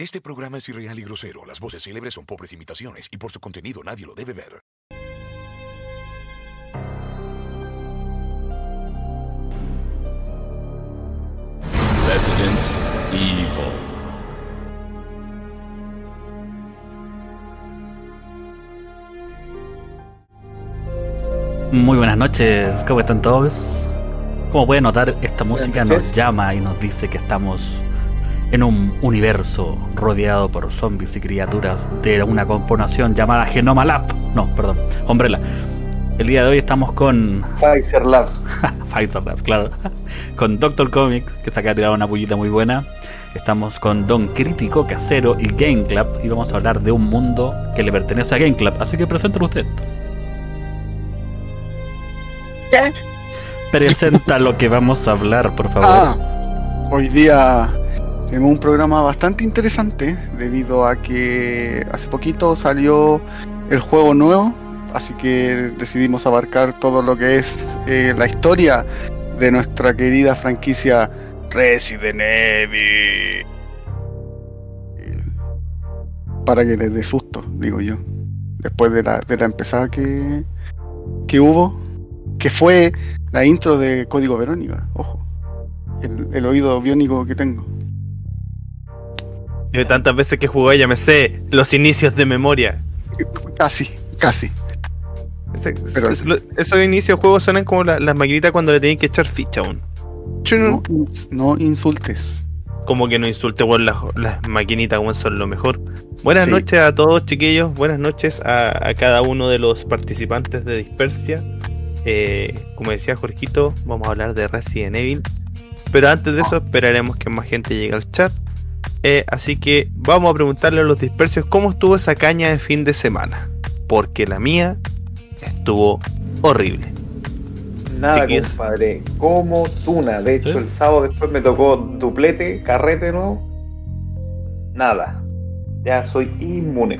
Este programa es irreal y grosero. Las voces célebres son pobres imitaciones y por su contenido nadie lo debe ver. Resident Evil. Muy buenas noches, ¿cómo están todos? Como pueden notar, esta música nos llama y nos dice que estamos en un universo rodeado por zombies y criaturas de una componación llamada Genoma Lab. No, perdón, Umbrella. El día de hoy estamos con Pfizer Lab. Pfizer Lab, claro. Con Doctor Comic, que está acá tirado una pullita muy buena. Estamos con Don Crítico Casero y Game Club. Y vamos a hablar de un mundo que le pertenece a Game Club. Así que presenten usted. Presenta lo que vamos a hablar, por favor. Ah, hoy día tenemos un programa bastante interesante debido a que hace poquito salió el juego nuevo, así que decidimos abarcar todo lo que es eh, la historia de nuestra querida franquicia Resident Evil. Para que les dé susto, digo yo. Después de la, de la empezada que, que hubo, que fue la intro de Código Verónica, ojo. El, el oído biónico que tengo. Yo tantas veces que jugué ya me sé los inicios de memoria. Casi, casi. Ese- Pero- es- lo- esos inicios de juego suenan como la- las maquinitas cuando le tienen que echar ficha aún. Chun. No, no insultes. Como que no insulte, weón, las, las maquinitas, weón, son lo mejor. Buenas Sí. noches a todos, chiquillos. Buenas noches a, a cada uno de los participantes de Dispersia. Eh, como decía Jorgito, vamos a hablar de Resident Evil. Pero antes de eso, esperaremos que más gente llegue al chat. Eh, así que vamos a preguntarle a los dispersios cómo estuvo esa caña de fin de semana. Porque la mía estuvo horrible. Nada, Chiquillos. compadre. Como tuna. De hecho, el sábado después me tocó duplete, carrete nuevo. Nada. Ya soy inmune.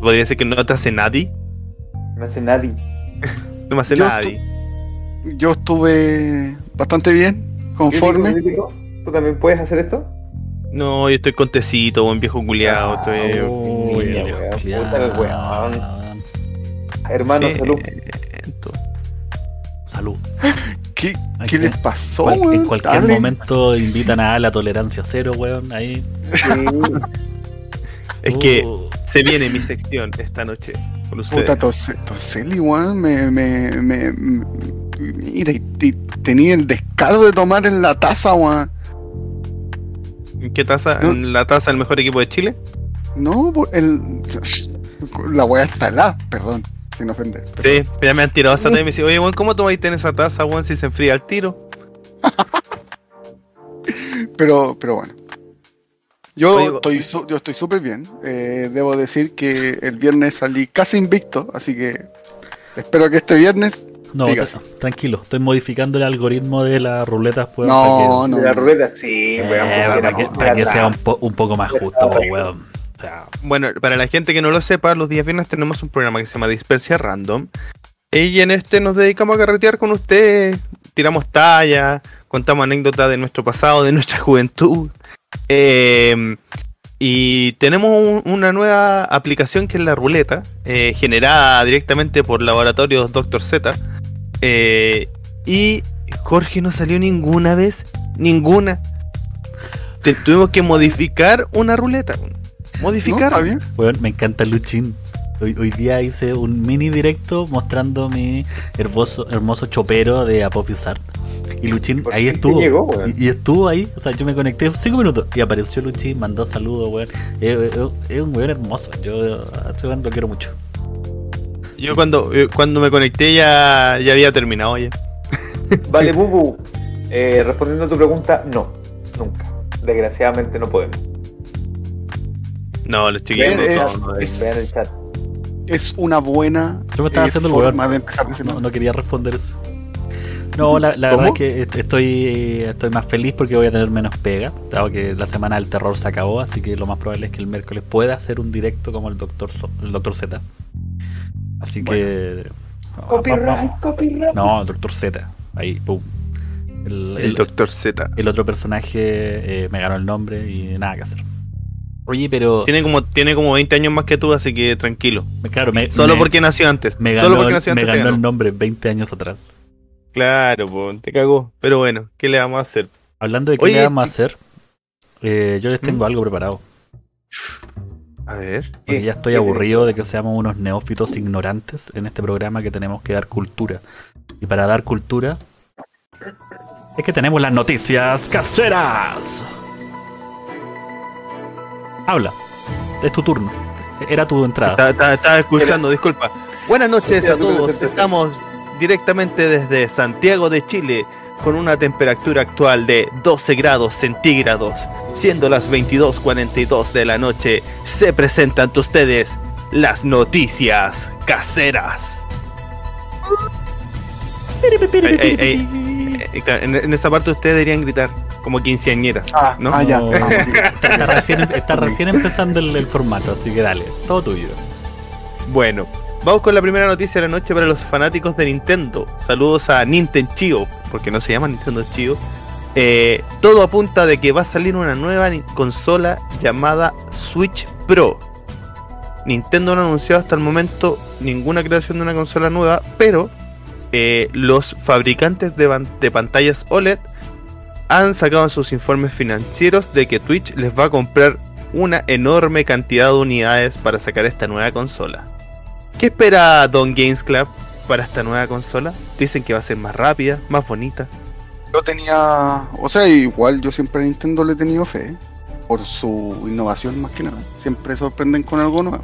Podría ser que no te hace nadie. No hace nadie. No me hace Yo nadie. Yo estuve bastante bien, conforme. ¿Tú también puedes hacer esto? No, yo estoy contecito, buen viejo culiado. Ah, estoy... Uy, weón, puta weón. Hermano, salud. Salud. ¿Qué, qué les pasó, Cual- en cualquier Dale. momento invitan a la tolerancia cero, weón. Ahí. Sí. Es que Uh, se viene mi sección esta noche con ustedes. Puta, Tose- Toseli, weón, me, me, me, me- Mira, y, y tenía el descaro de tomar en la taza, weón. ¿En qué taza? No. ¿En la taza del mejor equipo de Chile? No, el. La weá está helada, perdón, sin ofender. Sí, ya me han tirado esa taza y me dice, oye, weón, ¿cómo tomáis en esa taza, weón, si se enfría al tiro? Pero, pero bueno. Yo Oye, estoy su- yo estoy súper bien. Eh, debo decir que el viernes salí casi invicto, así que espero que este viernes. No, tranquilo. Estoy modificando el algoritmo de las ruletas, weón. No, para no. De la ruleta, sí, que, weón. eh, porque para que, para que sea un, po- un poco más justo, po, weón. O sea, Bueno, para la gente que no lo sepa, los días viernes tenemos un programa que se llama Dispersia Random. Y en este nos dedicamos a carretear con ustedes, tiramos talla, contamos anécdotas de nuestro pasado, de nuestra juventud. Eh, y tenemos un- una nueva aplicación que es la ruleta, eh, generada directamente por laboratorios Dr. Z. Eh, y Jorge no salió ninguna vez, ninguna. Te- tuvimos que modificar una ruleta. ¿No? Modificar. ¿Está bien? weón, me encanta Luchín. Hoy, hoy día hice un mini directo mostrando mi hermoso, hermoso chopero de Apopizart. Y Luchín ¿Por ahí estuvo. llegó, y, y estuvo ahí, o sea, yo me conecté 5 minutos y apareció Luchín, mandó saludos, weón. Es es un weón hermoso, yo a este weón lo quiero mucho. Yo cuando, eh, cuando me conecté ya, ya había terminado ya. Vale, Bubu. Eh, respondiendo a tu pregunta, no. Nunca. Desgraciadamente no podemos. No, los chiquillos no, es- no, es- Vean el chat. Es una buena Yo me estaba eh, haciendo el de empezar No, quería responder eso. No, la, verdad es que est- estoy, estoy más feliz porque voy a tener menos pega. Dado que la semana del terror se acabó, así que lo más probable es que el miércoles pueda hacer un directo como el Doctor So- el Doctor Z. Así que. Copyright, copyright. No, Doctor Z. Ahí, pum. El, el el- Doctor Z. el otro personaje eh, me ganó el nombre y nada que hacer. Oye, pero. Tiene como, tiene como 20 años más que tú, así que tranquilo. Claro, me, Solo me- porque nació antes. me Solo ganó, porque nació me antes. te ganó ganó. el nombre 20 años atrás. Claro, po, te cagó. Pero bueno, ¿qué le vamos a hacer? Hablando de qué Oye, le vamos a hacer, eh, yo les tengo ¿Mm? algo preparado. A ver. Porque ¿Qué? ya estoy ¿Qué aburrido de que seamos unos neófitos ignorantes en este programa que tenemos que dar cultura. Y para dar cultura es que tenemos las noticias caseras. Habla. Es tu turno. Era tu entrada. Está- está- Estaba escuchando, disculpa. Buenas noches a todos. Estamos directamente desde Santiago de Chile con una temperatura actual de 12 grados centígrados. Siendo las 22.42 de la noche, se presentan ante ustedes las noticias caseras. Ey, ey, ey. Claro, en, en esa parte ustedes deberían gritar como quinceañeras. Ah, ¿no? ah, ya. No, está, está recién, está recién empezando el, el formato, así que dale, todo tuyo. Bueno, vamos con la primera noticia de la noche para los fanáticos de Nintendo. Saludos a Nintendo Chio, porque no se llama Nintendo Chio. Eh, todo apunta de que va a salir una nueva consola llamada Switch Pro. Nintendo no ha anunciado hasta el momento ninguna creación de una consola nueva, pero eh, los fabricantes de, de pantallas OLED han sacado sus informes financieros de que Twitch les va a comprar una enorme cantidad de unidades para sacar esta nueva consola. ¿Qué espera Don Games Club para esta nueva consola? Dicen que va a ser más rápida, más bonita. Yo tenía, o sea, igual yo siempre a Nintendo le he tenido fe, ¿eh? por su innovación más que nada. Siempre sorprenden con algo nuevo.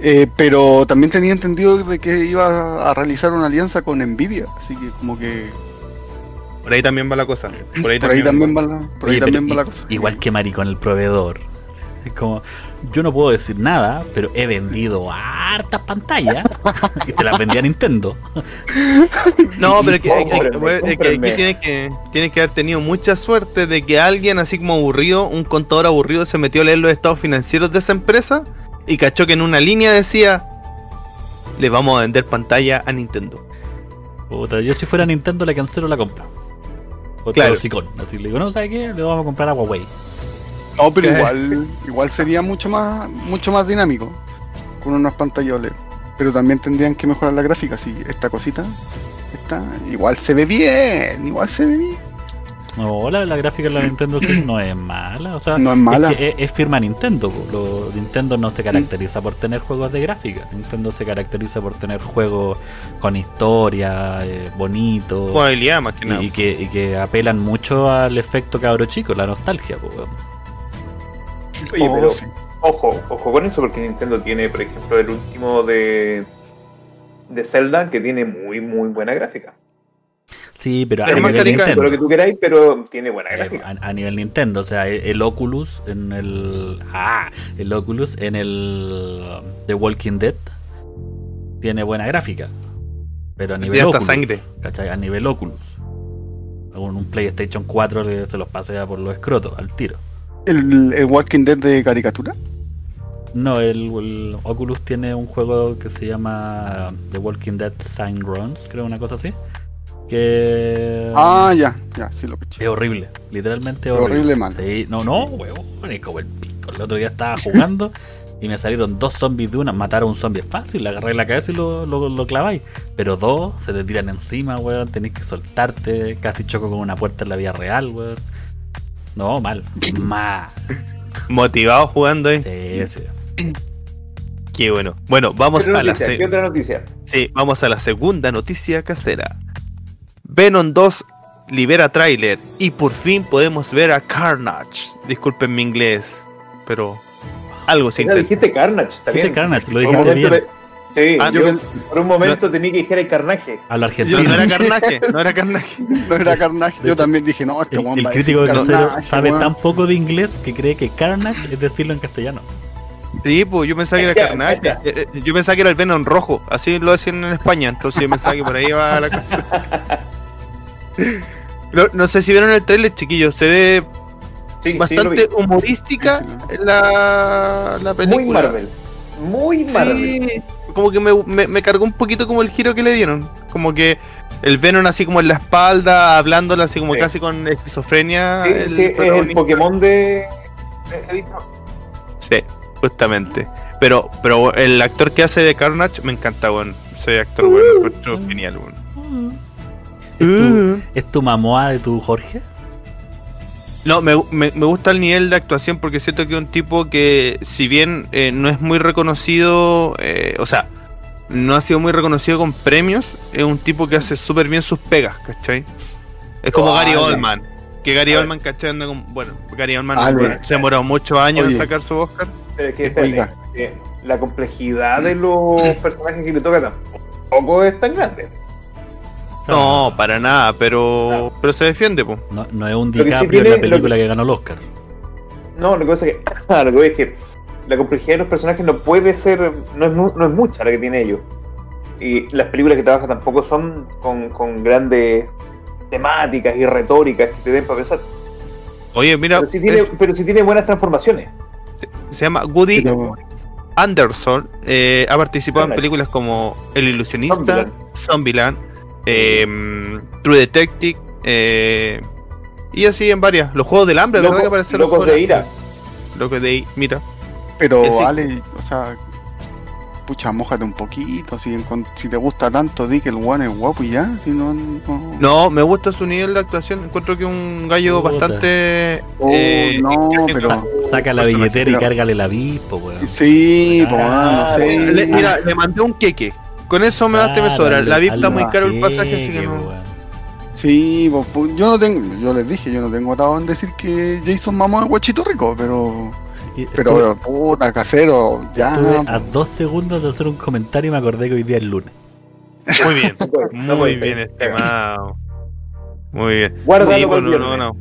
Eh, pero también tenía entendido de que iba a realizar una alianza con Nvidia, así que como que Por ahí también va la cosa. Por ahí por ahí también, va la, por ahí también va la cosa. Igual que Maricón, el proveedor. Es como, yo no puedo decir nada, pero he vendido hartas pantallas y te las vendía Nintendo. No, pero es que, que- que aquí cómprenme. tiene que, tiene que haber tenido mucha suerte de que alguien así como aburrido, un contador aburrido, se metió a leer los estados financieros de esa empresa y cachó que en una línea decía, le vamos a vender pantalla a Nintendo. Puta, yo si fuera Nintendo le cancelo la compra. O Claro. claro. Así le digo, no, ¿sabes qué? Le vamos a comprar a Huawei. No, pero igual, igual sería mucho más, mucho más dinámico con unas pantallas OLED. Pero también tendrían que mejorar la gráfica, así esta cosita, esta, igual se ve bien, igual se ve bien. No, la, la gráfica de la Nintendo Switch no es mala. O sea, No es mala. que es, es firma Nintendo. Lo- Nintendo no se caracteriza por tener juegos de gráfica. Nintendo se caracteriza por tener juegos con historia, eh, bonitos. Jugabilidad más que y, nada. y que, y que apelan mucho al efecto cabro chico, la nostalgia. po, weón. Oye, Oh, pero sí. ojo, ojo con eso porque Nintendo tiene, por ejemplo, el último de de Zelda que tiene muy muy buena gráfica. Sí, pero a Pero nivel carica- Nintendo. Lo que tú queráis, pero tiene buena Eh, gráfica. a, a nivel Nintendo, o sea, el, el Oculus en el. Ah, el Oculus en el. The Walking Dead tiene buena gráfica. Pero a nivel Oculus. sangre. ¿cachai? A nivel Oculus. Un, un PlayStation 4 le- se los pasea por los escrotos al tiro. ¿El, el Walking Dead de caricatura? No, el, el Oculus tiene un juego que se llama The Walking Dead Sign Runs, creo, una cosa así. Que. Ah, ya, ya, sí lo caché. Es horrible, literalmente Es horrible. horrible mal. Sí, no, no, huevón, es como el pico. El otro día estaba jugando y me salieron dos zombies de una. Matar a un zombie es fácil, le agarré la cabeza y lo, lo, lo claváis. Pero dos se te tiran encima, weón. Tenés que soltarte. Casi choco con una puerta en la vía real, weón. No, mal, mal. Motivado jugando ahí. Sí, sí. Qué bueno. Bueno, vamos ¿Qué otra a la noticia? ¿Qué otra noticia? Sí, vamos a la segunda noticia casera. Venom 2 libera tráiler y por fin podemos ver a Carnage. Disculpen mi inglés, pero algo sin dijiste Carnage, está Dijiste bien. Carnage, lo dijiste bien. Sí, Ah, yo yo- por un momento temí que dijera el carnaje. A lo Yo No argentino. era carnaje, no era carnaje. No era Carnage, De yo hecho, también dije, no, este El, el crítico grosero Carnage, sabe tan poco de inglés que cree que Carnage es decirlo en castellano. Sí, pues yo pensaba que era Ya, carnaje. ya. Eh, eh, Yo pensaba que era el Venom rojo, así lo decían en España, entonces yo pensaba que por ahí va la cosa. No, no sé si vieron el trailer, chiquillos, se ve Sí, bastante humorística Sí, sí. la, la película. Muy Marvel. Muy Marvel. Sí, como que me, me, me cargó un poquito como el giro que le dieron. Como que el Venom así como en la espalda, hablándole así como Sí. casi con esquizofrenia. Sí, el sí, es el. Pokémon de. de Eddie Brock. Sí, justamente. Pero, pero el actor que hace de Carnage me encanta, weón. Ese actor, weón, lo encuentro genial, weón. ¿Es Uh. tu, ¿Es tu mamoa de tu Jorge? No, me, me- me gusta el nivel de actuación porque siento que es un tipo que, si bien eh, no es muy reconocido, eh, o sea, no ha sido muy reconocido con premios, es un tipo que hace súper bien sus pegas, ¿cachai? Es como Gary. Oldman. Que Gary A ver. Oldman, ¿cachai? Anda con- bueno, Gary Oldman se demoró muchos años en sacar su Oscar. Pero es que, espérate, Oiga. que la complejidad de los personajes que le toca tampoco es tan grande. No, para nada, pero pero se defiende, po. No, no es un sí DiCaprio en la película que ganó el Oscar. No, lo que pasa es que, lo que voy es que la complejidad de los personajes no puede ser, no es, mu- no es mucha la que tiene ellos. Y las películas que trabaja tampoco son con, con grandes temáticas y retóricas que te den para pensar. Oye, mira, Pero sí tiene, es- pero sí tiene buenas transformaciones. se llama Woody Pero- Anderson. eh, ha participado en películas como El Ilusionista, Zombieland. Zombieland, eh, True Detective, eh, y así en varias. Los Juegos del Hambre, Loco- ¿verdad? Que aparecen los Locos Juegos de ira. Locos de ira, mira. Pero, Que sí. Ale, o sea, pucha, mojate un poquito. Si, te gusta tanto, di que el one es guapo y ya. Si no, no. No, me gusta su nivel de actuación. Encuentro que es un gallo Puta. bastante. Oh, eh, no, pero- Sa- saca la billetera y cárgale la avispo, weón. Sí, pues, Ah, no sé. le- mira, le mandé un queque. Con eso me basta y me Claro, sobra. al- La VIP está muy caro el pasaje, así que no. Sí, pues, pues, yo no tengo, yo les dije, yo no tengo atado en decir que Jason Mamón es guachito rico, pero, pero puta, casero, ya. Estuve a dos segundos de hacer un comentario y me acordé que hoy día es lunes. Muy bien, muy bien, ser. estimado. Muy bien. Guárdalo Sí, bueno, no, no.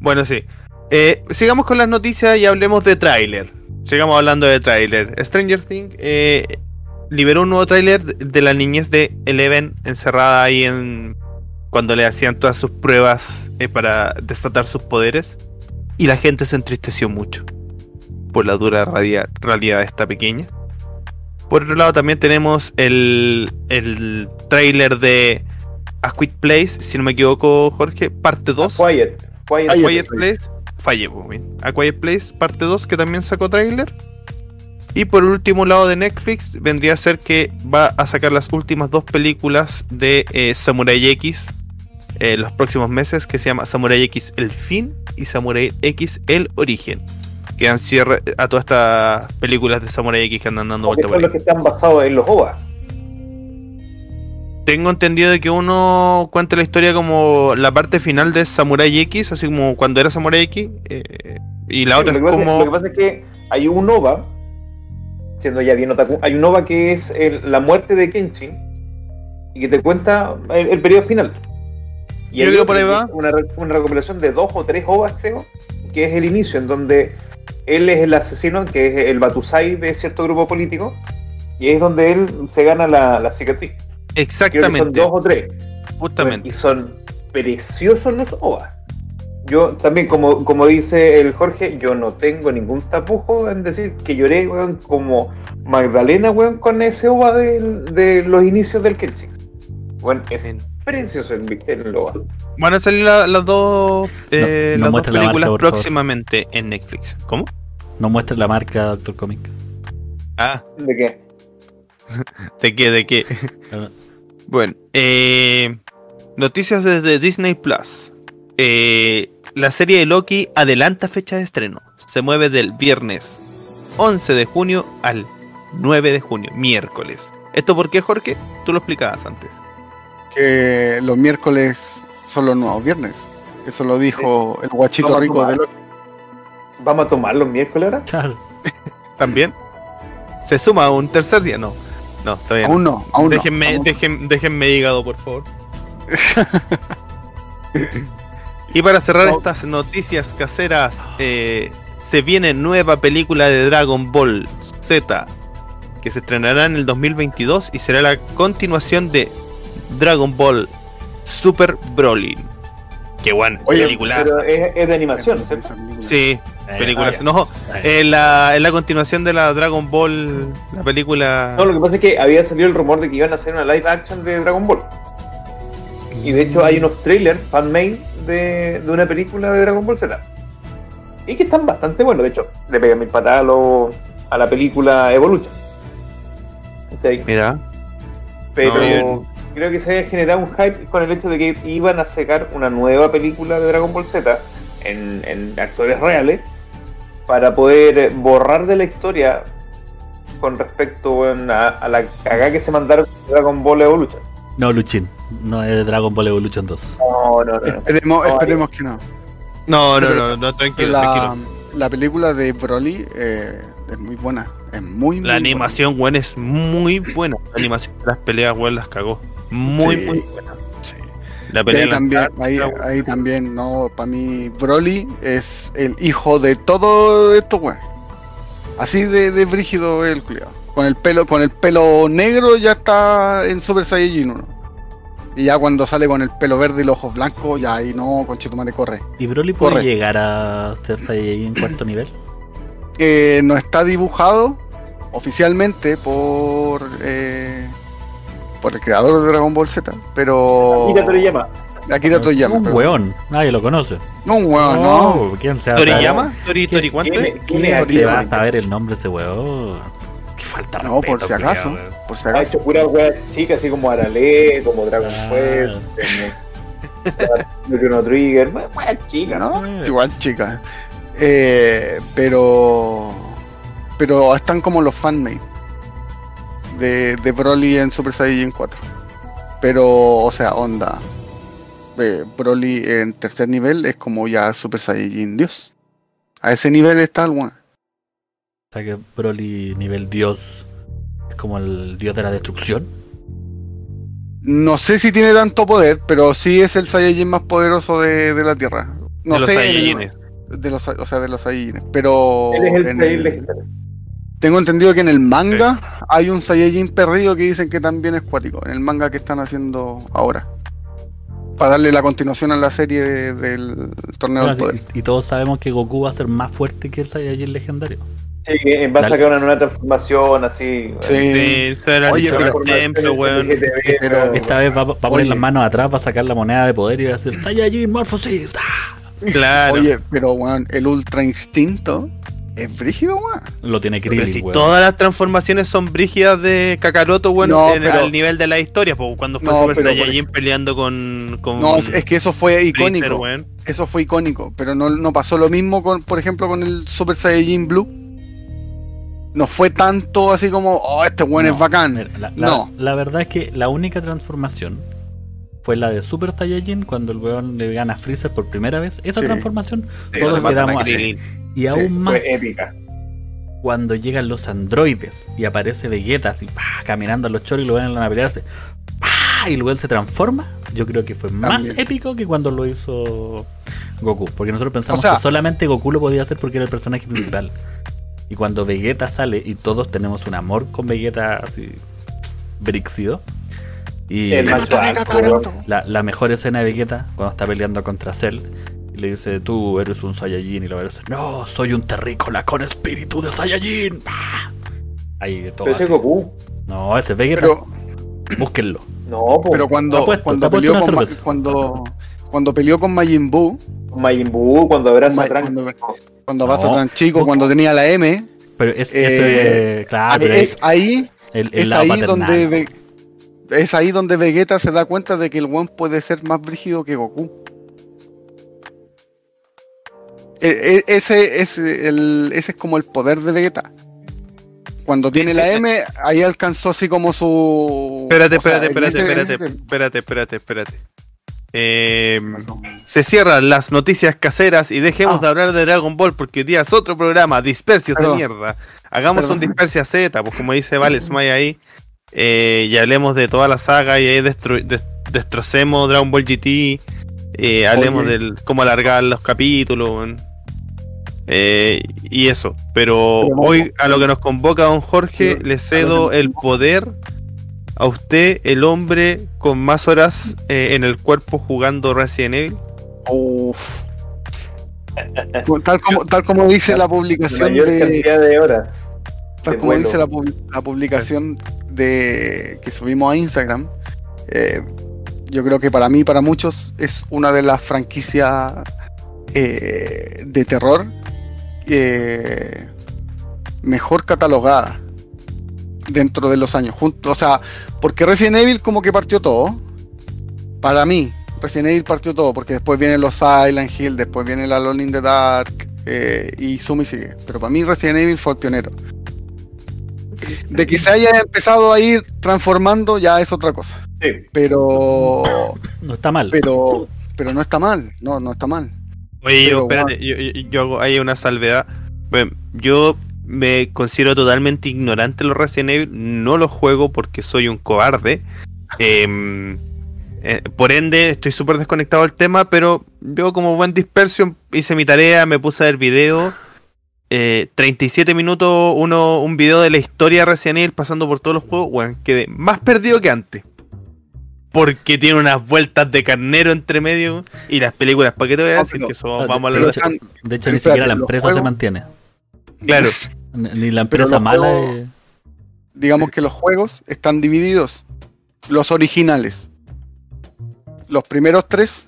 Bueno, sí. Eh, sigamos con las noticias y hablemos de tráiler. Sigamos hablando de tráiler. Stranger Things eh, liberó un nuevo tráiler de la niñez de Eleven encerrada ahí en cuando le hacían todas sus pruebas eh, para desatar sus poderes y la gente se entristeció mucho por la dura realidad de esta pequeña. Por otro lado también tenemos el, el tráiler de A Quick Place, si no me equivoco Jorge, parte 2. Quiet. Quiet. A Quiet Quiet Place, fallé, pues. A Quiet Place, parte 2, que también sacó tráiler. Y por el último lado de Netflix, vendría a ser que va a sacar las últimas dos películas de eh, Samurai X eh, los próximos meses, que se llama Samurai X El Fin y Samurai X El Origen. Que dan cierre a todas estas películas de Samurai X que andan dando vuelta por ahí. los que están basados en los OVA. Tengo entendido de que uno cuenta la historia como la parte final de Samurai X, así como cuando era Samurai X, eh, y la otra lo, es que pasa, como... lo que pasa es que hay un OVA, siendo ya bien otaku, hay un OVA que es el- la muerte de Kenshin y que te cuenta el, el periodo final. Y Yo creo por ahí va. Una, una recopilación de dos o tres OVAs, creo, que es el inicio, en donde él es el asesino, que es el Batusai de cierto grupo político, y es donde él se gana la, la cicatriz. Creo que son Exactamente, dos o tres. justamente. Y son preciosos los OVAs. Yo también, como, como dice el Jorge, yo no tengo ningún tapujo en decir que lloré, weón, como Magdalena, weón, con ese OVA de, los inicios del Kenshin. Bueno, es Bien. precioso el, el OVA. Van a salir la- las dos, eh, No- no las dos la películas marca, por favor. próximamente en Netflix. ¿Cómo? No muestres la marca Doctor Comic. Ah, ¿De qué? ¿de qué? ¿De qué? Ah. bueno, eh, noticias desde Disney Plus. Eh, la serie de Loki adelanta fecha de estreno. Se mueve del viernes 11 de junio al 9 de junio, miércoles. ¿Esto por qué, Jorge? Tú lo explicabas antes. Que los miércoles son los nuevos viernes. Eso lo dijo el guachito a rico tomar. de Loki. ¿Vamos a tomar los miércoles ahora? Claro. ¿También? ¿Se suma un tercer día? No. No, todavía. Aún no, aún no. déjenme, aún no. dejen- déjenme hígado, por favor. y para cerrar No. estas noticias caseras, eh, se viene nueva película de Dragon Ball Z que se estrenará en el 2022 y será la continuación de Dragon Ball Super Broly. Qué buena película. Pero es, es de animación, ¿cierto? Película. Sí, Eh, películas. ah, no, eh, es la, la continuación de la Dragon Ball, la película. No, lo que pasa es que había salido el rumor de que iban a hacer una live action de Dragon Ball. Y de hecho hay unos trailers fan-made de, de una película de Dragon Ball Z. y que están bastante buenos. De hecho, le pegan mil patadas a, la película Evolution. Mira. Pero No, creo que se había generado un hype con el hecho de que iban a sacar una nueva película de Dragon Ball Z en, en actores reales para poder borrar de la historia con respecto a, a la cagada que se mandaron Dragon Ball Evolution. No, Luchin. No es Dragon Ball Evolution 2. No, no, no. no. Esperemos, No, esperemos que no. No, no, no, no, tranquilo, La, tranquilo. la película de Broly eh, es muy buena. Es muy, muy La animación, weón, es muy buena. La animación de las peleas, weón, las cagó. Muy, Sí. muy buena. buena. Sí. La pelea ahí también, ahí, ahí también, no, para mí Broly es el hijo de todo esto, weón. Así de, de brígido el culiao. Con el pelo, con el pelo negro ya está en Super Saiyajin 1. Y ya cuando sale con el pelo verde y los ojos blancos, ya ahí no, conchetumare corre. ¿Y Broly puede Corre. llegar a ser Saiyajin cuarto nivel? Eh, no está dibujado oficialmente por eh, por el creador de Dragon Ball Z, pero Mira, Toriyama. Akira Toriyama. Un weón. Nadie lo conoce. No, un weón, no. ¿Quién se? ¿Toriyama? ¿Tori, Tori cuánto? ¿Quién ¿Quién quién es te Akira va a saber el nombre de ese weón? Que falta No, respeto, por si acaso. culiao. Por si Ha acaso. hecho pura weas chicas, así como Arale, como Dragon Ah. Quest, como Trigger, weas chicas, ¿no? Igual chica. Eh, pero pero están como los fanmates de, de Broly en Super Saiyan 4. Pero, o sea, onda. eh, Broly en tercer nivel es como ya Super Saiyan Dios. A ese nivel está el. O sea que Broly nivel dios es como el dios de la destrucción. No sé si tiene tanto poder, pero sí es el Saiyajin más poderoso de, de la Tierra. No de los sé, Saiyajines. de los, o sea, de los Saiyajines. Pero Él es el en tengo entendido que en el manga hay un Saiyajin perdido que dicen que también es cuático. En el manga que están haciendo ahora. Para darle la continuación a la serie de- del torneo Bueno, del poder. y, y todos sabemos que Goku va a ser más fuerte que el Saiyajin legendario. Sí, va a sacar una nueva transformación así. Sí. Sí, será Oye, el pero- templo, weón. pero- Esta vez va, va a poner Oye. las manos atrás, va a sacar la moneda de poder y va a decir Saiyajin Morphosis. Claro. Oye, pero weón, el Ultra Instinto es brígido, weón. Lo tiene Pero Krillin, si weón. todas las transformaciones son brígidas de Kakaroto, weón, No, en- pero- al nivel de la historia, pues cuando fue No, Super pero por Saiyajin peleando con, con No, es, que eso fue icónico. Eso fue icónico. Pero no, no pasó lo mismo con, por ejemplo, con el Super Saiyajin Blue. No fue tanto así como, oh, este weón No, es bacán. mira, la, No. la verdad es que la única transformación fue la de Super Saiyajin cuando el weón le gana a Freezer por primera vez. Esa Sí. transformación Sí, todos quedamos a así. Y aún más Fue épica. cuando llegan los androides y aparece Vegeta así, ¡pah! caminando a los choros y lo ven en la pelear así, ¡pah! y luego él se transforma. Yo creo que fue más También. épico que cuando lo hizo Goku. Porque nosotros pensamos O sea- que solamente Goku lo podía hacer porque era el personaje principal. Y cuando Vegeta sale y todos tenemos un amor con Vegeta así brixido. Y El macho la, la mejor escena de Vegeta cuando está peleando contra Cell y le dice tú eres un Saiyajin y lo dice no soy un terrícola con espíritu de Saiyajin ¡Pah! ahí todo Pero ese así. Goku. no ese es Vegeta Pero, búsquenlo No, pues. pero cuando, apuesto, cuando peleó con Ma- cuando, cuando peleó con Majin Buu, Majin Buu, cuando abraza a Trunks. Cuando, No. vas a tan chico, cuando tenía la M, pero es, Eh, claro es ahí, el, el es lado ahí paternal. donde Ve- es ahí donde Vegeta se da cuenta de que el one puede ser más brígido que Goku. E- e- ese, es el, ese es como el poder de Vegeta. Cuando tiene la. M, ahí alcanzó así como su. Espérate, espérate, espérate, espérate, espérate, espérate, espérate. Eh, se cierran las noticias caseras y dejemos Ah. de hablar de Dragon Ball porque día es otro programa, dispersios Perdón. de mierda. Hagamos Perdón. un dispersia Z, pues como dice Vale Smile ahí, eh, y hablemos de toda la saga y ahí destro- des- destrocemos Dragon Ball GT, eh, hablemos Oye. del cómo alargar los capítulos. Eh, y eso, pero Pero hoy a lo que nos convoca don Jorge Pero, le cedo el poder a usted, el hombre con más horas eh, en el cuerpo jugando Resident Evil. Uf. Tal como, tal como dice la La publicación mayor de, cantidad de horas. tal como vuelo. dice la, pub- la publicación de que subimos a Instagram, eh, yo creo que para mí, para muchos, es una de las franquicias eh, de terror eh, mejor catalogada dentro de los años. Junto, o sea, porque Resident Evil como que partió todo. Para mí, Resident Evil partió todo, porque después vienen los Silent Hill, después viene la Alone in the Dark eh, y Sumi sigue. Pero para mí Resident Evil fue el pionero. De que se haya empezado a ir transformando ya es otra cosa. Sí. Pero No está mal. pero pero no está mal, no, no está mal. Oye, yo, Pero, espérate, yo, yo- yo hago ahí una salvedad. Bueno, yo me considero totalmente ignorante de los Resident Evil, no los juego porque soy un cobarde. Em, eh, por ende, estoy súper desconectado del tema, pero yo como buen dispersion hice mi tarea, me puse a ver video. eh, 37 minutos, uno, un video de la historia de Resident Evil pasando por todos los juegos, weón, quedé más perdido que antes. Porque tiene unas vueltas de carnero entre medio y las películas, ¿para qué te voy a No, decir pero- que eso vamos a hablar de De hecho, ni siquiera la empresa se mantiene. Claro. Ni la empresa mala. juegos- de- digamos que los juegos están divididos. Los originales. Los primeros tres,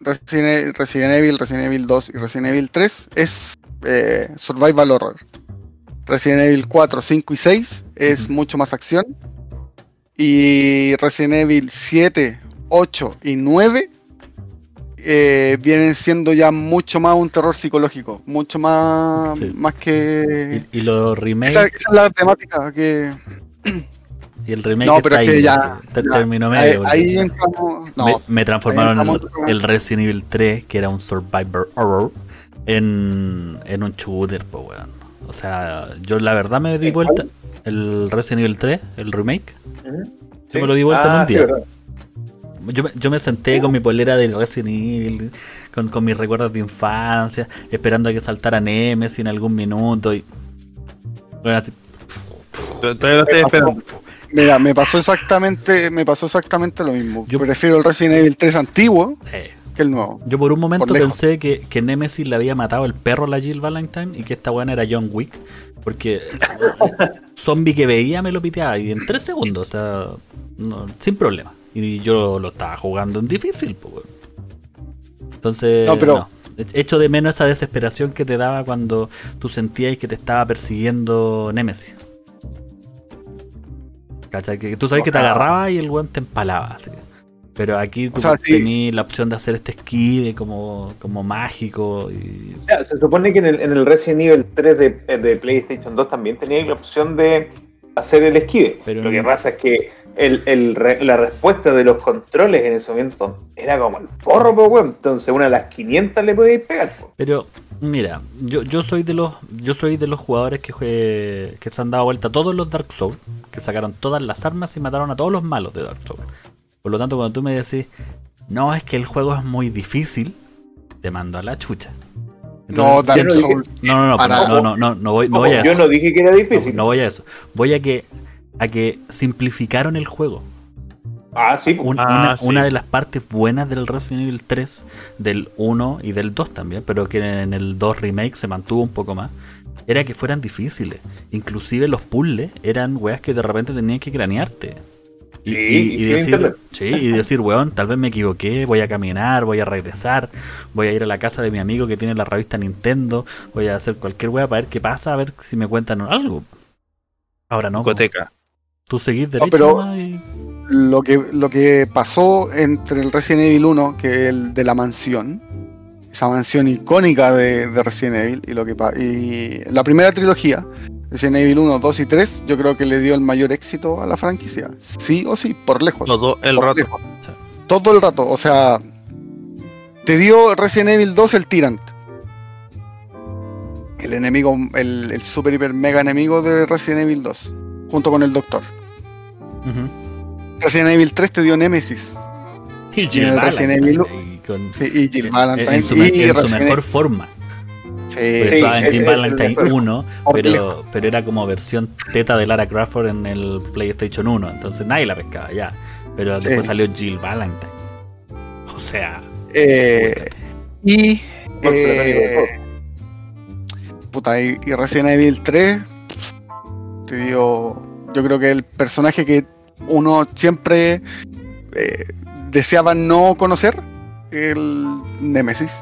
Resident, Resident Evil, Resident Evil 2 y Resident Evil 3, es eh, Survival Horror. Resident Evil 4, 5 y 6 es mucho más acción. Y Resident Evil 7, 8 y 9 eh, vienen siendo ya mucho más un terror psicológico. Mucho más, Sí. más que... Y, y los remakes. Esa, esa es la temática que... Y el remake No, está pero es ahí, que ya- ter- ya, término Ahí, medio. ahí entramos. No, me, me transformaron ahí el, entramos- el Resident Evil 3, que era un Survivor Horror, en, en un shooter, pues weón. O sea, yo la verdad me di ¿En vuelta. El Resident Evil 3, el remake. Yo me lo di vuelta en un Ah, sí, día. Yo, me- yo me senté con mi polera del Resident Evil, con, con mis recuerdos de infancia, esperando a que saltara Nemesis en algún minuto. Y, bueno, así, Todavía lo estoy esperando. Mira, me pasó exactamente, me pasó exactamente lo mismo. Yo- Prefiero el Resident Evil 3 antiguo eh, que el nuevo. Yo por un momento Por pensé que, que Nemesis le había matado el perro a la Jill Valentine y que esta buena era John Wick. Porque zombie que veía me lo piteaba y en tres segundos, o sea, no- sin problema. Y yo lo estaba jugando en difícil, pues, weón. Entonces, No, pero- no. Echo de menos esa desesperación que te daba cuando tú sentías que te estaba persiguiendo Nemesis. ¿Cachai? Que tú sabes O que te agarraba y el weón te empalaba. así. Pero aquí tú sea, sí. tenías la opción de hacer este esquive como, como mágico. Y... O sea, se supone que en el, en el Resident Evil 3 de, de PlayStation 2 también tenía la opción de hacer el esquive. Pero Lo que pasa es que el, el re- la respuesta de los controles en ese momento era como el porro, pues, weón. Entonces, una de las 500 le podíais pegar, pues. Pero mira, yo, yo soy de los yo soy de los jugadores que jue- que se han dado vuelta a todos los Dark Souls, que sacaron todas las armas y mataron a todos los malos de Dark Souls. Por lo tanto, cuando tú me decís, no, es que el juego es muy difícil, te mando a la chucha. No, Entonces, Dark yo no dije- Souls. no, no, no, para- no, no, no, no voy, no voy a yo eso. no dije que era No, difícil. no voy a eso. Voy a que a que simplificaron el juego. Ah, sí. Un- Ah, una, sí. una de las partes buenas del Resident Evil 3, del 1 y del 2 también, pero que en el 2 remake se mantuvo un poco más, era que fueran difíciles. Inclusive los puzzles eran weas que de repente tenían que cranearte. Y, Sí, y- y y sin decir, sí, y decir, weón, tal vez me equivoqué, voy a caminar, voy a regresar, voy a ir a la casa de mi amigo que tiene la revista Nintendo, voy a hacer cualquier wea para ver qué pasa, a ver si me cuentan algo. Ahora no, po. Tú seguís derecho pero- nomás y- Lo que, lo que pasó entre el Resident Evil 1, que es el de la mansión, esa mansión icónica de, de Resident Evil, y lo que y la primera trilogía, Resident Evil 1, 2 y 3, yo creo que le dio el mayor éxito a la franquicia. Sí o sí, por lejos. Todo el rato. lejos. Todo el rato, o sea, te dio Resident Evil 2 el Tyrant. El enemigo, el, el super hiper mega enemigo de Resident Evil 2, junto con el Doctor. Resident Evil 3 te dio Nemesis. Y el Resident Evil y con- Sí, y Jill en- Valentine. en su, y en su mejor Evil- forma. Sí, Porque Sí, estaba en el Valentine mejor. 1, Por pero, era como versión teta de Lara Crawford en el PlayStation 1, entonces nadie la pescaba ya. Pero Sí. después salió Jill Valentine. O sea, eh, y. Eh, puta, y, y Resident Evil 3 te dio. Yo creo que el personaje que uno siempre eh, deseaba no conocer, el Nemesis.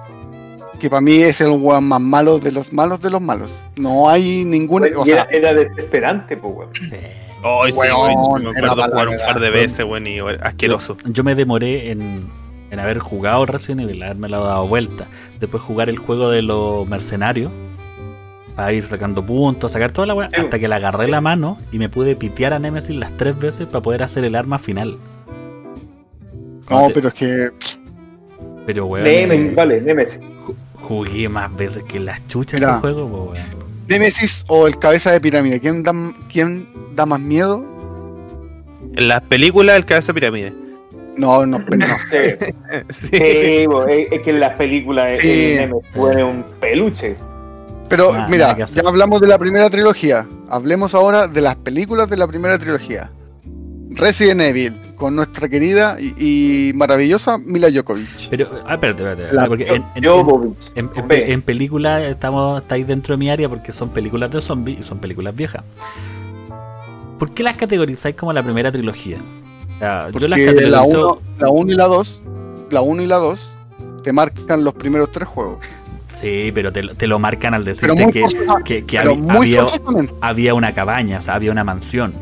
que para mí es el weón más malo de los malos de los malos. No hay ningún. O Y era, desesperante, pues, weón. Ay, sí, Weón, weón, me acuerdo jugar un la par de veces, weón, y weón, asqueroso. Yo me demoré en, en haber jugado Resident Evil, haberme lo dado vuelta. Después jugar el juego de los mercenarios. Para ir sacando puntos, sacar toda la weá. Sí. Hasta que le agarré la mano y me pude pitear a Nemesis las tres veces para poder hacer el arma final. no, pero es que. Pero weón. Nemesis, eh, vale, Nemesis. ju- Jugué más veces que las chuchas Mira. ese juego, po, weón. Nemesis o el cabeza de pirámide, ¿quién da, quién da más miedo? En las películas, el cabeza de pirámide. No, no, no. Sí, Sí. es, es que en las películas Sí. eh, Nemesis es un peluche. Pero Nada- mira, ya hablamos de la primera trilogía. Hablemos ahora de las películas de la primera trilogía. Resident Evil, con nuestra querida y, y maravillosa Mila Djokovic. Pero, ah, espérate, espérate. Porque en, en- Jovovich. en, en, con B. en películas estamos, estáis dentro de mi área porque son películas de zombies y son películas viejas. ¿Por qué las categorizáis como la primera trilogía? O sea, yo las Porque la categorizo. 1 la uno y la 2, la 1 y la 2 te marcan los primeros tres juegos. Sí, pero te, lo- te lo marcan al Pero decirte muy, que, que, que había, una cabaña, o sea, había una mansión.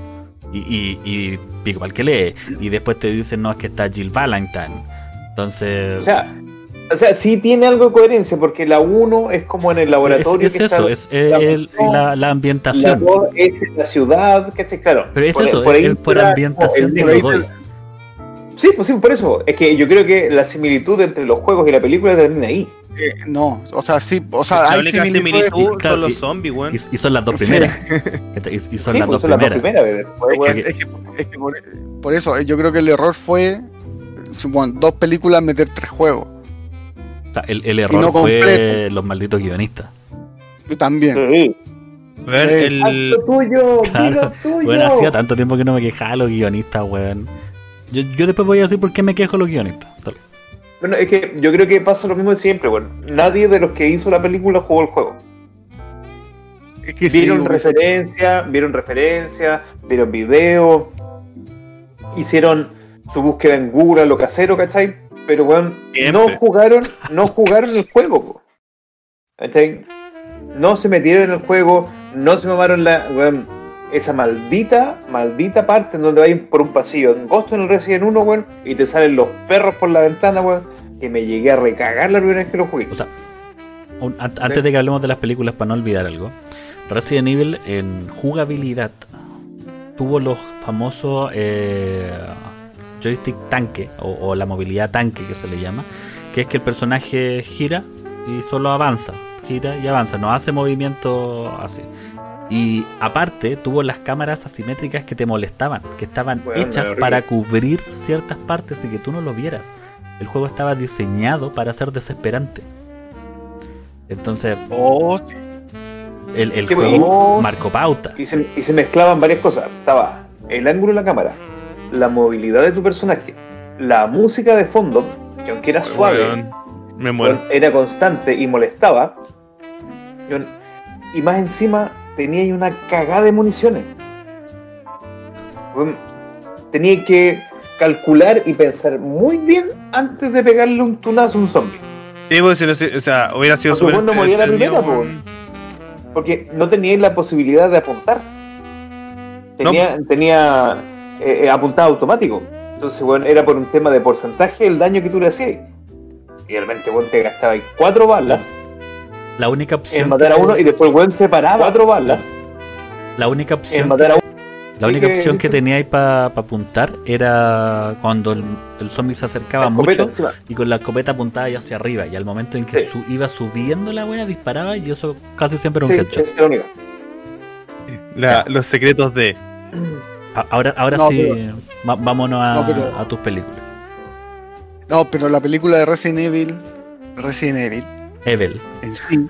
Y, y, y pico al que lee. Y después te dicen, no, es que está Jill Valentine. Entonces. O sea, o sea, sí tiene algo de coherencia, porque la 1 es como en el es, laboratorio. es que eso, está- es la el- mansión, la, la La ambientación. 2 es en la ciudad, ¿cachai? Claro. Pero es por- eso, por ahí es por ambientación como te el lo nivel- doy. Sí, pues sí, por eso. Es que yo creo que la similitud entre los juegos y la película termina ahí. Eh, no, o sea, sí, o sea, la hay única similitud son los zombies, weón. Y, y son las dos Sí. primeras. Y, y son sí, las pues dos son las dos primeras. primeras. ¿verdad? Después, Es weón, que, es que- es que por, por eso, yo creo que el error fue bueno, dos películas meter tres juegos. O sea, el, el error no fue completo. los malditos guionistas. Yo también. Sí. Weón, el- Hazlo tuyo, Claro. dilo tuyo. Bueno, hacía tanto tiempo que no me quejaba los guionistas, weón. Yo, yo después voy a decir por qué me quejo los guionistas. Bueno, es que yo creo que pasa lo mismo de siempre, weón. Nadie de los que hizo la película jugó el juego. Es que Vieron referencia, vieron referencia, vieron video, hicieron su búsqueda en Google, lo casero, ¿cachai? Pero weón, Siempre. no jugaron, no jugaron el juego, po. ¿cachai? No se metieron en el juego, no se mamaron la, esa maldita, maldita parte en donde vais por un pasillo angosto en el Resident 1, weón, y te salen los perros por la ventana, weón, que me llegué a recagar la primera vez que lo jugué. O sea, un- an- antes de que hablemos de las películas, para no olvidar algo, Resident Evil en jugabilidad tuvo los famosos eh, joystick tanque o, o la movilidad tanque que se le llama, que es que el personaje gira y solo avanza, gira y avanza, no hace movimiento así. Y aparte tuvo las cámaras asimétricas que te molestaban, que estaban Bueno, hechas para cubrir ciertas partes y que tú no lo vieras. El juego estaba diseñado para ser desesperante. Entonces, Oh, sí. el, el juego marcó pauta. y se, y se mezclaban varias cosas. Estaba el ángulo de la cámara, la movilidad de tu personaje, la música de fondo, que aunque era suave, me muero. era constante y molestaba. Y más encima tenía ahí una cagada de municiones. Weón, Tenía que calcular y pensar muy bien antes de pegarle un tunazo a un zombie. Sí, pues, no o sea, hubiera sido Porque súper no moría la primera, weón. Porque no teníais la posibilidad de apuntar. Tenía, tenía eh, eh, apuntado automático. Entonces, bueno, era por un tema de porcentaje el daño que tú le hacías. Y realmente, bueno, te gastabas cuatro balas La única opción, en matar a que- uno y después, bueno, se paraba cuatro balas la única en opción, matar a uno. la única que- opción que teníais para apuntar era cuando el, el zombie se acercaba mucho encima. y con la escopeta apuntaba ya hacia arriba. Y al momento en que Sí. su- iba subiendo la wea, disparaba y eso casi siempre era un Sí, headshot. es la única. La- los secretos de. A- Ahora, ahora No, sí, pero- va- vámonos a, No, pero- a tus películas. No, pero la película de Resident Evil, Resident Evil, Evel. en sí,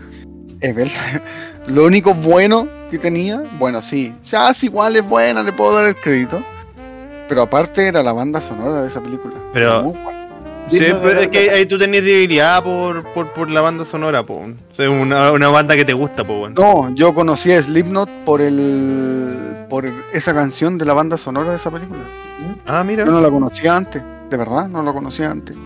Evil, lo único bueno que tenía, bueno, sí, ya es igual, es buena, le puedo dar el crédito, pero aparte era la banda sonora de esa película. Pero- Muy. Sí, no, pero no, es que ahí tú tenías debilidad por, por, por la banda sonora, po. O sea, una, una banda que te gusta, po. No, yo conocí a Slipknot por el por esa canción de la banda sonora de esa película. Ah, mira. Yo no la conocía antes, de verdad, no la conocía antes.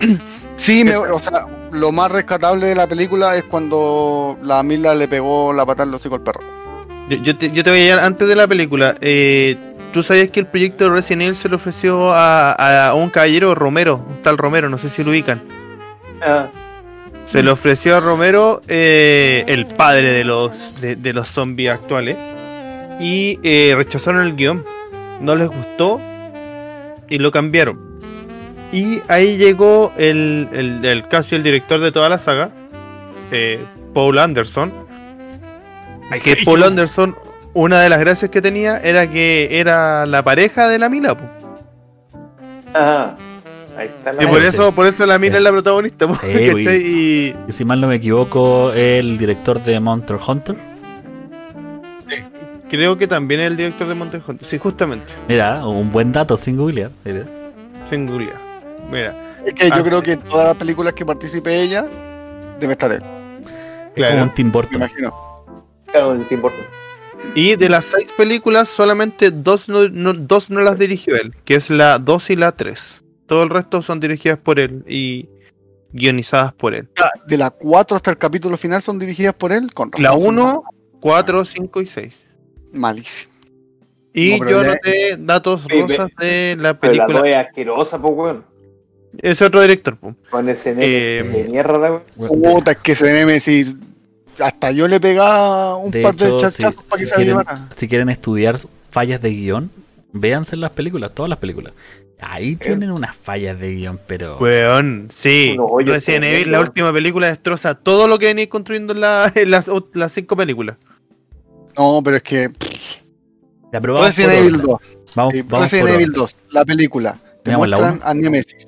Sí, me, o sea, lo más rescatable de la película es cuando la Mila le pegó la patada al hocico al perro. Yo, yo te, yo te voy a llevar antes de la película. Eh, ¿Tú sabías que el proyecto de Resident Evil se le ofreció a, a un caballero Romero, un tal Romero, no sé si lo ubican? Ah, Se le ofreció a Romero, eh, el padre de los, de, de los zombies actuales, y eh, rechazaron el guion. No les gustó y lo cambiaron. Y ahí llegó el, el, el casi el director de toda la saga, eh, Paul Anderson. Que Paul Anderson, una de las gracias que tenía era que era la pareja de la Mila. po. ah, ahí está la Y por eso, por eso la Mila es la protagonista. po, Sí, ¿cachai? y, Y si mal no me equivoco, el director de Monster Hunter. Creo que también es el director de Monster Hunter. Sí, justamente. Mira, un buen dato sin googlear. Mira. Sin googlear. Mira, Es que yo Ah, creo que en todas las películas que participe ella, debe estar él, Claro. como un Tim me Burton. imagino. Claro, el Tim Burton. Y de las seis películas, solamente dos no, no- dos no las dirigió él, que es la 2 y la 3. Todo el resto son dirigidas por él y guionizadas por él. De la 4 hasta el capítulo final son dirigidas por él, con La razón, 1, 4, 5 y 6. Malísimo. Y No, yo anoté datos rosas de la Pero la película. 2 es asquerosa, pues, weón. Es otro director, po. Con ese Eh, de mierda, weón. Bueno, Puta, es que ese Nemesis. Hasta yo le pegaba un De par de chachazos si- para que si se la quieren- llevara. si quieren estudiar fallas de guion, véanse las películas, todas las películas. Ahí tienen unas fallas de guion, pero. Weón, sí. Hoyos Resident Evil, la última película, destroza todo lo que venís construyendo en, la- en las, las cinco películas. No, pero es que. Vamos Resident Evil orden. 2. Vamos, sí, vamos Resident Evil orden. 2, la película. Te Veamos la muestran a Nemesis.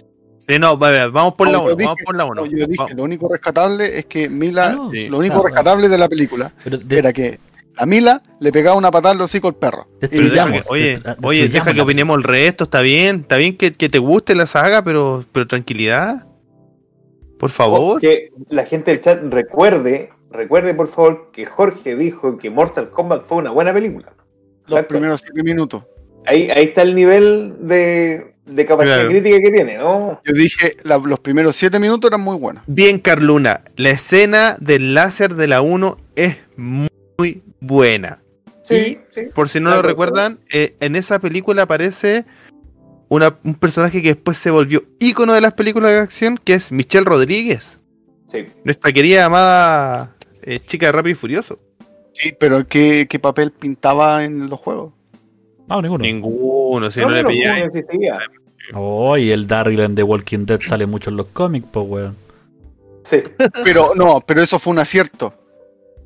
Sí, no, va, va, vamos por la No, yo 1, dije- vamos por la 1. No, yo dije, lo único rescatable es que Mila. Ah, no, sí. Lo único claro, rescatable de la película de- era que a Mila le pegaba una patada al hocico al perro. Y deja que- oye, oye, deja que opinemos el resto, está bien, está bien que, que te guste la saga, pero, pero tranquilidad. Por favor. Que la gente del chat recuerde, recuerde por favor que Jorge dijo que Mortal Kombat fue una buena película. los Exacto. primeros 7 minutos. Ahí, ahí está el nivel de, de capacidad Claro. crítica que tiene, ¿no? Yo dije, la- los primeros 7 minutos eran muy buenos. Bien, Carluna, la escena del láser de la 1 es muy buena. Sí, sí. Por si no Claro, lo recuerdan, eh, en esa película aparece una- un personaje que después se volvió ícono de las películas de acción, que es Michelle Rodríguez, sí. nuestra querida amada eh, chica de Rápido y Furioso. Sí, pero ¿qué, qué papel pintaba en los juegos? No, ninguno. Ninguno, si no, le pilláis. Oh, y el Daryl en The Walking Dead sale mucho en los cómics, pues, weón. Sí. Pero no, pero eso fue un acierto.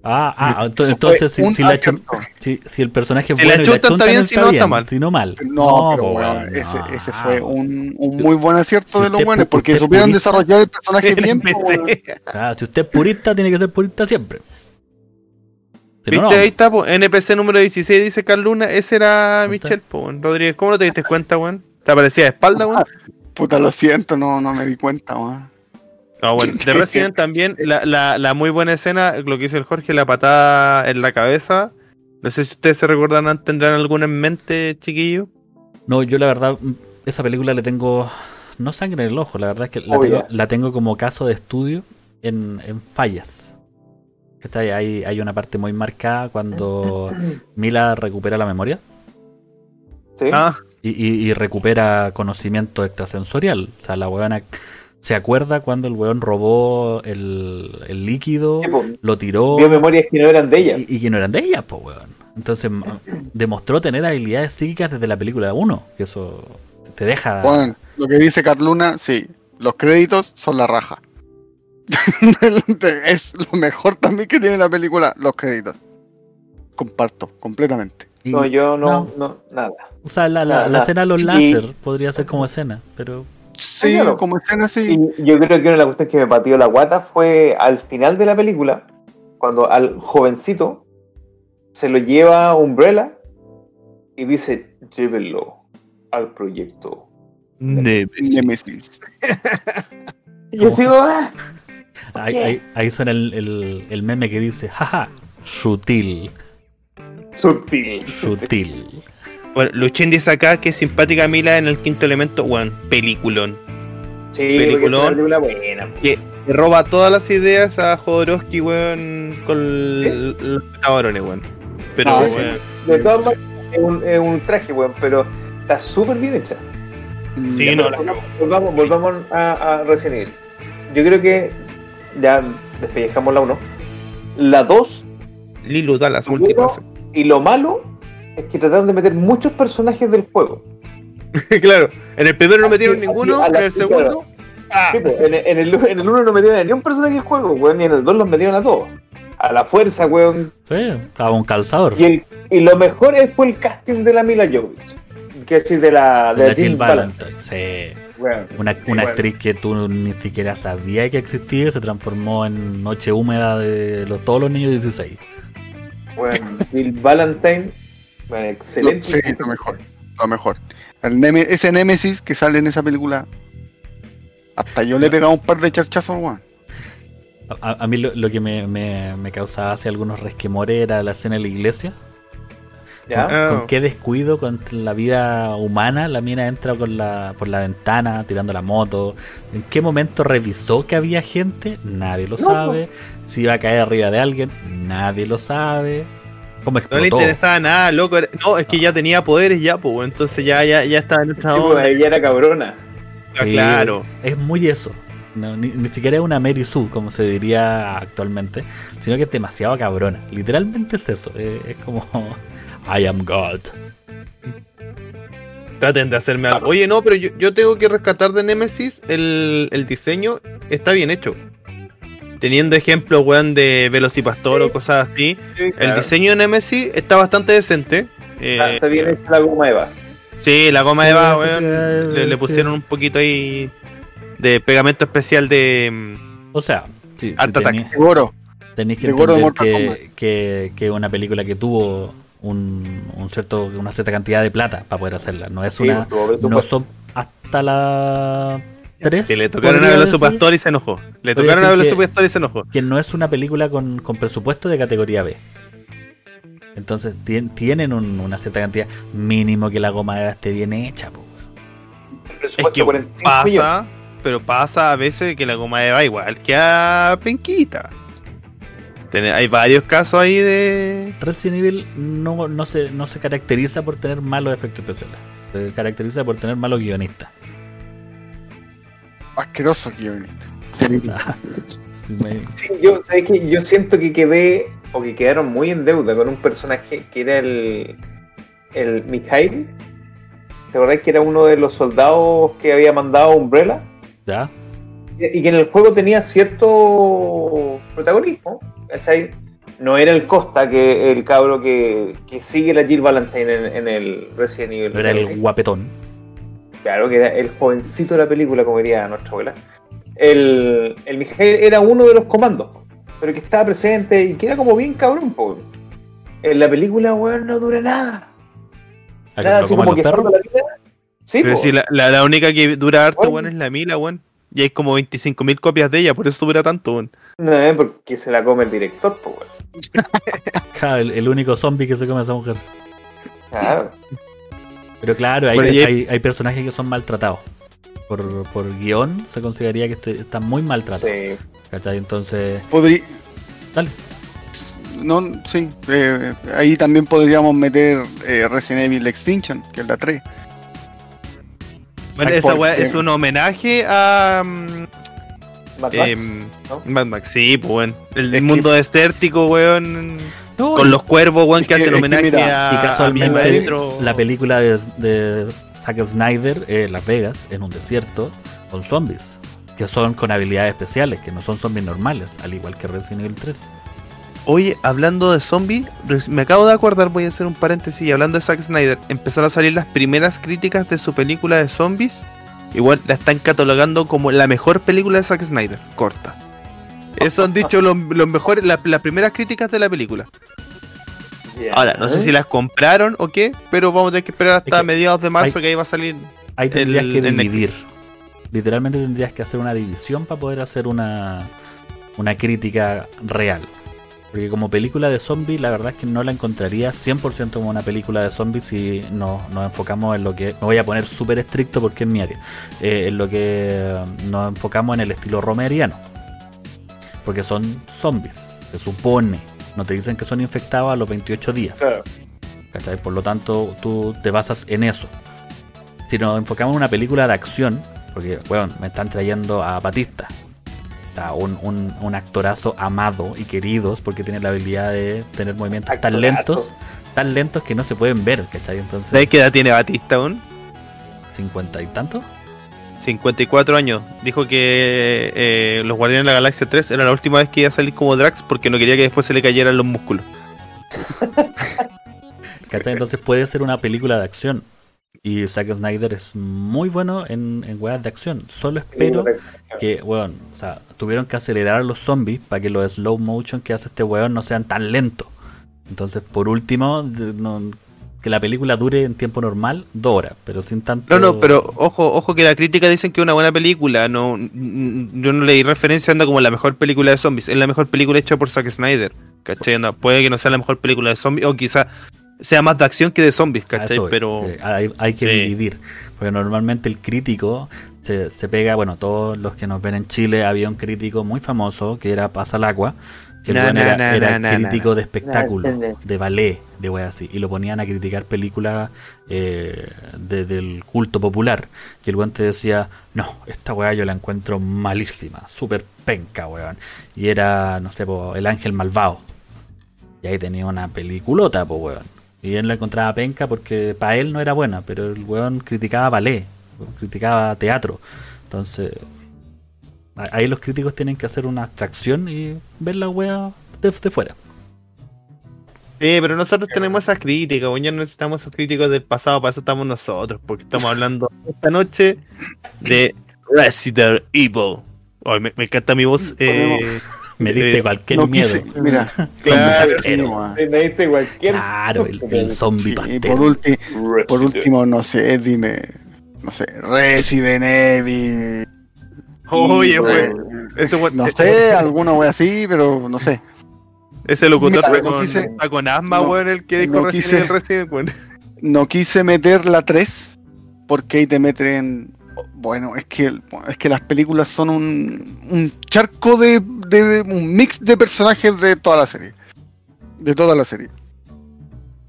Ah, ah, entonces fue si, un si, la chun- acierto. si, si el personaje es Si la bueno y la chuntan está bien, si no está mal. Si no mal. No, pero po, weón, weón, ese, no. ese fue un, un muy buen acierto Si de los buenos, porque supieron purista- desarrollar el personaje bien. Ah, si usted es purista, tiene que ser purista siempre. No, ¿Viste? no. Ahí está, po, NPC número 16, dice Carluna. Ese era po, weón. Rodríguez. ¿Cómo no te diste cuenta, weón? ¿Te aparecía de espalda, weón? Puta, lo siento, no, no me di cuenta, weón. Ah, bueno. De Resident también, la, la, la muy buena escena, lo que hizo el Jorge, la patada en la cabeza. No sé si ustedes se recuerdan, tendrán alguna en mente, chiquillo. No, yo la verdad, esa película le tengo, no sangre en el ojo, la verdad es que la, Obvio. tengo, la tengo como caso de estudio en, en fallas. Hay, hay una parte muy marcada cuando Mila recupera la memoria Sí. Ah, y, y- y recupera conocimiento extrasensorial. O sea, la weona se acuerda cuando el weón robó el, el líquido, Sí, po. lo tiró Vio memorias que no eran de ella. y, y que no eran de ella, pues weón. Entonces demostró tener habilidades psíquicas desde la película 1, que eso te deja... Bueno, lo que dice Carluna, sí, los créditos son la raja. es lo mejor también que tiene la película, los créditos. Comparto, completamente. y- No, yo no, no. no, nada. O sea, la, la, Nada, la escena de los Y- láser podría ser como escena, pero... Sí, claro. como escena sí. Y yo creo que una de las cuestiones que me pateó la guata fue al final de la película, cuando al jovencito se lo lleva Umbrella y dice, llévenlo al proyecto. Nemesis. Y yo sigo, ah, Ahí, ahí, ahí suena el, el, el meme que dice, jaja, sutil, sutil. sutil. bueno, Luchín dice acá que simpática Mila en el quinto elemento, weón, peliculón. Sí, Peliculón. es una buena. Que roba todas las ideas a Jodorowsky, weón, con los varones, weón. Pero, Ah, sí. weón, De todas maneras, es un, es un traje, weón, pero está súper bien hecha. Sí, Ya, no, volvamos, volvamos, volvamos a, a Resident Evil. Yo creo que ya despellejamos la 1. La 2, Lilu Dallas, Uno, multipase. y lo malo es que trataron de meter muchos personajes del juego. claro, en el primero no Así- metieron así, ninguno, a en el segundo. Ah, Sí, pues, en, en el, en el 1 no metieron a ni un personaje del juego, weón, y en el 2 los metieron a todos. A la fuerza, weón. Sí, estaba un calzador. Y, el, y lo mejor es- fue el casting de la Mila Jovovich. Que es decir, de la, de la la Jill Valentine. Sí. Una, una actriz que tú ni siquiera sabías que existía se transformó en noche húmeda de los, todos los niños de 16. Bueno, Jill Valentine, bueno, excelente. Sí, lo mejor. Lo mejor. El Neme- ese Nemesis que sale en esa película. Hasta yo le he pegado un par de charchazos, weón. A, a mí lo, lo que me, me, me causaba hace algunos resquemores era la escena de la iglesia. ¿Ya? Con qué descuido con la vida humana la mina entra con la, por la ventana tirando la moto. ¿En qué momento revisó que había gente? Nadie lo No, sabe. Si iba a caer arriba de alguien, nadie lo sabe. ¿Cómo No le interesaba nada, loco. No, es que ya tenía poderes ya, pues, entonces ya, ya, ya estaba en otra Sí, pues, onda. ella era cabrona. Ah, Sí, claro. Es muy eso. No, ni, ni siquiera es una Mary Sue, como se diría actualmente, sino que es demasiado cabrona. Literalmente es eso. eh, Es, como I am God. Traten de hacerme algo. Oye, no, pero yo, yo tengo que rescatar de Nemesis el, el diseño. Está bien hecho. Teniendo ejemplos, weón, de Velocipastor o cosas así. El diseño de Nemesis está bastante decente. Eh, Está, está bien hecha la goma Eva. Sí, la goma Sí, de Eva, weón. Le, pusieron un poquito ahí de pegamento especial de. O sea, sí, Art Attack. tení- Seguro. tenéis que entender que, que, que una película que tuvo un, un cierto, una cierta cantidad de plata para poder hacerla. No es Sí, una. presupuesto. No son hasta la 3. Que le tocaron a Velocipastor decir, y se enojó. Le tocaron a que- Velocipastor y se enojó. Que no es una película con, con presupuesto de categoría B. Entonces tien- tienen un- una cierta cantidad mínimo que la goma Eva esté bien hecha. po. El Es presupuesto que 45 millones. pasa, pero pasa a veces que la goma de va igual que a Penquita. Hay varios casos ahí de. Resident Evil no, no, se, no se caracteriza por tener malos efectos especiales. Se caracteriza por tener malos guionistas. Asqueroso me- Sí, yo, ¿sabes qué? yo siento que quedé, o que quedaron muy en deuda con un personaje que era el, el Mikhail. ¿Te acordás que era uno de los soldados que había mandado Umbrella? ¿Ya? Y que en el juego tenía cierto protagonismo, ¿cachai? No era el Costa, que el cabro que, que sigue la Jill Valentine en, en el Resident Evil. Era el guapetón. Claro, que era el jovencito de la película, como diría nuestra abuela. El, el Mijael era uno de los comandos, pero que estaba presente y que era como bien cabrón, po. En la película, weón, no dura nada. ¿A que Nada, así como que la vida. Sí, Pero si la, la- la única que dura harto, Bueno. weón, es la Mila, weón. Y hay como 25.000 copias de ella, por eso dura tanto, weón. No, es porque se la come el director, po, weón. Claro, el, el único zombie que se come a esa mujer. Claro. Pero claro, hay, Bueno, y hay- hay, hay personajes que son maltratados. Por, por guion se consideraría que este- están muy maltratados. Sí. ¿Cachai? Entonces, Podría. Dale. No, sí. eh, ahí también podríamos meter eh, Resident Evil Extinction, que es la 3. Bueno, esa weá es un homenaje a. mm, Mad Max, ¿no? Mad Max, sí, pues, weón. El Es que- mundo desértico, weón. no, Con los cuervos, weón, que hacen es que homenaje mira, y a. a casualmente Maestro. la película de, de Zack Snyder, eh, Las Vegas, en un desierto, con zombies. Que son con habilidades especiales, que no son zombies normales, al igual que Resident Evil 3. Oye, hablando de zombies, me acabo de acordar, voy a hacer un paréntesis, y hablando de Zack Snyder, empezaron a salir las primeras críticas de su película de zombies. Igual la están catalogando como la mejor película de Zack Snyder, corta. Eso han dicho los, los mejores, la- las primeras críticas de la película. Ahora, no sé si las compraron o qué, pero vamos a tener que esperar hasta Es que mediados de marzo hay- que ahí va a salir. Ahí tendrías El- que dividir. Literalmente tendrías que hacer una división para poder hacer una, una crítica real. Porque como película de zombies, la verdad es que no la encontraría 100% como una película de zombies si nos, nos enfocamos en lo que... Me voy a poner súper estricto porque es mi área. eh, en lo que nos enfocamos en el estilo romeriano. Porque son zombies, se supone. No te dicen que son infectados a los 28 días. Claro. ¿cachai? Por lo tanto, tú te basas en eso. Si nos enfocamos en una película de acción, porque, bueno, me están trayendo a Batista. Un, un, un actorazo amado y queridos porque tiene la habilidad de tener movimientos tan lentos, tan lentos que no se pueden ver, ¿cachai? Entonces, ¿Sabes qué edad tiene Batista aún? 50 y tanto. 54 años. Dijo que eh, los Guardianes de la Galaxia 3 era la última vez que iba a salir como Drax porque no quería que después se le cayeran los músculos. ¿Cachai? Entonces puede ser una película de acción. Y Zack Snyder es muy bueno en, en weas de acción. Solo espero que, weón, o sea, tuvieron que acelerar a los zombies para que los slow motion que hace este weón no sean tan lentos. Entonces, por último, no- que la película dure en tiempo normal dos horas, pero sin tanto. No, no, pero ojo, ojo que la crítica dicen que es una buena película. No, yo no leí referencia anda como la mejor película de zombies. Es la mejor película hecha por Zack Snyder. ¿Cachai? Anda, puede que no sea la mejor película de zombies o quizá sea más de acción que de zombies, ¿cachai? eso Pero eh, hay, hay que Sí. dividir. Porque normalmente el crítico se, se pega, bueno, todos los que nos ven en Chile, había un crítico muy famoso que era Pasa al Agua, que weón na, era, na, era crítico de espectáculo, de ballet, de wey así, y lo ponían a criticar películas eh, de- del culto popular. Y el weón te decía, no, esta weá yo la encuentro malísima, súper penca, weón. Y era, no sé, po, El Ángel Malvado. Y ahí tenía una peliculota, pues, weón. Y él la encontraba penca porque para él no era buena, pero el weón criticaba ballet, criticaba teatro. Entonces, ahí los críticos tienen que hacer una abstracción y ver la wea de, de fuera. Sí, pero nosotros tenemos esas críticas, weón, ya no necesitamos esos críticos del pasado, para eso estamos nosotros, porque estamos hablando esta noche de Resident Evil. Ay, me, me encanta mi voz. eh, Me diste eh, cualquier no miedo. quise, mira, Claro. Me diste cualquier. Claro, el, el zombie Sí, pastero. por, ulti- por último, no sé, dime, no sé, Resident Evil. Oye. Ese, weón- No sé, alguno wey así, pero no sé. ese locutor Mira, está, no con, quise- con asma, no- weón, el que dijo no Resident quise- Evil Resident, weón. No quise meter la 3 porque ahí te meten. Bueno, es que, es que las películas son un, un charco de, de- un mix de personajes de toda la serie. De toda la serie.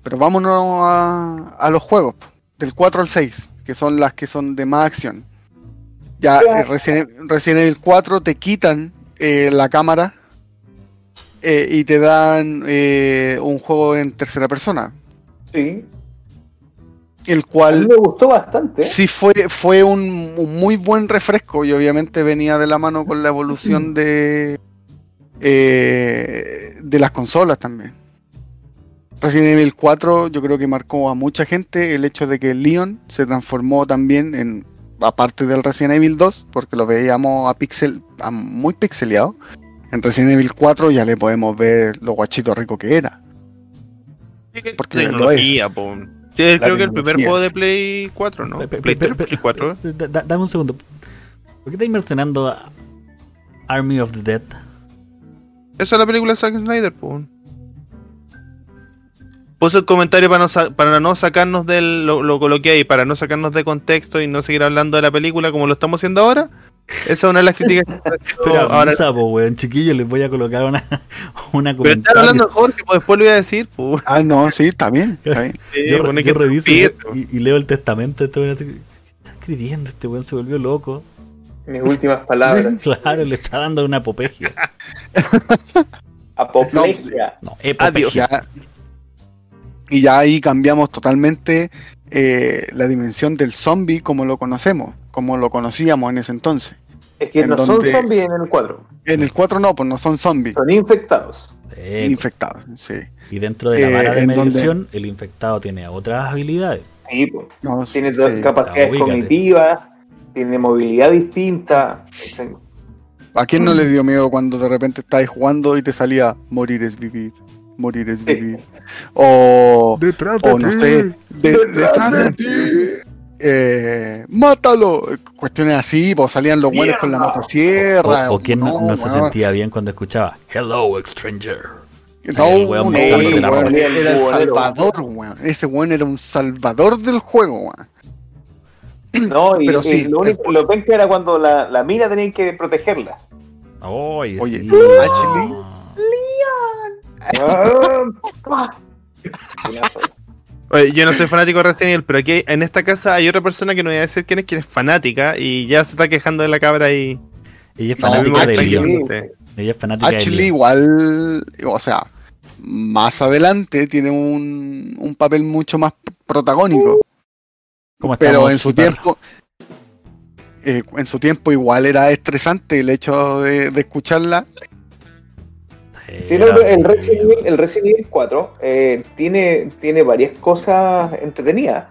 Pero vámonos a, a los juegos, del 4 al 6, que son las que son de más acción. Ya eh, Resident, Resident Evil 4 te quitan eh, la cámara eh, y te dan un juego en tercera persona. Sí. El A mí cual me gustó bastante. Sí, fue, fue un, un muy buen refresco y obviamente venía de la mano con la evolución de, eh, de las consolas también. Resident Evil 4 yo creo que marcó a mucha gente el hecho de que Leon se transformó también en, aparte del Resident Evil 2, porque lo veíamos a pixel, a muy pixeleado, en Resident Evil 4 ya le podemos ver lo guachito rico que era. Porque lo tecnología. Sí, La creo que el primer juego de Play 4, ¿no? Pe- pe- Play pe- 3, pe- Play 4. Da- da- dame un segundo. ¿Por qué estás mencionando Army of the Dead? Esa es la película de Zack Snyder, po. Puse el comentario para no, para no sacarnos del. Lo, lo coloqué ahí, para no sacarnos de contexto y no seguir hablando de la película como lo estamos haciendo ahora. Esa es una de las críticas Pero ahora. avisa, po, weón, chiquillos, les voy a colocar una, una Pero están comentario. hablando de Jorge, pues después lo voy a decir. Ah, no, sí, está bien. Está bien. Sí, yo, yo que reviso y, y leo el testamento de este ¿qué está escribiendo este weón? Se volvió loco. Mis últimas palabras. Claro, le está dando una apopegia. Apoplejia. No, epopegia. Ya- y ya ahí cambiamos totalmente eh, la dimensión del zombie como lo conocemos, como lo conocíamos en ese entonces. Es que ¿En no son zombies en el 4. En el 4 no, pues no son zombies, Son infectados. Sí, infectados, sí. y dentro de la Eh, vara de medición, el infectado tiene otras habilidades. Sí, po. No, Tiene sí. capacidades cognitivas, tiene movilidad distinta. ¿A quién no le dio miedo cuando de repente estáis jugando y te salía morir es vivir, morir es vivir? O, o no sé, de- detrás de ti. Eh, mátalo, cuestiones así, pues salían los buenos con la motosierra. O, o quien no, no se sentía bien cuando escuchaba Hello, stranger. No, weón weón ropa. era el salvador, weón. Ese weón era un salvador del juego, weón. No, y, Pero y sí, lo único lo penca era cuando la, la mina tenía que protegerla. Oye, Oye, sí. Ashley. Ah, Oye, yo no soy fanático de Resident Evil, pero aquí en esta casa hay otra persona que no voy a decir quién es, quien es fanática y ya se está quejando de la cabra y. Ella es No, fanática de Ashley. Leon. Ella es fanática de Ashley Leon. igual, o sea, más adelante tiene un, un papel mucho más pr- protagónico. ¿Cómo Pero en su tiempo, eh, en su tiempo igual era estresante el hecho de, de escucharla. Sí, no, el, Resident Evil, el Resident Evil 4 eh, tiene, tiene varias cosas entretenidas.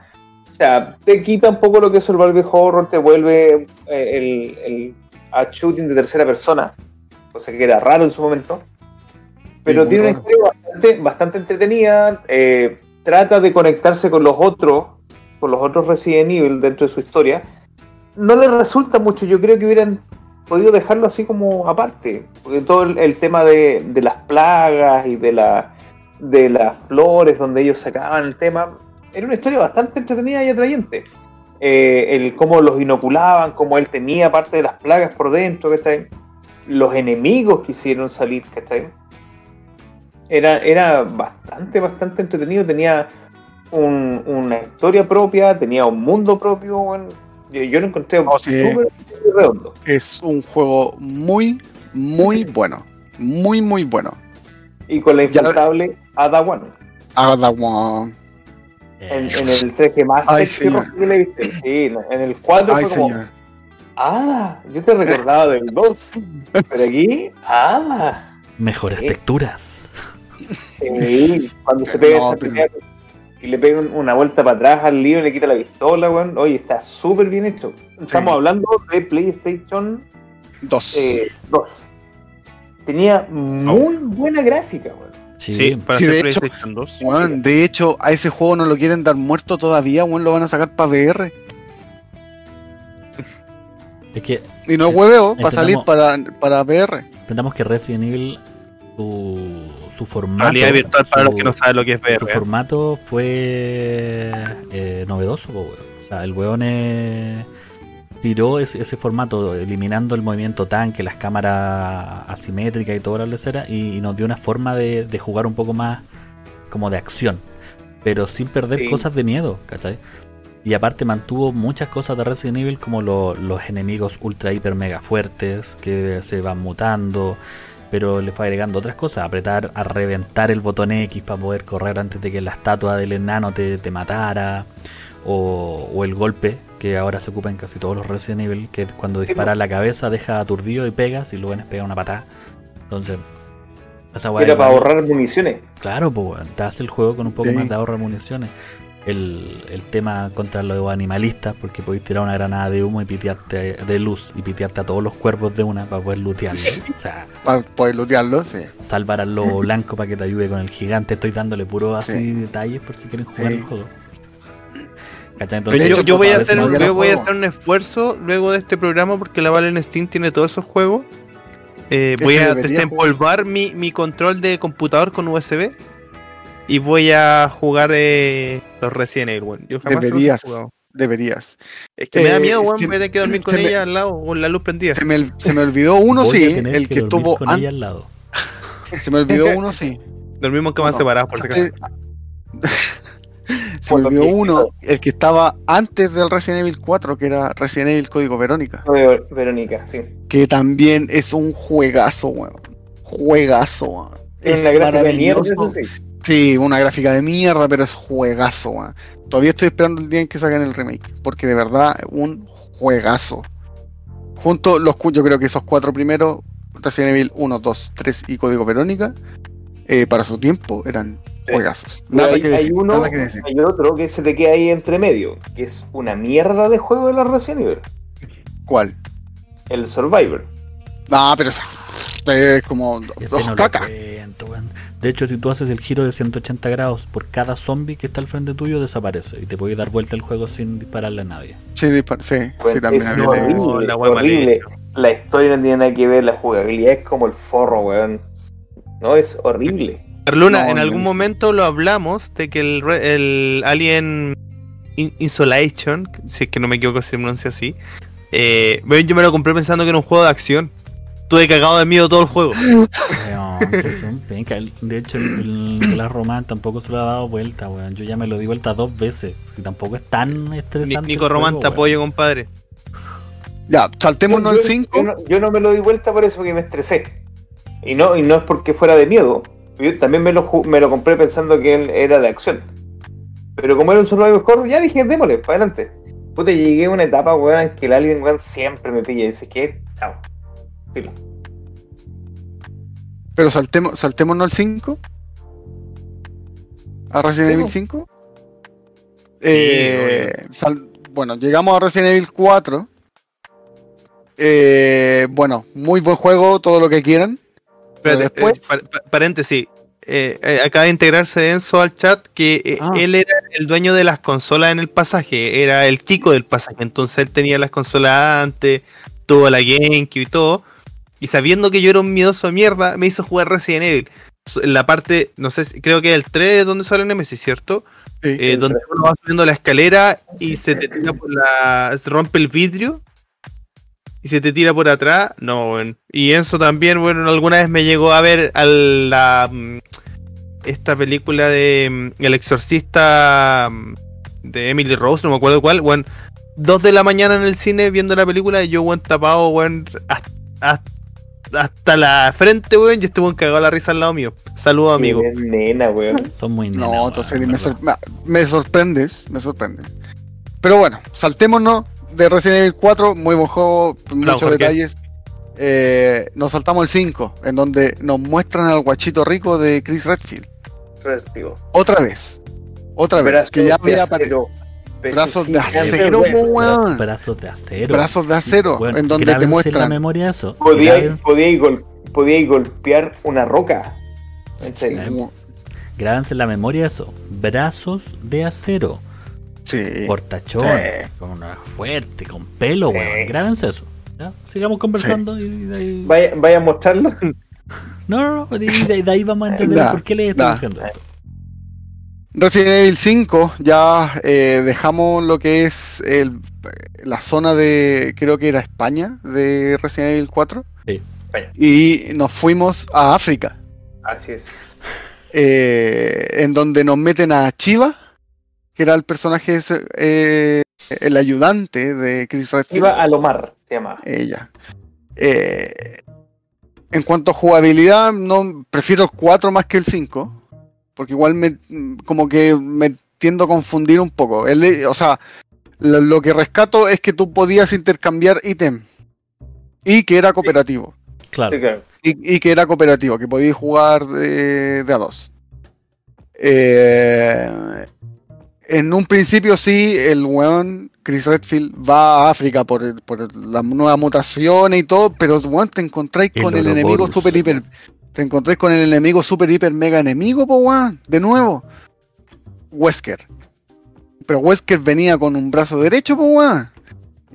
O sea, te quita un poco lo que es el Valve Horror, te vuelve eh, el, el a shooting de tercera persona, cosa que era raro en su momento. Pero Sí, tiene una historia bastante, bastante entretenida, eh, trata de conectarse con los otros, con los otros Resident Evil dentro de su historia. No le resulta mucho, yo creo que hubieran podido dejarlo así como aparte, porque todo el, el tema de, de las plagas y de, la, de las flores donde ellos sacaban el tema, era una historia bastante entretenida y atrayente. Eh, el cómo los inoculaban, cómo él tenía parte de las plagas por dentro, ¿cachai? Los enemigos que hicieron salir, ¿cachai? Era, era bastante, bastante entretenido, tenía un- una historia propia, tenía un mundo propio, bueno, yo, yo lo encontré Oh, sí. súper redondo. Es un juego muy, muy bueno. Muy, muy bueno. Y con la Ya- infaltable Ada One. Ada Wong. En, en el 3 que más Ay, que le viste. Sí, no, en el 4 Ay, fue como, señor. ah, yo te recordaba del 2. Pero aquí, ah, Mejores Sí. texturas. sí, cuando se pega No, esa pero- pelea y le pega un- una vuelta para atrás al lío y le quita la pistola, weón. Oye, está súper bien hecho. Estamos Sí. hablando de PlayStation Dos. eh, 2. Tenía muy buena gráfica, weón. Sí. Sí, para Sí, hacer de hecho- PlayStation 2. Weón, de hecho, a ese juego no lo quieren dar muerto todavía, weón, lo van a sacar para VR. Es que Y no es hueveo, va a salir para, para VR. entendamos que Resident Evil, su, su formato. Realidad virtual para los su- que no saben lo que es Su VR. formato fue eh, novedoso, weón. O sea, el weón eh, tiró ese, ese formato, eliminando el movimiento tanque, las cámaras asimétricas y toda la lecera, y, y nos dio una forma de, de jugar un poco más como de acción, pero sin perder Sí. cosas de miedo, ¿cachai? Y aparte mantuvo muchas cosas de Resident Evil como lo- los enemigos ultra hiper mega fuertes que se van mutando, pero le fue agregando otras cosas, apretar a reventar el botón X para poder correr antes de que la estatua del enano te, te matara, o, o el golpe que ahora se ocupa en casi todos los Resident Evil, que cuando dispara la cabeza deja aturdido y pegas y luego pega una patada. Entonces, esa Era para ahorrar municiones. Claro, pues te hace el juego con un poco Sí. más de ahorro de municiones. El, el tema contra los animalistas, porque podéis tirar una granada de humo y pitearte de luz y pitearte a todos los cuerpos de una para poder lootearlo. O sea, Para poder lootearlo, sí. salvar al lobo blanco para que te ayude con el gigante. Estoy dándole puro así Sí. detalles por si quieren jugar Sí. el juego. Yo, voy a hacer, yo voy a hacer un esfuerzo luego de este programa porque la Valen Steam tiene todos esos juegos. Eh, voy a desempolvar mi, mi control de computador con USB y voy a jugar eh, los Resident Evil. weón. Yo jamás se los he Deberías. jugado. Deberías. Es que me da Eh, miedo, weón, voy a tener que dormir con me- ella al lado con la luz prendida. Se me, se me olvidó uno, voy sí. El que dormir estuvo con ella al lado. Se me olvidó uno, sí. Dormimos en camas Uno. separadas, por si acaso. Antes- Se me olvidó uno, el que estaba antes del Resident Evil 4, que era Resident Evil Código Verónica. No, Verónica, sí. Que también es un juegazo, weón. Juegazo, weón. Es de mierda, maravilloso. eso sí. Sí, una gráfica de mierda, pero es juegazo, weón. Todavía estoy esperando el día en que saquen el remake, porque de verdad, un juegazo. Junto los cu- yo creo que esos cuatro primeros, Resident Evil 1, 2, 3 y Código Verónica, eh, para su tiempo eran juegazos. Nada hay, que hay decir, uno, nada que decir. hay otro que se te queda ahí entre medio, que es una mierda de juego de la Resident Evil. ¿Cuál? El Survivor. No, pero esa- es como Este dos no lo caca. cuento, weón. De hecho, si tú haces el giro de 180 grados por cada zombie que está al frente tuyo, desaparece. Y te puedes dar vuelta el juego sin dispararle a nadie. Sí, dispar- sí, sí, también es había horrible, la horrible. La historia no tiene nada que ver, la jugabilidad es como el forro, weón. No, es horrible. Carluna, No, en algún no. momento lo hablamos de que el, re- el Alien In- Insolation, si es que no me equivoco si se pronuncia así, eh, yo me lo compré pensando que era un juego de acción. Estuve cagado de miedo todo el juego. Weón, que son penca. De hecho, el, el Glass Román tampoco se lo ha dado vuelta, weón. Yo ya me lo di vuelta dos veces. Si tampoco es tan estresante. Nico Román, te apoyo, compadre. Ya, saltémonos el 5. Yo, no, yo no me lo di vuelta por eso porque me estresé. Y no, y no es porque fuera de miedo. Yo también me lo, me lo compré pensando que él era de acción. Pero como era un survival horror, ya dije, démosle, para adelante. Puta, llegué a una etapa, weón, en que el alien, weón, siempre me pilla y dice que, chao. Filo. Pero saltemos, saltémonos el 5. A Resident Evil Sí, 5. Eh, sal- bueno, llegamos a Resident Evil 4. Eh, bueno, muy buen juego, todo lo que quieran. Pero Espérate, después- eh, pa- paréntesis. Eh, acaba de integrarse Enzo al chat que Ah. él era el dueño de las consolas en el pasaje, era el chico del pasaje, entonces él tenía las consolas antes, tuvo la GameCube y todo, y sabiendo que yo era un miedoso de mierda, me hizo jugar Resident Evil. La parte, no sé, creo que el 3 donde sale Nemesis, ¿cierto? Sí. Eh, donde uno va subiendo la escalera y se te tira por la. se rompe el vidrio y se te tira por atrás. No, bueno. Y Enzo también, bueno, alguna vez me llegó a ver a la. mm, esta película de mm, El Exorcista mm, de Emily Rose, no me acuerdo cuál, bueno. Dos de la mañana en el cine viendo la película y yo, weón, tapado, weón, hasta, hasta, hasta la frente, weón, y este weón cagado la risa al lado mío. Saludos, amigo. Qué Nena, weón. Son muy nenas, No, weón, entonces me, sor- me sorprendes, me sorprendes. Pero bueno, saltémonos de Resident Evil 4, muy juego, muchos detalles. Eh, nos saltamos el 5, en donde nos muestran al guachito rico de Chris Redfield. Respiro. Otra vez, otra vez, Brazos que ya había aparecido. Brazos de acero, weón. Brazos de acero. Brazos de acero, en donde te en la muestran. memoria eso. Podía, Graben- podía, gol- podía golpear una roca. En serio. en la memoria eso. Brazos de acero. Sí. Portachón. Sí. Con una fuerte, con pelo, Sí. weón. Grábense eso. ¿ya? Sigamos conversando y de ahí... Vaya, vaya a mostrarlo. No, no, no. De, de- de ahí vamos a entender Da, por qué le estoy da. diciendo esto. Resident Evil 5, ya eh, dejamos lo que es el- la zona de, creo que era España, de Resident Evil 4. Sí. España. Y nos fuimos a África, Así es. eh, en donde nos meten a Chiva, que era el personaje, ese, eh, el ayudante de Chris Redfield. Iba a Lomar, se llama. Ella. Eh, en cuanto a jugabilidad, no prefiero el 4 más que el 5. Porque igual me como que me tiendo a confundir un poco. El- o sea, lo, lo que rescato es que tú podías intercambiar ítem. Y que era cooperativo. Claro. Y, y que era cooperativo, que podías jugar de, de a dos. Eh, en un principio sí, el weón Chris Redfield va a África por, el- por la nueva mutación y todo, pero weón, te encontráis El con el enemigo Ouroboros. super hiper. Te encontráis con el enemigo super hiper mega enemigo, po weón, de nuevo. Wesker. Pero Wesker venía con un brazo derecho, po weón.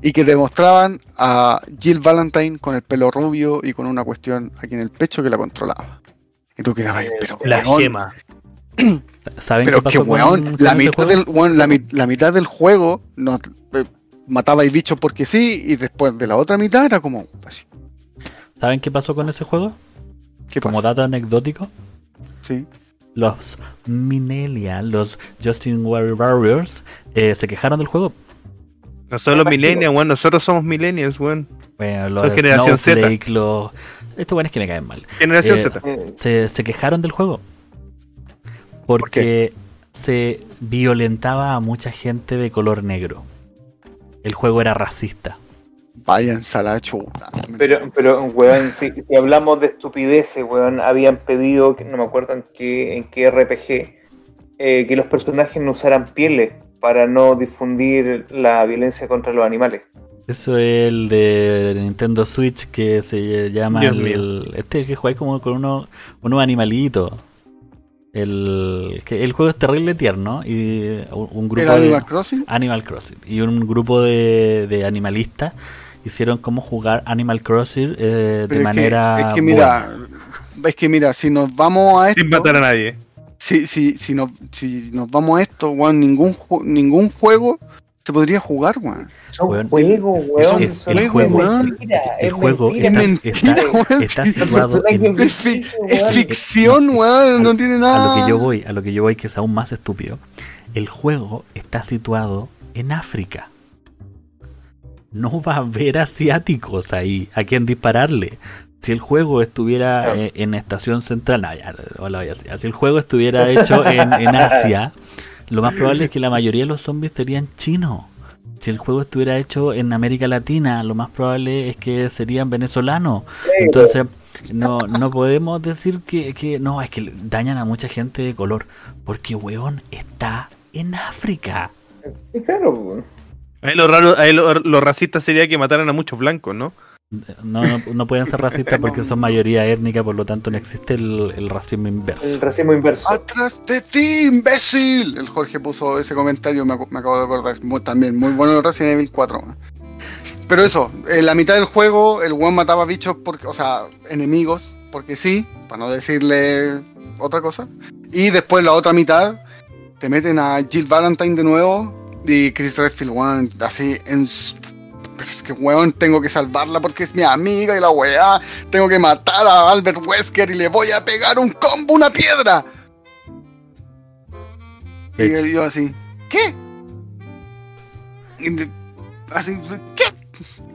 Y que demostraban a Jill Valentine con el pelo rubio y con una cuestión aquí en el pecho que la controlaba. Y tú quedabas ahí, pero La weón, gema. ¿Saben pero qué que pasó con- weón, con la mitad juego? del weón, la, mi- la mitad del juego no eh, matabais bichos porque sí, y después de la otra mitad era como así. ¿Saben qué pasó con ese juego? ¿Qué Como pasa? dato anecdótico, Sí. los Minelian, los Justin Warriors, eh, se quejaron del juego. Nosotros los millennials, weón, nosotros somos millennials, weón. Bueno, los Son generación Z. Snowflake, los... Estos buenos que me caen mal. Generación Eh, Z. Se, se quejaron del juego. Porque se violentaba a mucha gente de color negro. El juego era racista. Váyanse a la chuta. Pero, pero, weón, si, si hablamos de estupideces, weón, habían pedido, no me acuerdo en qué, en qué RPG, eh, que los personajes no usaran pieles para no difundir la violencia contra los animales. Eso es el de Nintendo Switch que se llama Dios el, mío. este que jugáis como con uno, unos animalitos. El, que el juego es terrible tierno y un, un grupo ¿Era de Animal Crossing? Animal Crossing y un grupo de, de animalistas hicieron cómo jugar Animal Crossing eh, de es que- manera es que mira, es que mira, si nos vamos a esto, Sin matar a nadie. si, si, si, nos, si nos vamos a esto, weón, ningún, ju- ningún juego se podría jugar, weón. Son Weón, juegos, weón. es- son el juegos, juego- mentira, el es juego mentira, está, es mentira, está- weón. situado en, Es, weón. es ficción, weón, no tiene a nada. lo que yo voy, a lo que yo voy que es aún más estúpido. El juego está situado en África. No va a haber asiáticos ahí a quien dispararle. Si el juego estuviera Claro. eh, en estación central, no, ya. Si el juego estuviera hecho en, en Asia, lo más probable es que la mayoría de los zombies serían chinos. Si el juego estuviera hecho en América Latina, lo más probable es que serían venezolanos. Entonces, no, no podemos decir que, que no, es que dañan a mucha gente de color. Porque, weón, está en África. Sí, claro, weón. Ahí lo raro, ahí lo, lo racista sería que mataran a muchos blancos, ¿no? No, no, no pueden ser racistas porque son mayoría étnica, por lo tanto no existe el, el racismo El inverso. racismo inverso. Atrás de ti, imbécil. El Jorge puso ese comentario, me, me acabo de acordar. Muy- también, muy bueno Resident Evil 4. weón. Pero eso, en la mitad del juego, el weón mataba bichos, porque, o sea, enemigos, porque sí, para no decirle otra cosa. Y después la otra mitad, te meten a Jill Valentine de nuevo y Chris Redfield, weón, así en. Pero es que, weón, tengo que salvarla porque es mi amiga y la weá. Tengo que matar a Albert Wesker y le voy a pegar un combo, una piedra. Y yo así, ¿qué? Así, ¿qué?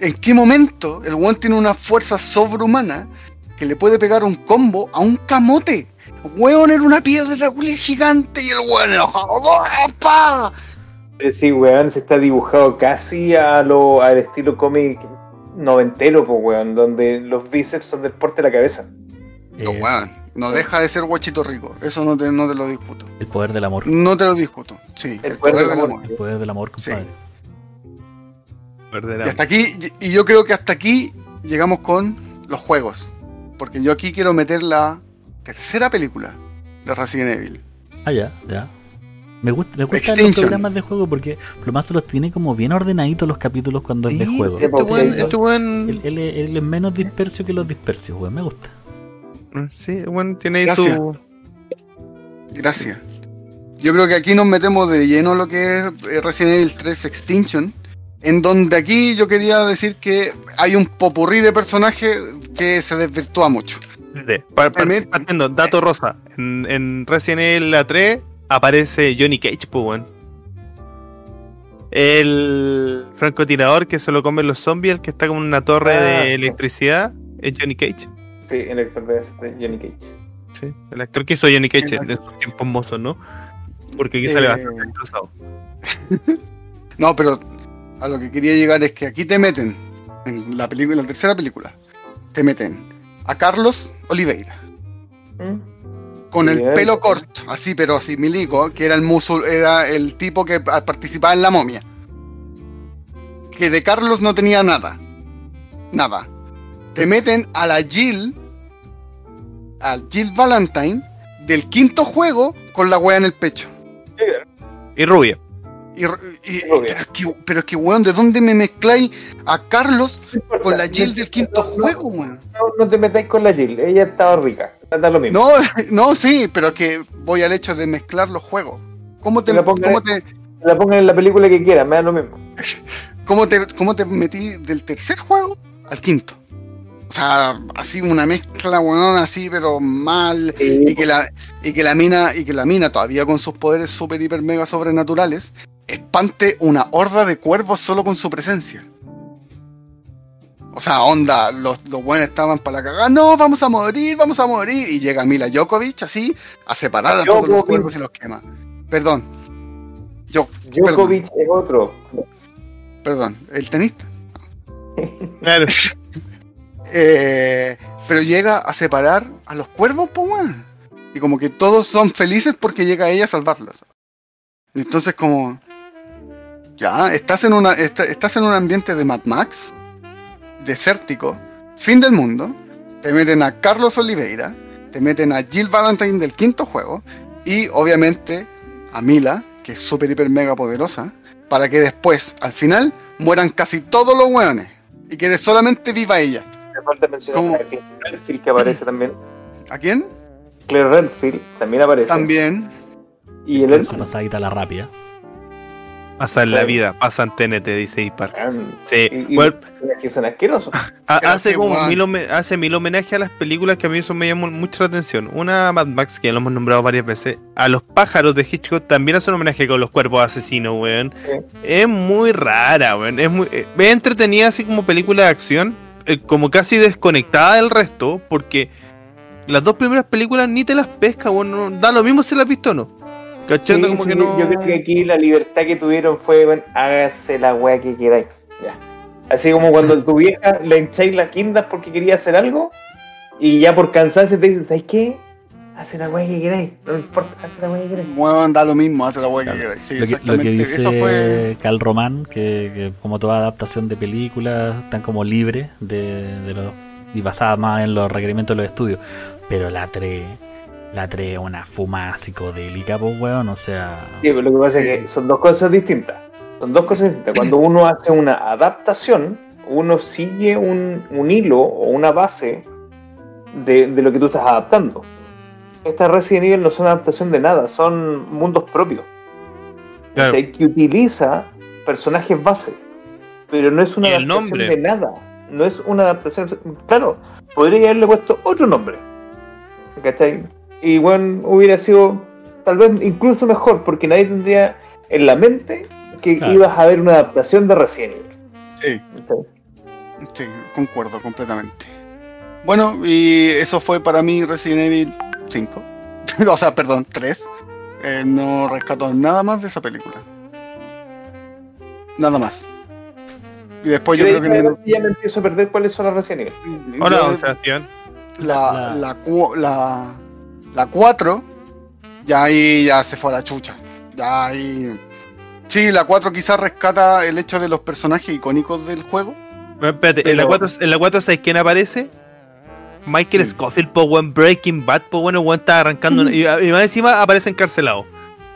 ¿En qué momento el weón tiene una fuerza sobrehumana que le puede pegar un combo a un camote? Weón era una piedra gigante y el weón enojado. ¡pa! Eh, Sí, weón, se está dibujado casi a lo, al estilo cómic noventero, pues, weón, donde los bíceps son del porte de la cabeza. No, Eh, weón, no deja de ser guachito rico. Eso no te, no te lo discuto. el poder del amor. No te lo discuto. Sí, El poder del amor. El poder del amor, Sí. compadre. Perderá. Y hasta aquí, y y yo creo que hasta aquí llegamos con los juegos. Porque yo aquí quiero meter la tercera película de Resident Evil. Ah, ya, ya. Me gusta, me gustan los Extinction. programas de juego porque Plomazo los tiene como bien ordenaditos los capítulos cuando es de Sí, juego. Este weón, este weón- Él, él es- él es menos dispersio que los dispersios, weón. Me gusta. sí, weón, tiene ahí Gracias. su. Gracias. Yo creo que aquí nos metemos de lleno lo que es eh, Resident Evil 3 Extinction. En donde aquí yo quería decir que hay un popurrí de personajes que se desvirtúa mucho. Espérate, pa- pa- Permit- partiendo, dato rosa. En, en Resident Evil la 3 aparece Johnny Cage, pues. El francotirador que se lo comen los zombies, el que está como en una torre Ah, de sí. electricidad, es Johnny Cage. Sí, el actor de, de Johnny Cage. Sí, el actor que hizo Johnny Cage en sus tiempos mozos, ¿no? Porque aquí Eh, sale bastante destrozado. No, pero a lo que quería llegar es que aquí te meten, en la película, en la tercera película, te meten a Carlos Oliveira. ¿Mm? Con el Bien. pelo corto, así, pero así, milico, que era el musul, era el tipo que pa- participaba en la momia. Que de Carlos no tenía nada. Nada. Te meten a la Jill, a Jill Valentine, del quinto juego, con la wea en el pecho. Y rubia. Y, y- pero, es que, pero que, weón, ¿de dónde me mezcláis a Carlos con la Jill del quinto juego, weón? No, no te metáis con la Jill, ella estaba rica. Da lo mismo. No, no, sí, pero que voy al hecho de mezclar los juegos. ¿Cómo te, cómo te, La pongan en la película que quieran, me da lo mismo. cómo te, cómo te metí del tercer juego al quinto? O sea, así una mezcla, weón, así, pero mal. Y que la, y que la mina, y que la mina, todavía con sus poderes super, hiper, mega sobrenaturales, espante una horda de cuervos solo con su presencia. O sea, onda, los, los buenos estaban para la cagada, no, vamos a morir, vamos a morir. Y llega Mila Djokovic así, a separar a todos los cuervos y los quema. Perdón. Yo, Djokovic es otro. perdón, el tenista. Claro. Eh, pero llega a separar a los cuervos, weón. Y como que todos son felices porque llega ella a salvarlos. Entonces como... Ya, estás en, una, est- estás en un ambiente de Mad Max, desértico, fin del mundo. Te meten a Carlos Oliveira, te meten a Jill Valentine del quinto juego y obviamente a Mila, que es súper, hiper, mega poderosa, para que después, al final, mueran casi todos los weones y quede solamente viva ella. Me falta mencionar ¿Cómo? a Claire que aparece también. ¿A quién? Claire Redfield también aparece. También. Y el Esa hermano. pasadita a la rápida. Pasa en la vida, pasa en TNT, dice Ipar. weón. Sí, Y, y bueno, que son asquerosos. hace como mil, hace mil homenaje a las películas que a mí eso me llamó mucho la atención. Una Mad Max, que ya lo hemos nombrado varias veces. A los pájaros de Hitchcock también hace un homenaje con los cuerpos asesinos, weón. Es muy rara, weón. Es muy eh, es entretenida así como película de acción, eh, como casi desconectada del resto, porque las dos primeras películas ni te las pesca, weón. no- da lo mismo si las has visto o no. ¿Cachando? Sí, como sí, que no... Yo creo que aquí la libertad que tuvieron fue, bueno, hágase la weá que queráis. Ya. Así como cuando tu vieja le hincháis las quintas porque quería hacer algo y ya por cansancio te dicen, ¿sabes qué? Hace la weá que queráis, no me importa, hace la weá que queráis. Weón, da lo mismo, hace la weá que queráis. Sí, Lo que, lo que exactamente. dice Eso fue. Cal Román, que, que como toda adaptación de películas, están como libres de, de los, y basadas más en los requerimientos de los estudios. Pero la 3, la 3 es una fuma psicodélica, pues weón, o sea... Sí, pero lo que pasa es que son dos cosas distintas. Son dos cosas distintas. Cuando uno hace una adaptación, uno sigue un, un hilo o una base de, de lo que tú estás adaptando. Estas Resident Evil no son adaptación de nada, son mundos propios. Claro. ¿cachai? Que utiliza personajes base, pero no es una adaptación nombre. de nada. No es una adaptación. Claro, podría haberle puesto otro nombre. ¿Cachai? Y bueno, hubiera sido tal vez incluso mejor, porque nadie tendría en la mente que Claro. ibas a ver una adaptación de Resident Evil. Sí, sí, concuerdo completamente. Bueno, y eso fue para mí Resident Evil 5. o sea, perdón, 3. Eh, no rescató nada más de esa película. Nada más. Y después yo creo que ya, no- ya me empiezo a perder cuáles son las Resident Evil. Hola, yo- don Sebastián. la, La- la, cu- la, la 4, ya ahí ya se fue a la chucha. Ya ahí. Sí, la 4 quizás rescata el hecho de los personajes icónicos del juego. Bueno, espérate, en la Pero- 4, en la 4 ¿sabes quién aparece? Michael Sí. Scofield, po weón, Breaking Bad, po weón está arrancando una- y, y más encima aparece encarcelado.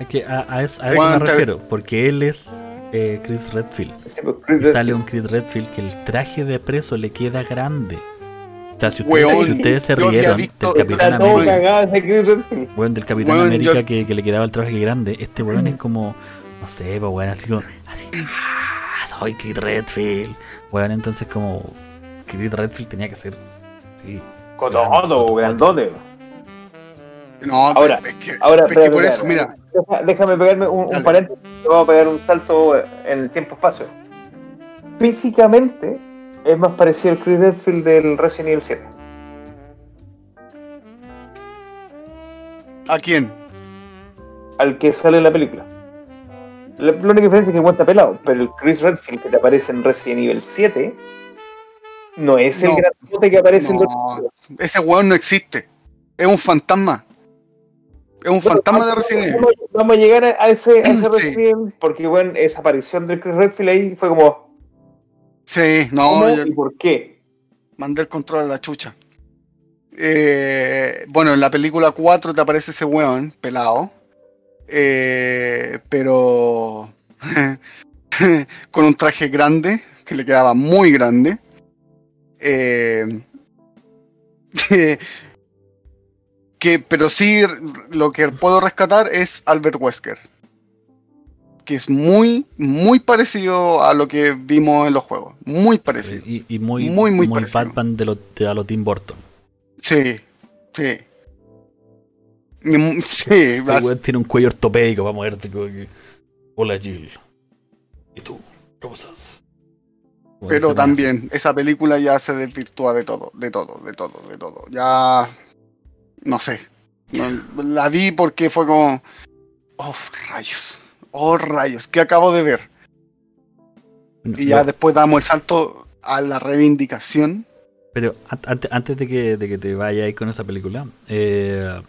Es que a, a eso, a eso me refiero, porque él es eh, Chris Redfield. Sí, pues, Chris Y sale un Chris Redfield que el traje de preso le queda grande. O sea, si ustedes, Weón, si ustedes se rieron visto- del Capitán América, weón, del Capitán Weón, América yo- que, que le quedaba el traje grande, este weón es como, no sé, pues weón, así como, así, ah, soy Chris Redfield. Weón, entonces como, Chris Redfield tenía que ser, sí. Cotodo, grandote. No, Ahora, es que, Ahora, es que espera, por espera, eso, mira, Deja- déjame pegarme un, un paréntesis. Vamos a pegar un salto en el tiempo-espacio. Físicamente es más parecido al Chris Redfield del Resident Evil 7. ¿a quién? Al que sale en la película. La, la única diferencia es que aguanta pelado, pero el Chris Redfield que te aparece en Resident Evil 7 no es el No. que aparece en No. Resident Evil. Ese weón no existe. Es un fantasma. Es un fantasma de Resident Evil. Vamos, vamos a llegar a, ese, a ese Sí. Resident Evil porque, bueno, esa aparición del Chris Redfield ahí fue como, Sí, no, ¿cómo yo y por qué? mandé el control a la chucha. Eh, bueno, en la película 4 te aparece ese weón, pelado. Eh, pero con un traje grande, que le quedaba muy grande. Eh, que, pero sí, lo que puedo rescatar es Albert Wesker. Que es muy, muy parecido a lo que vimos en los juegos. Muy parecido. Y, y muy, Muy, muy muy parecido. Batman de, lo, de a lo Tim Burton. Sí, sí. Sí, El as- weón tiene un cuello ortopédico para moverte que, Hola Jill. ¿Y tú? ¿Cómo estás? Pero también esa película ya se desvirtúa de todo, de todo, de todo, de todo. Ya no sé. No- la vi porque fue como oh rayos, oh rayos, ¿qué acabo de ver? Y ya No, después damos el salto a la reivindicación. Pero an- ante- antes de que, de que te vayas ahí con esa película, eh,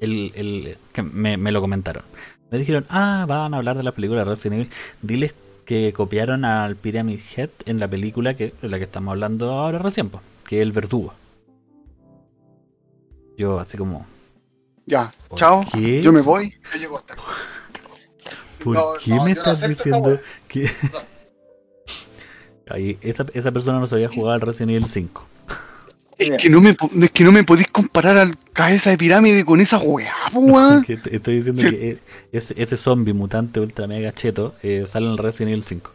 el, el- que me, me lo comentaron. Me dijeron, ah, van a hablar de la película de Resident Evil. Diles que copiaron al Pyramid Head en la película que de la que estamos hablando ahora recién, que es el verdugo. Yo así como, Ya, ¿Por chao. qué? Yo me voy. Yo llego hasta. ¿Por No, qué no, me no estás diciendo que... Ahí, esa, esa persona no se había jugado al Resident Evil 5. Es que no me, es que no me podéis comparar al cabeza de pirámide con esa weá. Que te- estoy diciendo Sí. que ese, ese zombie mutante ultra mega cheto eh, sale en el Resident Evil 5.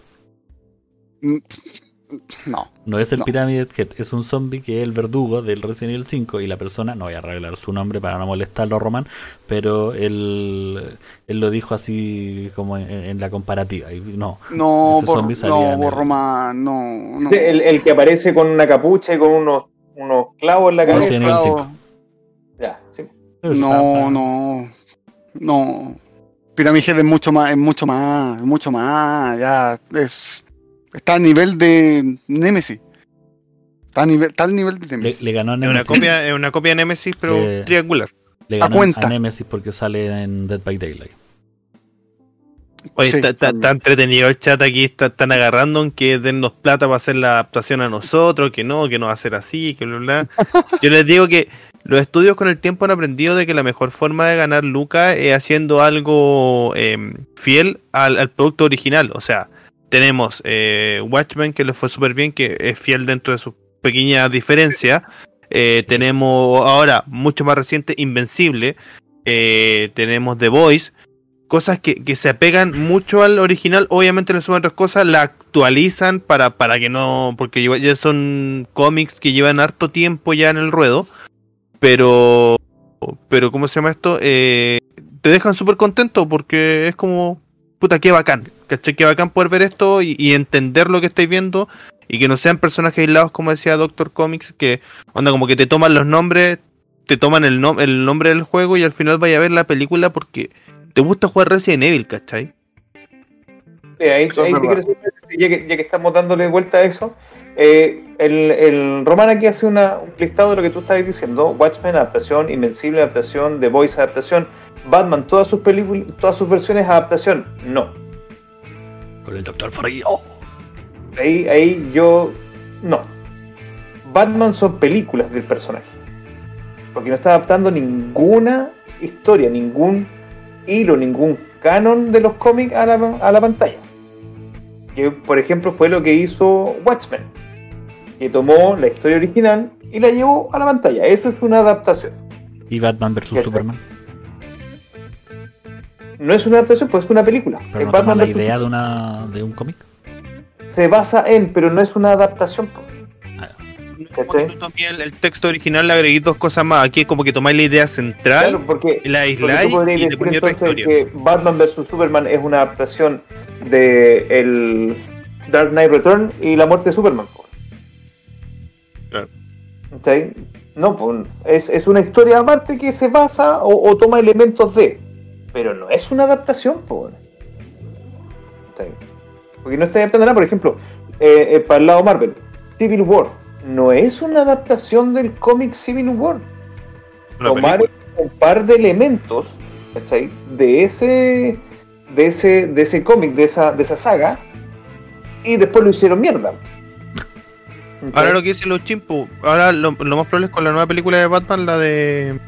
No. No es el No. Pyramid Head, es un zombie que es el verdugo del Resident Evil 5 y la persona, no voy a revelar su nombre para no molestarlo, Román, pero él, él lo dijo así como en, en la comparativa. Y no, No, por, no, por el- Román, no, no. El, el que aparece con una capucha y con unos, unos clavos en la cabeza. Resident Evil lado, 5. Ya, sí. No, está- no, no. Pyramid Head es mucho más, es mucho más, es mucho más, ya es está a nivel de Nemesis. Está a nivel, está al nivel de Nemesis. le ganó a Es una Nemesis. copia, es una copia de Nemesis, pero Eh, triangular. le a ganó cuenta. a Nemesis porque sale en Dead by Daylight. Oye, Sí, está, está- también. está entretenido el chat aquí, está- están agarrando en que dennos plata para hacer la adaptación a nosotros, que no, que no va a ser así, que bla, bla. Yo les digo que los estudios con el tiempo han aprendido de que la mejor forma de ganar lucas es haciendo algo eh, fiel al, al producto original. O sea, tenemos eh, Watchmen, que le fue súper bien, que es fiel dentro de sus pequeñas diferencias. Eh, tenemos ahora, mucho más reciente, Invencible. Eh, tenemos The Voice cosas que, que se apegan mucho al original, obviamente le suman otras cosas, la actualizan para, para que no, porque ya son cómics que llevan harto tiempo ya en el ruedo, pero, pero ¿cómo se llama esto? Eh, te dejan súper contento porque es como, puta, qué bacán, ¿cachai? Qué bacán poder ver esto y, y entender lo que estáis viendo y que no sean personajes aislados, como decía Doctor Comics, que onda como que te toman los nombres, te toman el, nom- el nombre del juego y al final vaya a ver la película porque te gusta jugar Resident Evil, ¿cachai? Sí, ahí, ahí te quiero decir, ya que, ya que estamos dándole vuelta a eso, eh, el, el Román aquí hace una, un listado de lo que tú estabas diciendo, Watchmen adaptación, Invencible adaptación, The Voice adaptación, Batman todas sus películas, todas sus versiones adaptación, no. Con el Doctor Frío. Ahí, ahí yo no. Batman son películas del personaje. Porque no está adaptando ninguna historia, ningún hilo, ningún canon de los cómics a la, a la pantalla. Que por ejemplo fue lo que hizo Watchmen. Que tomó la historia original y la llevó a la pantalla. Eso es una adaptación. Y Batman vs. Superman. No es una adaptación, pues es una película. Pero Es no Batman la idea de, una, de un cómic. Se basa en, pero no es una adaptación. pues. Como que tú tomé el, el texto original, le agregué dos cosas más. Aquí es como que tomáis la idea central, Claro, porque la Porque aisláis podrías y le ponéis otra historia. que Batman vs Superman es una adaptación de el Dark Knight Return y la muerte de Superman. Claro. ¿Cachai? No, pues, es, es una historia aparte que se basa o, o toma elementos de, pero no es una adaptación. po. ¿Cachai? Porque no está adaptando nada, por ejemplo, eh, eh, para el lado Marvel, Civil War no es una adaptación del cómic Civil War tomar un par de elementos ¿cachai? de ese de ese de ese cómic de esa de esa saga y después lo hicieron mierda. Ahora lo que dicen los chimpu, ahora lo, lo más probable es con la nueva película de Batman, la de.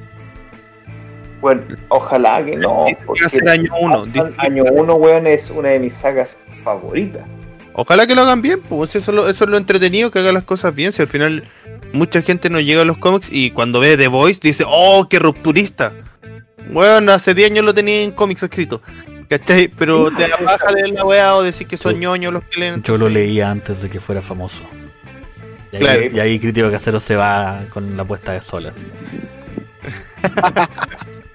Bueno ojalá que no porque año uno, Batman dice que- año uno weón es una de mis sagas favoritas Ojalá que lo hagan bien, pues eso es, lo, eso es lo entretenido, que hagan las cosas bien. Si al final mucha gente no llega a los cómics y cuando ve The Voice dice, oh, qué rupturista. Bueno, hace 10 años lo tenía en cómics escrito. ¿Cachai? Pero te da paja leer la weá o decir que son Sí. ñoños los que leen. Yo lo leía antes de que fuera famoso. Y ahí, Claro. y ahí Crítico Casero se va con la puesta de sol.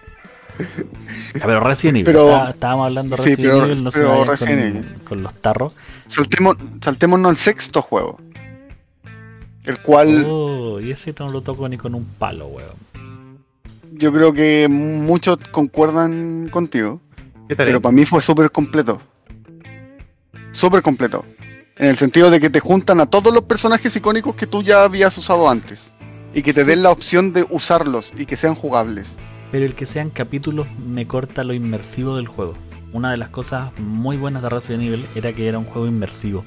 pero Resident Evil, Pero- está- estábamos hablando de sí, Resident pero- Evil, no se pero vayan Resident con, Evil. con los tarros. Saltemos, saltémonos al sexto juego. El cual Oh, y ese no lo toco ni con un palo, weón. yo creo que muchos concuerdan contigo. Pero para mí fue súper completo. Súper completo. En el sentido de que te juntan a todos los personajes icónicos que tú ya habías usado antes. Y que te den la opción de usarlos y que sean jugables. Pero el que sean capítulos me corta lo inmersivo del juego. Una de las cosas muy buenas de Resident Evil era que era un juego inmersivo.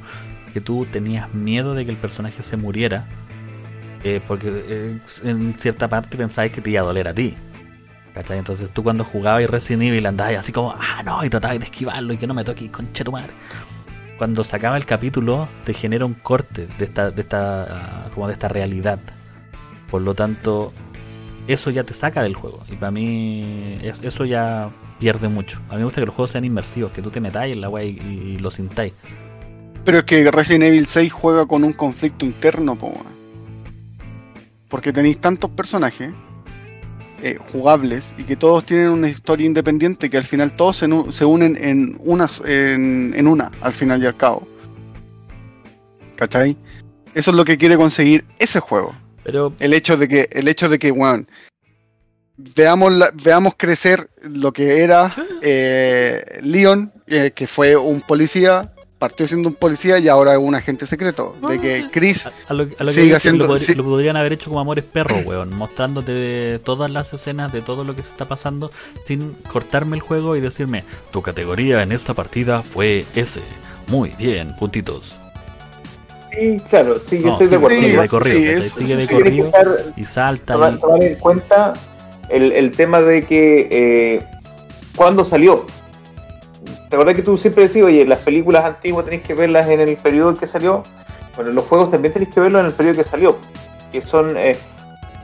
Que tú tenías miedo de que el personaje se muriera. eh, porque eh, en cierta parte pensabas que te iba a doler a ti. ¿Cachai? Entonces tú cuando jugabas Resident Evil andabas así como, ah no, y tratabas de esquivarlo y que no me toque, conche tu madre. Cuando se acaba el capítulo, te genera un corte de esta, de esta, ah, como de esta realidad. Por lo tanto, eso ya te saca del juego. Y para mí, es- eso ya pierde mucho. A mí me gusta que los juegos sean inmersivos, que tú te metáis en la weá y, lo sintáis. Pero es que Resident Evil 6 juega con un conflicto interno, po. Porque tenéis tantos personajes eh, jugables y que todos tienen una historia independiente que al final todos se, unen en, en una, al final y al cabo. ¿Cachai? Eso es lo que quiere conseguir ese juego. Pero El hecho de que, el hecho de que, veamos, la- veamos crecer lo que era eh, Leon, eh, que fue un policía, partió siendo un policía y ahora es un agente secreto. De que Chris, a, a lo, a lo que Sigue digo es que haciendo- lo, podri- sí. lo podrían haber hecho como Amores Perros, weón. Mostrándote todas las escenas de todo lo que se está pasando sin cortarme el juego y decirme, tu categoría en esta partida fue S. Muy bien, puntitos. Sí, claro, sí, yo No, estoy de acuerdo. sigue de corrido, sigue de corrido y salta tomar, y... tomar en cuenta el, el tema de que eh, cuando salió. ¿Te acuerdas que tú siempre decías, oye, las películas antiguas tenéis que verlas en el periodo en que salió? Bueno, los juegos también tenéis que verlos en el periodo que salió. Que son eh,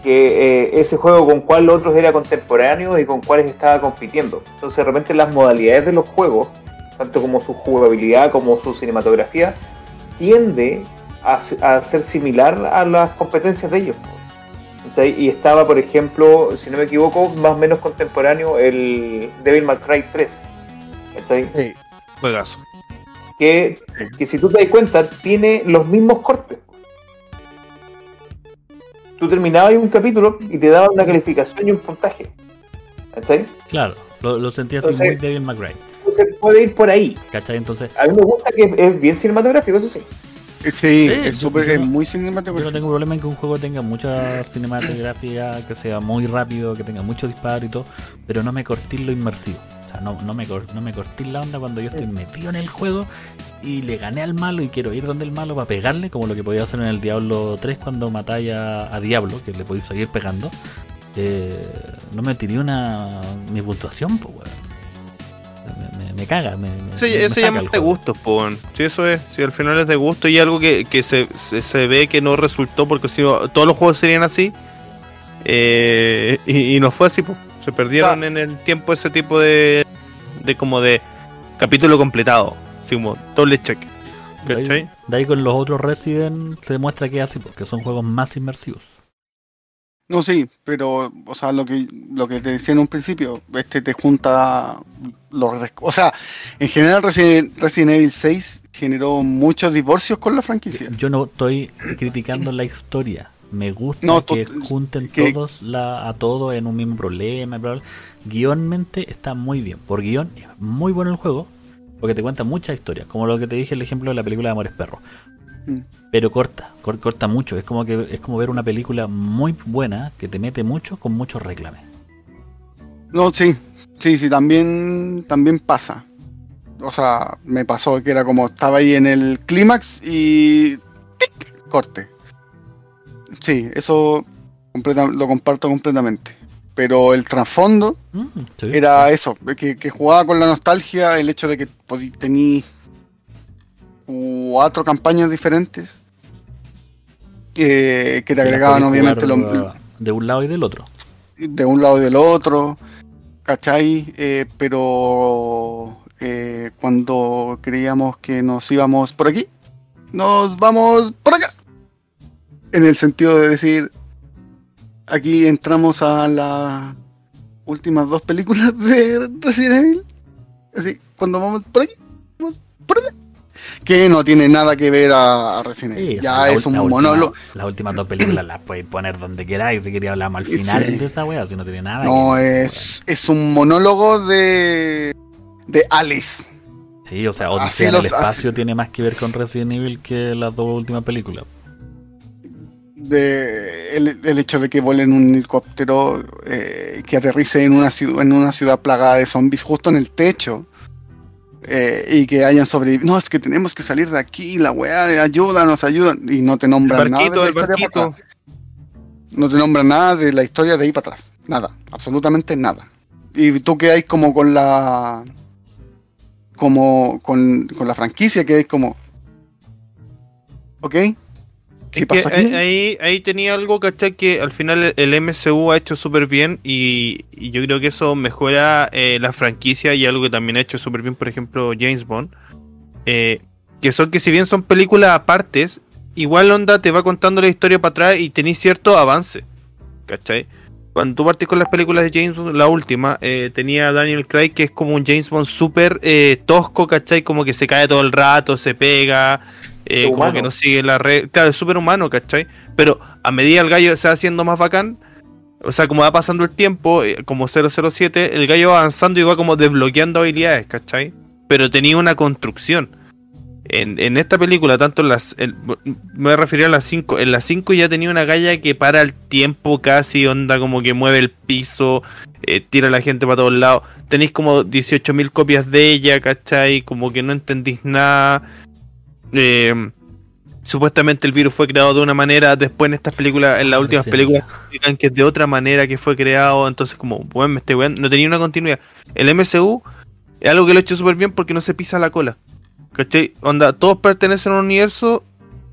que eh, ese juego con cuál otros era contemporáneo y con cuáles estaba compitiendo. Entonces, de repente, las modalidades de los juegos, tanto como su jugabilidad como su cinematografía, tiende a, a ser similar a las competencias de ellos. Y estaba, por ejemplo, si no me equivoco, más o menos contemporáneo el Devil May Cry 3. ¿cachai? Juegazo. Que, que si tú te das cuenta, tiene los mismos cortes. Tú terminabas un capítulo y te daban una calificación y un puntaje. ¿Cachai? Claro, lo, lo sentí así Entonces- muy Devil McRae. Puede ir por ahí. ¿Cachai? Entonces, A mí me gusta que es, es bien cinematográfico, eso sí. Eh, sí, Sí, es, yo- súper- yo es muy yo cinematográfico. no tengo problema en que un juego tenga mucha cinematografía, que sea muy rápido, que tenga mucho disparo y todo, pero no me cortís lo inmersivo. O sea, no, no, me, cor- no me cortís la onda cuando yo estoy metido en el juego y le gané al malo y quiero ir donde el malo para pegarle, como lo que podía hacer en el Diablo 3 cuando matáis a, a Diablo, que le podéis seguir pegando. Eh, no me tiré una mi puntuación, pues, weón. Me, caga, me, me- Eso, me- llama el de juego. gustos, po. weón. Sí, eso es. Si al final es de gusto y algo que, que se, se, se ve que no resultó porque si no, todos los juegos serían así. eh, y, y no fue así, po. Se perdieron en el tiempo ese tipo de, de como de capítulo completado. Así como doble check. De ahí, de ahí con los otros Resident se demuestra que es así, porque son juegos más inmersivos. No, sí, pero, o sea, lo que, lo que te decía en un principio, este te junta los... O sea, en general Resident, Resident Evil 6 generó muchos divorcios con la franquicia. Yo no estoy criticando la historia. Me gusta No, que junten que- todos la, a todos en un mismo problema. bla, bla. Guionmente está muy bien. Por guion es muy bueno el juego. Porque te cuenta mucha historia. Como lo que te dije el ejemplo de la película de Amores Perros. Mm. Pero corta, cor- corta mucho. Es como que es como ver una película muy buena que te mete mucho con muchos reclames. No, sí, sí, sí, también, también pasa. O sea, me pasó que era como estaba ahí en el clímax y ¡tic! corte. Sí, eso completa- lo comparto completamente. Pero el trasfondo Mm, sí. era eso, que, que jugaba con la nostalgia, el hecho de que tení cuatro campañas diferentes que, que te agregaban obviamente lo- de un lado y del otro. de un lado y del otro, ¿cachai? Eh, pero eh, cuando creíamos que nos íbamos por aquí, nos vamos por acá. En el sentido de decir, aquí entramos a las últimas dos películas de Resident Evil. Así, cuando vamos por aquí, vamos por allá. Que no tiene nada que ver a, a Resident Sí, Evil. o sea, ya la es un la última- monólogo. Las últimas dos películas las podéis poner donde queráis. Si quería hablamos al final Sí. de esa wea, si no tiene nada. No, que ver, es, es un monólogo de, de Alice. Sí, o sea, Odisea en el espacio así- tiene más que ver con Resident Evil que las dos últimas películas. De el, el hecho de que vuele en un helicóptero eh, que aterrice en una, ciudad, en una ciudad plagada de zombies justo en el techo. Eh, y que hayan sobrevivido. No, es que tenemos que salir de aquí, la weá, ayúdanos, ayudan. Y no te El nombran nada. de el barquito. No te nombran nada de la historia de ahí para atrás. Nada, absolutamente nada. Y tú que hay como con la. Como con, con la franquicia, que es como. Ok. ¿Qué Es que pasa ahí, aquí? ahí, ahí tenía algo, ¿cachai? Que al final el MCU ha hecho súper bien y, y yo creo que eso mejora eh, la franquicia y algo que también ha hecho súper bien, por ejemplo, James Bond. eh, que son que si bien son películas apartes, igual onda te va contando la historia para atrás y tenéis cierto avance, ¿cachai? Cuando tú partís con las películas de James Bond, la última, eh, tenía a Daniel Craig que es como un James Bond súper tosco, ¿cachai? Como que se cae todo el rato, se pega, eh, como que no sigue la red. Claro, es súper humano, ¿cachai? Pero a medida el gallo se va haciendo más bacán, o sea, como va pasando el tiempo, eh, como 007, el gallo va avanzando y va como desbloqueando habilidades, ¿cachai? Pero tenía una construcción. En, en esta película, tanto en las. en- me voy a referir a las 5. En las 5 ya tenía una galla que para el tiempo casi, onda como que mueve el piso, eh, tira a la gente para todos lados. Tenéis como 18.000 copias de ella, ¿cachai? Como que no entendís nada. Eh, supuestamente el virus fue creado de una manera, después en estas películas, en las últimas Recién. películas, explican que es de otra manera que fue creado. Entonces, como, bueno, me estoy weando. No tenía una continuidad. El MCU es algo que lo ha hecho súper bien porque no se pisa la cola. ¿Cachai? Onda, todos pertenecen a un universo,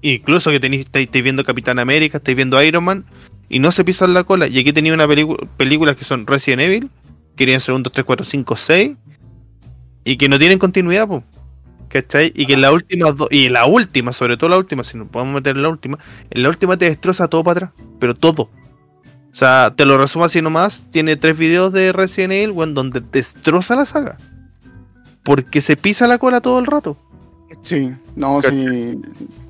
incluso que tenéis, estáis, estáis viendo Capitán América, estáis viendo Iron Man, y no se pisan la cola. Y aquí tenía una película películas que son Resident Evil, querían ser 1, 2, 3, 4, 5, 6, y que no tienen continuidad, po. ¿Cachai? Y que en la última dos, y en la última, sobre todo la última, si nos podemos meter en la última, en la última te destroza todo para atrás, pero todo. O sea, te lo resumo así nomás, tiene tres videos de Resident Evil, weón, donde destroza la saga. Porque se pisa la cola todo el rato. Sí, no, sí.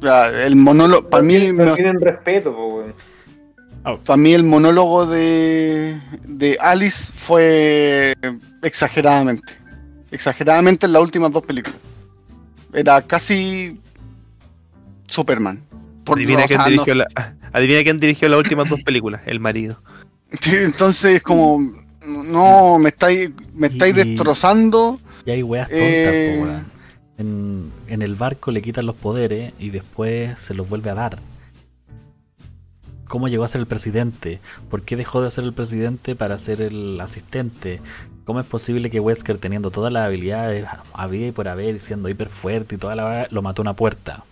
Ya, el monólogo, para mí, no me- tienen respeto, po, weón. para mí el monólogo de, de Alice fue exageradamente. Exageradamente en las últimas dos películas. Era casi Superman. Por- adivina, quién no- dirigió la, adivina quién dirigió las últimas dos películas, el marido. Sí, entonces como no me estáis me estáis Y- destrozando Y hay weas tontas, Eh. po. En, en el barco le quitan los poderes y después se los vuelve a dar. ¿Cómo llegó a ser el presidente? ¿Por qué dejó de ser el presidente para ser el asistente? ¿Cómo es posible que Wesker, teniendo todas las habilidades, había y por haber, siendo hiper fuerte y toda la lo mató una puerta?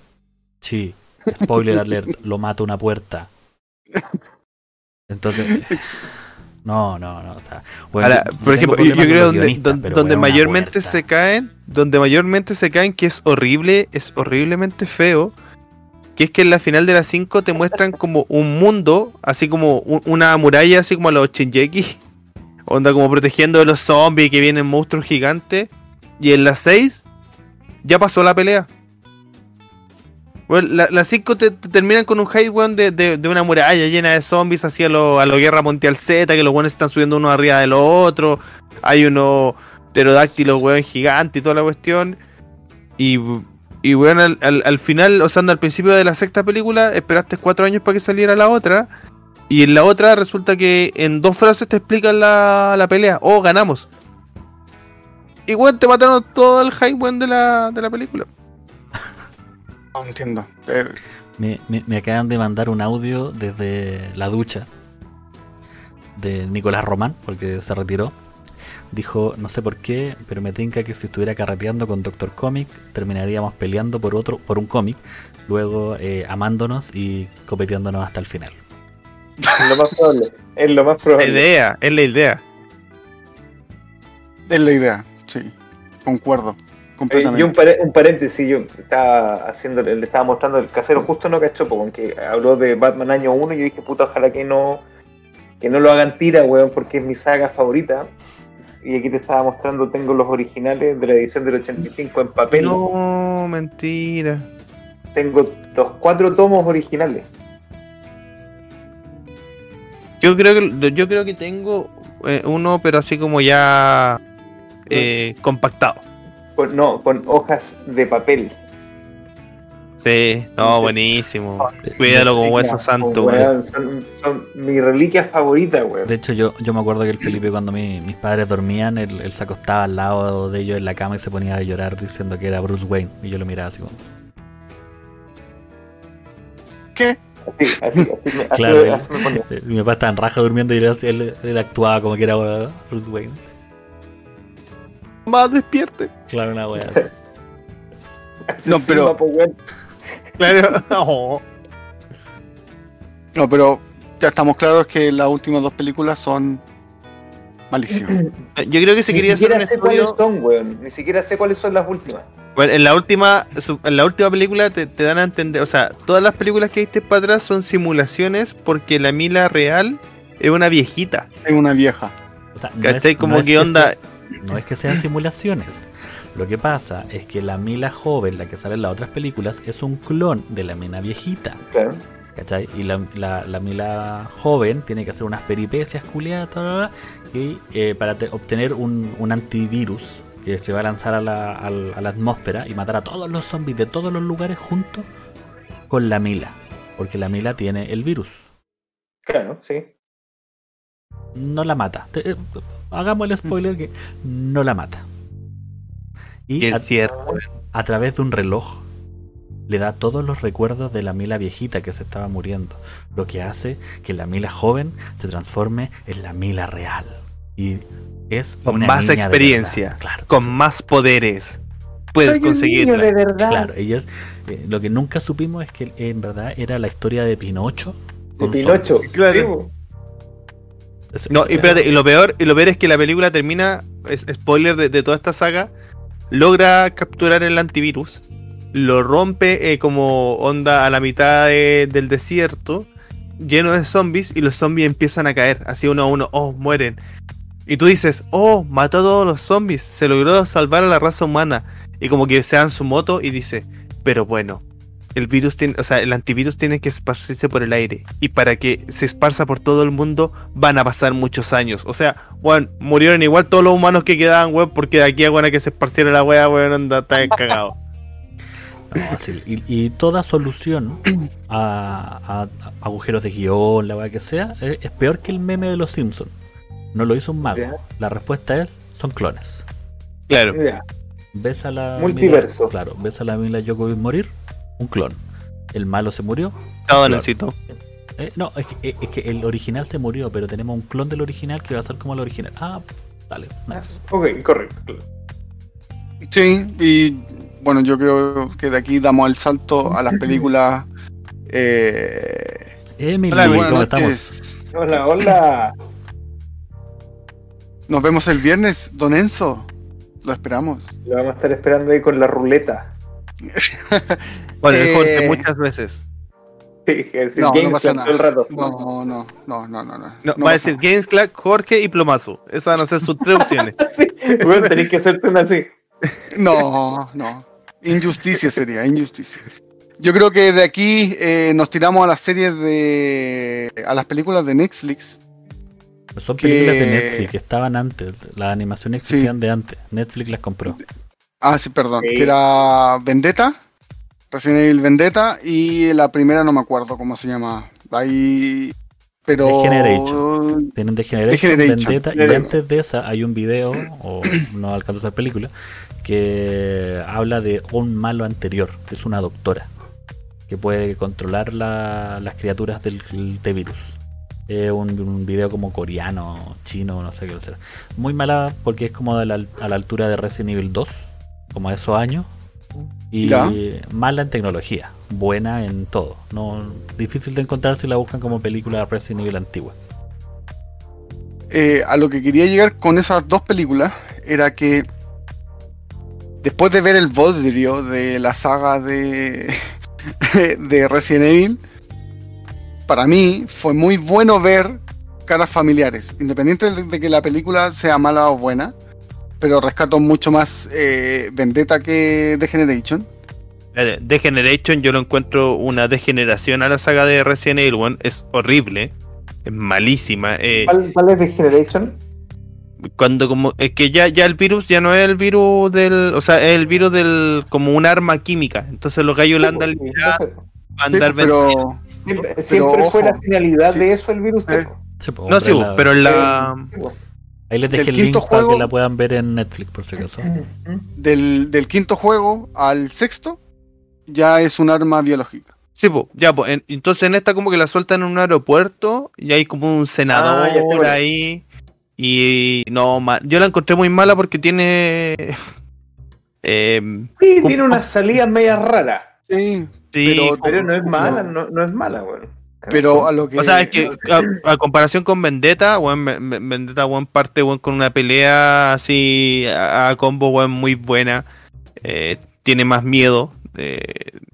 Sí, spoiler alert, lo mata una puerta. Entonces, no, no, no. O sea, bueno, Ahora, por ejemplo, yo, creo donde, donde mayormente puerta. se caen, donde mayormente se caen, que es horrible, es horriblemente feo, que es que en la final de las 5 te muestran como un mundo, así como un- una muralla, así como a los Shinjeki, onda como protegiendo de los zombies que vienen monstruos gigantes, y en las 6 ya pasó la pelea. Bueno, la- las 5 te, te terminan con un hype, weón, de, de- de una muralla llena de zombies, así a lo, a lo Guerra Mundial Z, que los weones están subiendo uno arriba de los otros. Hay unos pterodáctilos, weón, gigantes y toda la cuestión. Y, y weón, al, al- al final, o sea, al principio de la sexta película, esperaste cuatro años para que saliera la otra. Y en la otra resulta que en dos frases te explican la, la pelea. Oh, ganamos. Y weón, te mataron todo el hype, de la, de la película. no entiendo Eh, Me, me- me acaban de mandar un audio desde la ducha de Nicolás Román, porque se retiró. Dijo, no sé por qué, pero me tinca que si estuviera carreteando con Doctor Comic, terminaríamos peleando por otro, por un cómic, luego eh, amándonos y copeteándonos hasta el final. Es lo más probable. Es lo más La probable. idea, es la idea. es la idea sí concuerdo Eh, completamente y un, pare- un paréntesis, yo estaba haciendo, le estaba mostrando el casero justo no cachó, porque habló de Batman año 1 y yo dije, puta, ojalá que no que no lo hagan tira, weón, porque es mi saga favorita. Y aquí te estaba mostrando, tengo los originales de la edición del 85 en papel. No, mentira. Tengo los cuatro tomos originales. Yo creo que yo creo que tengo eh, uno, pero así como ya eh, compactado. Con, no, con hojas de papel. Sí, no, buenísimo. Cuídalo como hueso santo, Weón, weón. son, son mi reliquia favorita, weón. De hecho, yo, yo me acuerdo que el Felipe cuando mi- mis padres dormían, él, él se acostaba al lado de ellos en la cama y se ponía a llorar diciendo que era Bruce Wayne. Y yo lo miraba así como... ¿qué? Así, así, así, me, así, Claro, él- así me ponía. mi papá estaba en raja durmiendo y él, él- él actuaba como que era Bruce Wayne. Más despierte. Claro, una wea. No, pero- weón. Claro. Oh. No, pero ya estamos claros que las últimas dos películas son malísimas. Yo creo que se quería hacer un siquiera sé cuáles estudio. son, weón. Ni siquiera sé cuáles son las últimas. Bueno, en la última, en la última película te, te dan a entender, o sea, todas las películas que viste para atrás son simulaciones porque la Mila real es una viejita. Es una vieja. O sea, no ¿Cachai? es- Como no es que onda. No es que sean simulaciones. Lo que pasa es que la Mila joven, la que sale en las otras películas, es un clon de la Mila viejita. Claro. ¿Cachai? Y la, la, la Mila joven tiene que hacer unas peripecias culiadas y eh, para te- obtener un, un antivirus que se va a lanzar a la, al- a la atmósfera y matar a todos los zombies de todos los lugares juntos con la Mila. Porque la Mila tiene el virus. Claro, sí. No la mata. Te- eh, hagamos el spoiler que no la mata. Y a- cierre. a través de un reloj le da todos los recuerdos de la Mila viejita que se estaba muriendo, lo que hace que la Mila joven se transforme en la Mila real y es Con una más niña de experiencia, verdad. claro, Con sí, más poderes. Puedes Soy un niño conseguirla. de verdad. claro, ella eh, lo que nunca supimos es que en verdad era la historia de Pinocho. De Pinocho. zombies. Claro. Sí, No, y espérate, y lo peor, y lo peor es que la película termina, es, spoiler de, de toda esta saga, logra capturar el antivirus, lo rompe eh, como onda a la mitad de- del desierto, lleno de zombies, y los zombies empiezan a caer, así uno a uno, oh, mueren. Y tú dices, oh, mató a todos los zombies, se logró salvar a la raza humana. Y como que se dan su moto y dice, pero bueno, el virus tiene, o sea, el antivirus tiene que esparcirse por el aire. Y para que se esparza por todo el mundo, van a pasar muchos años. O sea, bueno, murieron igual todos los humanos que quedaban, weón, porque de aquí a bueno, que se esparciera la wea, weón, anda está cagado. No, y, y toda solución a, a- a agujeros de guion, la weá que sea, es, es peor que el meme de los Simpsons. No lo hizo un mago. La respuesta es, son clones. Claro. Ves a la Multiverso. Mila- claro, ves a la Mila Djokovic morir, un clon. El malo se murió. Claro. Donancito. Eh, no, es que, es que el original se murió, pero tenemos un clon del original que va a ser como el original. Ah, dale, nice. Ok, correcto. Sí, y bueno, yo creo que de aquí damos el salto a las películas. Eh, Emily, Hola, ¿cómo estamos? Hola, hola. Nos vemos el viernes, Don Enzo. Lo esperamos. Lo vamos a estar esperando ahí con la ruleta. Bueno, el Eh, Jorge muchas veces. Sí, No, no pasa Club el nada. rato. No, no, no, no, no, no. No, no va a decir Games Clack, Jorge y Plomazo. Esas van a ser sus tres opciones. sí, bueno, tenéis que hacerte una así. No, no. Injusticia sería, injusticia. Yo creo que de aquí eh, nos tiramos a las series de. a las películas de Netflix. Son películas de Netflix que estaban antes. Las animaciones existían de antes. Netflix las compró. Ah, sí, perdón. Sí. Que era Vendetta. Resident Evil Vendetta. Y la primera no me acuerdo cómo se llama. Ahí. Pero. The Generation. Tienen The Generation, The Generation. Vendetta, y antes de esa hay un video, o no alcanza a ser película, que habla de un malo anterior, que es una doctora, que puede controlar la- las criaturas del, de virus. Es un, un video como coreano, chino, no sé qué será. Muy mala porque es como de la- a la altura de Resident Evil 2, como a esos años. Y Ya. mala en tecnología, buena en todo. No Difícil de encontrar si la buscan como película Resident Evil antigua. eh, a lo que quería llegar con esas dos películas era que después de ver el bodrio de la saga de, de Resident Evil, para mí fue muy bueno ver caras familiares, independiente de, que la película sea mala o buena, pero rescato mucho más eh, Vendetta que The Generation. Eh, The Generation yo lo encuentro una degeneración a la saga de Resident Evil 1. Es horrible. Es malísima. eh, ¿Cuál, cuál es de Generation? cuando como es que ya ya el virus ya no es el virus del o sea es el virus del como un arma química entonces los gallos le andan Sí, ya sí, a andar Pero Siempre, fue ojo, la finalidad sí. de eso el virus. Eh, Sí, pues, no sí la- pero en la Ahí les dejé el link quinto para que juego- la puedan ver en Netflix por si acaso. del, del quinto juego al sexto ya es un arma biológica. sí po, ya pues en- entonces en esta como que la sueltan en un aeropuerto y hay como un senador Ah, ahí y no ma- yo la encontré muy mala porque tiene em, Sí, tiene unas salidas medias raras. Sí, sí, Pero- Pero no es mala, no, no es mala, weón. Pero a lo que. O sea, es que a, a comparación con Vendetta, weón, Ve- Ve- Vendetta, weón, parte, weón, con una pelea así a, a combo, weón, muy buena. Eh, tiene más miedo. eh,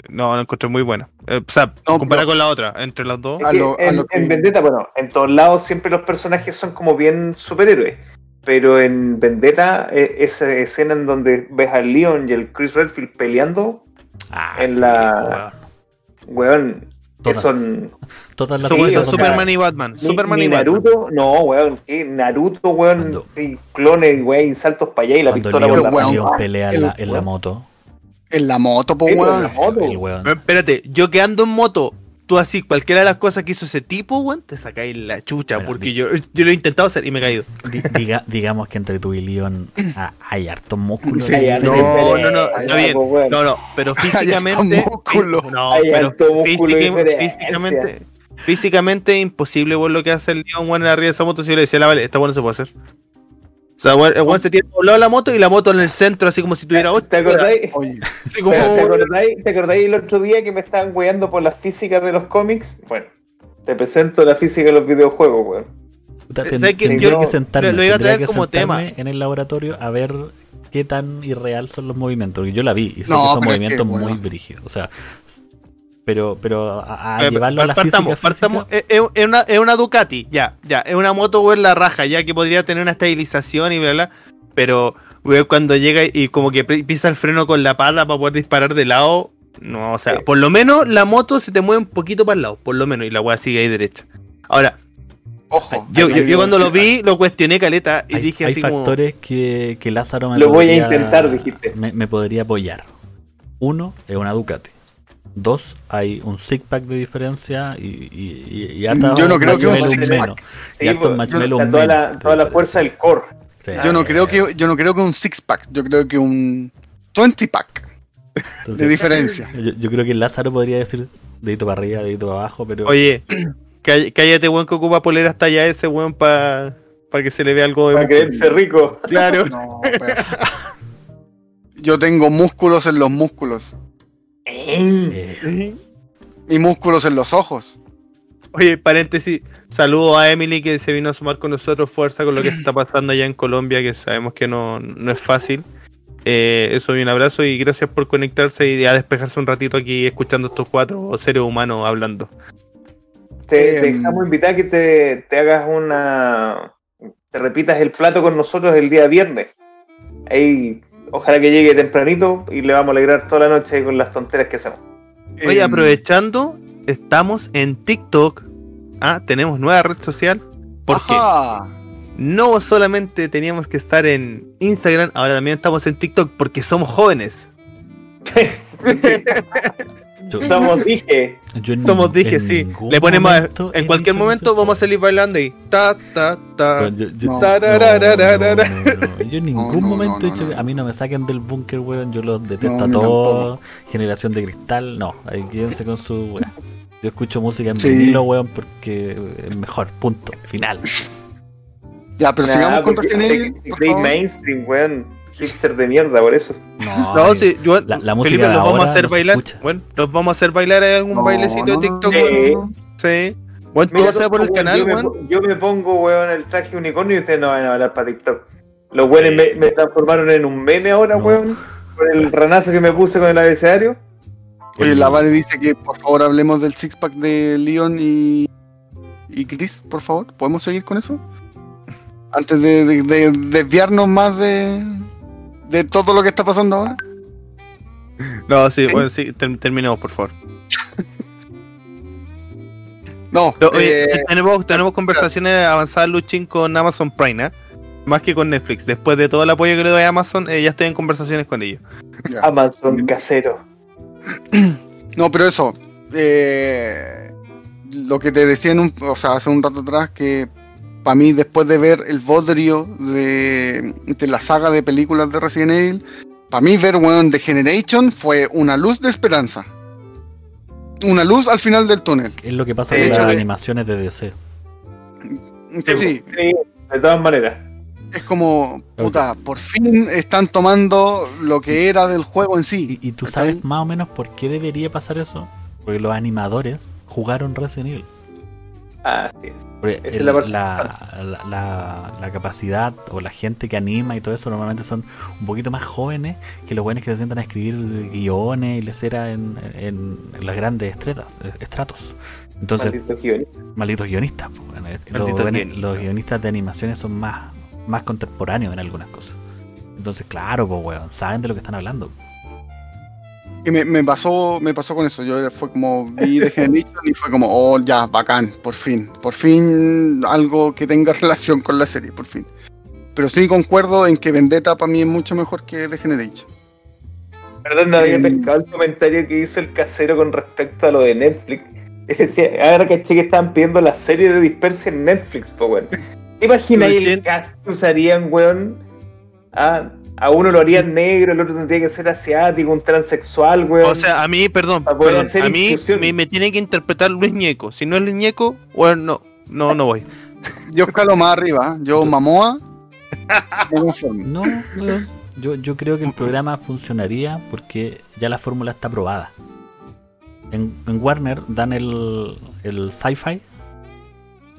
no, la encontré muy buena. Eh, o sea, No, comparada con la otra, entre las dos. A lo- a en, lo que- en Vendetta, bueno, en todos lados siempre los personajes son como bien superhéroes. Pero en Vendetta, eh, esa escena en donde ves al Leon y el Chris Redfield peleando, Ah, En la- weón, que son. Todas las Son, Superman y Batman. Ni, Superman ni y Batman. Naruto, no, weón, que Naruto, weón, Cuando- sí, clones, weón, saltos para allá y la Cuando pistola Leon, por la weón, mano. Leon pelea en el la, en la weón. moto, En la moto, pero weón. la moto. el weón. Espérate, yo que ando en moto, tú así, cualquiera de las cosas que hizo ese tipo, weón, te sacáis la chucha, Bueno, porque yo, yo lo he intentado hacer y me he caído. Di- diga- digamos que entre tú y Leon ah, hay. Sí, Hay harto diferencia. No, no, no, está bien. No, no, pero físicamente. músculo. No, Hay pero músculo física- físicamente. Físicamente imposible, weón, lo que hace el Leon, weón, arriba de esa moto. Si yo le decía, la vale, esta weón no se puede hacer. O sea, el weón se tiene doblado la moto y la moto en el centro, así como si tuviera ocho. ¿Te acordáis? Así como, ¿te, acordáis, ¿Te acordáis el otro día que me estaban weando por las físicas de los cómics? Bueno, te presento la física de los videojuegos, weón. Puta, Eh, tendría Yo que sentarme, lo- iba a traer que como tema. en el laboratorio a ver qué tan irreal son los movimientos. Porque yo la vi y sé No, que son es movimientos que, muy bueno. brígidos. O sea, pero, pero a, a Eh, llevarlo a la partamos, física, física, partamos. Es, es- es una, es una Ducati, ya, ya. Es una moto, weón, la raja, ya que podría tener una estabilización y bla, bla. Pero, weón, cuando llega y como que pi- pisa el freno con la pala para poder disparar de lado. No, o sea, Sí. por lo menos la moto se te mueve un poquito para el lado, por lo menos, y la weá sigue ahí derecha. Ahora, ojo. yo, yo, yo cuando lo vi, lo cuestioné caleta y hay, dije hay así como. factores que, que Lázaro me Lo voy a podría- intentar, dijiste. Me, me podría apoyar. Uno, es una Ducati. Dos, hay un six pack de diferencia y, y, y, y harta Yo no creo que un six menos. Sí, Y pues, toda, la, toda la fuerza del core. Sí. Yo no creo que yo no creo que un six pack, yo creo que un 20 pack de diferencia. yo, yo creo que Lázaro podría decir dedito para arriba, dedito para abajo, pero Oye, cáll- cállate, weón, que ocupa polera hasta allá ese weón para que se le vea algo de Para creerse rico. Claro. No, pero- Yo tengo músculos en los músculos eh, y músculos en los ojos. Oye, paréntesis, saludo a Emily que se vino a sumar con nosotros, fuerza con lo que está pasando allá en Colombia, que sabemos que no, no es fácil. Eh, eso y un abrazo y gracias por conectarse y a despejarse un ratito aquí escuchando estos cuatro seres humanos hablando. Te Em. dejamos invitar que te, te hagas una. Te repitas el plato con nosotros el día viernes. Ahí, ojalá que llegue tempranito y le vamos a alegrar toda la noche con las tonteras que hacemos. Oye, Em, aprovechando, estamos en TikTok. Ah, tenemos nueva red social. Porque ajá. no solamente teníamos que estar en Instagram, ahora también estamos en TikTok porque somos jóvenes. yo, Somos dije. yo en Somos dije, sí. Le ponemos momento en cualquier momento eso. vamos a salir bailando y ta ta ta. Yo, yo- No. no, Tararararara. no, no, no. Yo en ningún No, no, momento no, he dicho a mí no me saquen del búnker, weón. Yo los detesto No, a todos. Generación de cristal, no. Ahí quédense con su weón. Yo escucho música en Sí. vinilo, weón, porque es mejor. Punto. Final. Ya, pero Nah, sigamos con Resident Evil, mainstream, weón. Hipster de mierda, por eso. No, No, sí, yo, la- la música Felipe, los vamos a hacer no bailar. escucha. Bueno, los vamos a hacer bailar. ¿Hay algún No, bailecito de no, TikTok? Sí. Bueno, Mira, todo sea por el weón, canal, yo, me, yo me pongo, weón, el traje unicornio y ustedes no van a hablar para TikTok. Los weones me, me transformaron en un meme ahora, No. weón. Por el ranazo que me puse con el abecedario. Oye, la Vale dice que por favor hablemos del six pack de Leon y, y Chris, por favor. ¿Podemos seguir con eso? Antes de, de- de desviarnos más de, de todo lo que está pasando ahora. No, sí, bueno, sí, ter- terminemos, por favor. No, oye, eh, tenemos, tenemos conversaciones avanzadas, Luchín, con Amazon Prime, ¿eh? Más que con Netflix. Después de todo el apoyo que le doy a Amazon, eh, ya estoy en conversaciones con ellos. ya. Amazon casero. No, pero eso. eh, lo que te decía en un, o sea, hace un rato atrás, que para mí, después de ver el bodrio de, de la saga de películas de Resident Evil, para mí ver weón, The Generation fue una luz de esperanza. Una luz al final del túnel. Es lo que pasa El con las de- animaciones de DC. Sí, Sí, de todas maneras. es como, puta, por fin están tomando lo que era del juego en sí. Y, y tú sabes más o menos por qué debería pasar eso. Porque los animadores jugaron Resident Evil. Así es. Es el- la la, la- capacidad o la gente que anima y todo eso normalmente son un poquito más jóvenes que los buenos que se sientan a escribir guiones y les era en, en- en las grandes estretas, estratos. Entonces, malditos guionistas. pues, bueno, es- los, Malditos buenos- guionistas. los guionistas de animaciones son más, más contemporáneos en algunas cosas. Entonces, claro, pues, weón, saben de lo que están hablando. Y me, me pasó, me pasó con eso. Yo fue como vi The Generation y fue como, oh, ya, bacán, por fin. Por fin algo que tenga relación con la serie, por fin. Pero sí concuerdo en que Vendetta para mí es mucho mejor que The Generation. Perdón, no había Em. pescado el comentario que hizo el casero con respecto a lo de Netflix. Decía, ahora caché que estaban pidiendo la serie de Dispersia en Netflix, pues weón. ¿Te imaginas Pero el cast que usarían, weón? Ah, a uno lo harían negro, el otro tendría que ser asiático, un transexual, weón. O sea, a mí, perdón, a mí me, me tiene que interpretar Luis Ñeco. Si no es Luis Ñeco, bueno, no, no, no voy. Yo escalo más arriba, ¿eh? yo Mamoa. No, weón, yo, yo creo que el programa funcionaría porque ya la fórmula está probada. En, en Warner dan el, el sci-fi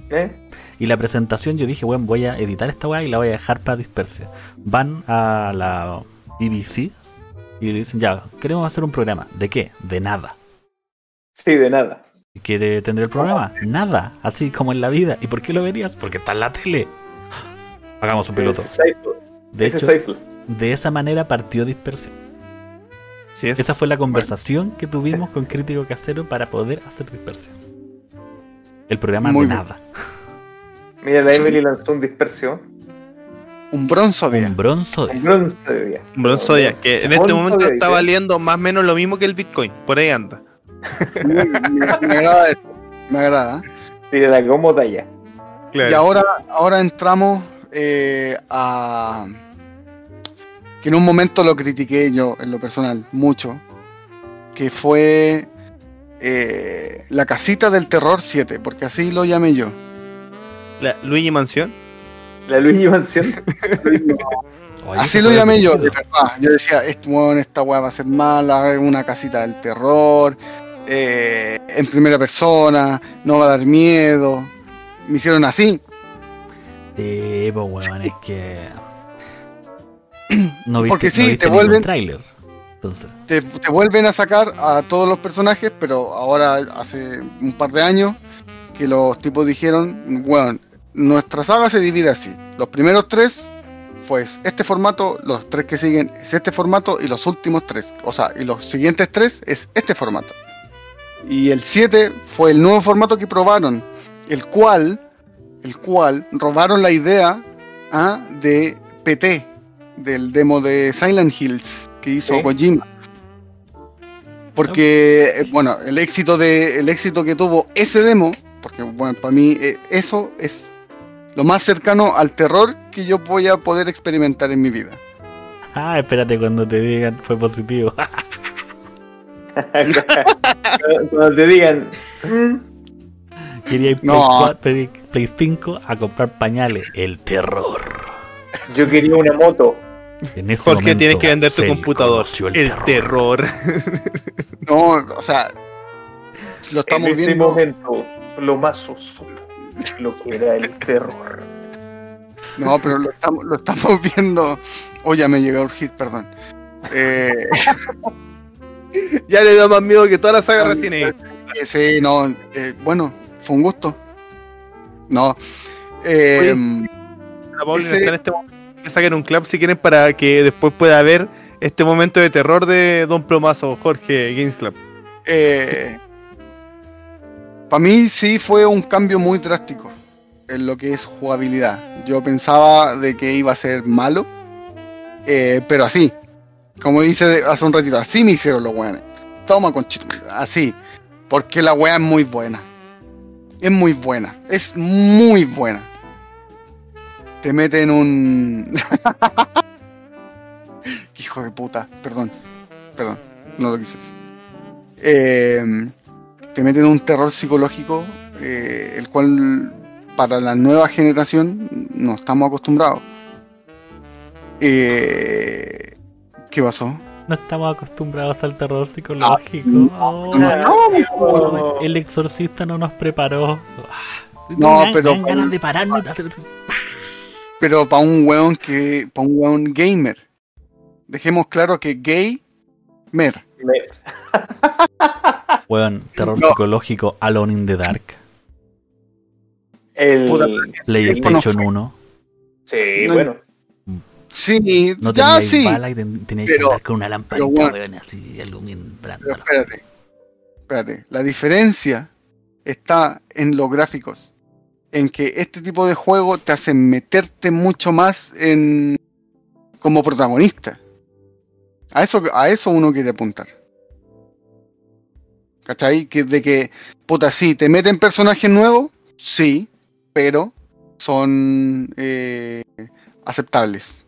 ¿Eh? y la presentación yo dije, bueno, voy a editar esta weá y la voy a dejar para dispersia. Van a la BBC y le dicen, ya, queremos hacer un programa. ¿De qué? De nada. Sí, de nada. ¿Y ¿Qué de- tendrá el programa? Nada, así como en la vida. ¿Y por qué lo verías? Porque está en la tele. Hagamos un piloto. De hecho, esa manera partió dispersión. Sí, es. Esa fue la conversación que tuvimos con Crítico Casero para poder hacer dispersión. El programa Muy de nada. Mira, la Emily lanzó un dispersio. Un bronzo de Un bronzo de Un bronce de día. Un bronzo día, que en este Bronzo momento está día. valiendo más o menos lo mismo que el Bitcoin. Por ahí anda. me, me agrada esto, me agrada. Mira la como talla. Claro. Y ahora, ahora entramos eh, a. que en un momento lo critiqué yo, en lo personal, mucho. Que fue. Eh, la casita del terror 7, porque así lo llamé yo. La Luigi Mansión. La Luigi Mansión. Oye, así lo llamé yo, de verdad. Yo decía, este, weón, esta weá va a ser mala, una casita del terror, eh, en primera persona, no va a dar miedo. Me hicieron así. Sí, pues weón, es que. No viste, Porque sí, no viste te vuelven- tráiler. Te vuelven a sacar a todos los personajes, pero ahora hace un par de años que los tipos dijeron, bueno, nuestra saga se divide así. Los primeros tres, pues este formato, los tres que siguen es este formato y los últimos tres, o sea, y los siguientes tres es este formato. Y el 7 fue el nuevo formato que probaron, el cual, el cual robaron la idea ah, de PT, del demo de Silent Hills que hizo Sí. Kojima. Porque, eh, bueno, el éxito, de, el éxito que tuvo ese demo, porque, bueno, para mí eh, eso es lo más cercano al terror que yo voy a poder experimentar en mi vida. ah, espérate cuando te digan fue positivo. Cuando te digan. "Mm, Quería ir No. Play, 4, Play, Play 5 a comprar pañales. El terror. Yo quería una moto. En ese Jorge, momento tienes que vender tu computador. El, terror. No, o sea, lo estamos en ese viendo. momento, lo más supo lo que era el terror. No, pero lo estamos, lo estamos viendo. Oh, ya me llegó a urgir, perdón. Eh, ya le da más miedo que toda la saga Evil. eh, sí, no, eh, bueno, fue un gusto. No. eh, La Paulina Ese- está en este momento. Que saquen un clap si quieren para que después pueda ver este momento de terror de Don Plomazo, Jorge Games Club. Para mí sí fue un cambio muy drástico en lo que es jugabilidad. Yo pensaba de que iba a ser malo, eh, pero así, como dice hace un ratito, así me hicieron los weones. Toma con así, porque la wea es muy buena. Es muy buena, es muy buena. Te mete en un... Hijo de puta, perdón, perdón, no lo quise. Eh, te meten un terror psicológico, eh, el cual para la nueva generación no estamos acostumbrados. Eh, ¿Qué pasó? No estamos acostumbrados al terror psicológico. Oh, no, el exorcista no nos preparó. Ah, No, pero- ganas de hacer- Pero para un weón que. para un weón gamer. Dejemos claro que gay. Mer. Me- Weón, terror No. psicológico Alone in the Dark. el... PlayStation 1. Sí, No- bueno. Sí, No ya sí. bala y ten- teníais que Pero- andar con una lamparita, pero bueno. weón, así. Pero espérate. Espérate. La diferencia está en los gráficos. En que este tipo de juego te hace meterte mucho más en. como protagonista. A eso, a eso uno quiere apuntar. ¿Cachai? Que, de que, puta, sí, te meten personajes nuevos, sí, pero son eh, aceptables.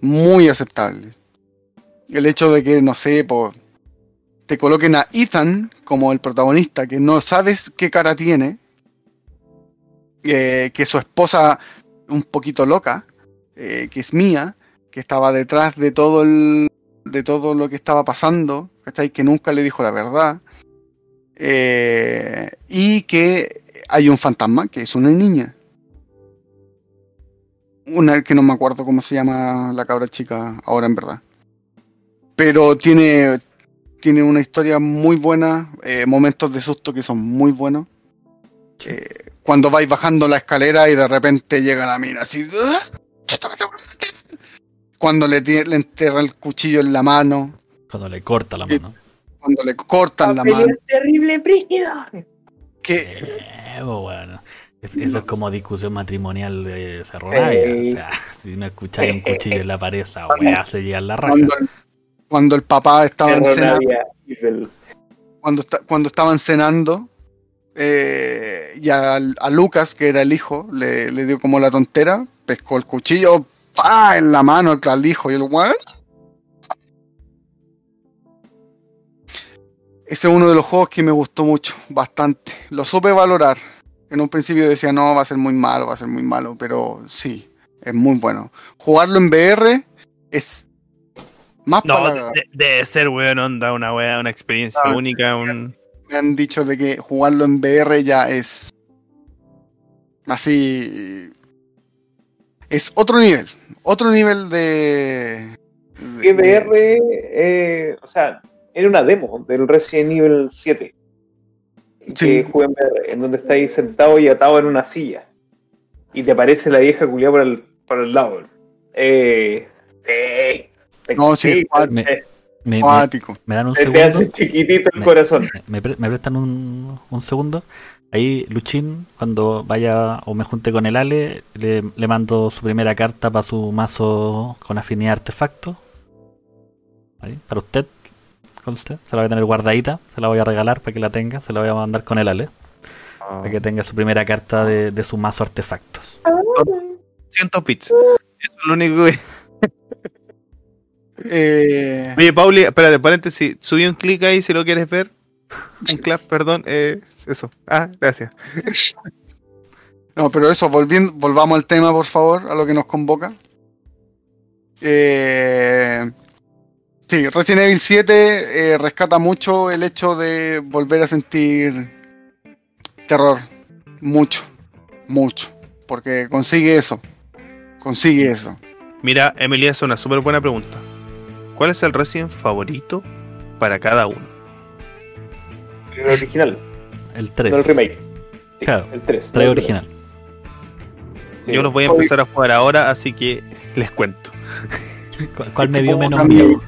Muy aceptables. El hecho de que, no sé, po, te coloquen a Ethan como el protagonista, que no sabes qué cara tiene, eh, que su esposa un poquito loca, eh, que es mía, que estaba detrás de todo el, de todo lo que estaba pasando, ¿cachai? Que nunca le dijo la verdad. eh, y que hay un fantasma, que es una niña. Una que no me acuerdo cómo se llama la cabra chica ahora en verdad. Pero tiene, tiene una historia muy buena, eh, momentos de susto que son muy buenos. Eh, cuando vais bajando la escalera y de repente llega la mina así. "Ah, Cuando le, le enterra el cuchillo en la mano, Cuando le corta la mano. cuando le cortan la mano. terrible brígido. Que, Eh, pues, bueno. Es- eso es como discusión matrimonial de Cerro. O sea, si no escucháis un cuchillo en la pared, esa weá se llega la raja. cuando, el, cuando el papá estaba cenando, cuando, cuando estaban cenando, eh, y a, a Lucas, que era el hijo, le, le dio como la tontera, pescó el cuchillo ¡pa! en la mano al hijo y el weón. Ese es uno de los juegos que me gustó mucho, bastante. Lo supe valorar. En un principio decía, no, va a ser muy malo, va a ser muy malo, pero sí, es muy bueno. Jugarlo en VR es más No, para... de- debe ser, weón, onda, una weá, una experiencia Ah. única, un... me han dicho de que jugarlo en VR ya es así es otro nivel otro nivel de, de- que VR, eh, o sea, era una demo del Resident Evil 7. Que Sí. jugué en VR, en donde estáis sentado y atado en una silla. Y te aparece la vieja culiada por el, por el lado. Eh, sí. No, sí, me, me- Me, me- dan un te segundo. hace chiquitito el Me- corazón. Me, pre- me prestan un, un segundo. Ahí, Luchín, cuando vaya o me junte con el Ale, le, le mando su primera carta para su mazo con afinidad artefacto. Ahí, para usted, con usted. Se la voy a tener guardadita, se la voy a regalar para que la tenga. Se la voy a mandar con el Ale, para que tenga su primera carta de, de su mazo artefactos. 100 bits. Eso es lo único que... Eh, Oye, Pauli, espérate, paréntesis. Subí un clic ahí si lo quieres ver. Un clap, perdón. Eh, eso. Ah, gracias. no, pero eso, volviendo, volvamos al tema, por favor, a lo que nos convoca. Eh, sí, Resident Evil 7 eh, rescata mucho el hecho de volver a sentir terror. Mucho, mucho. Porque consigue eso. Consigue eso. Mira, Emilia, es una súper buena pregunta. ¿Cuál es el Resident favorito para cada uno? El original, El 3. no el remake. Sí, Claro, el 3. 3 original. Yo los voy a empezar a jugar ahora, así que les cuento. ¿Cuál, me dio menos miedo?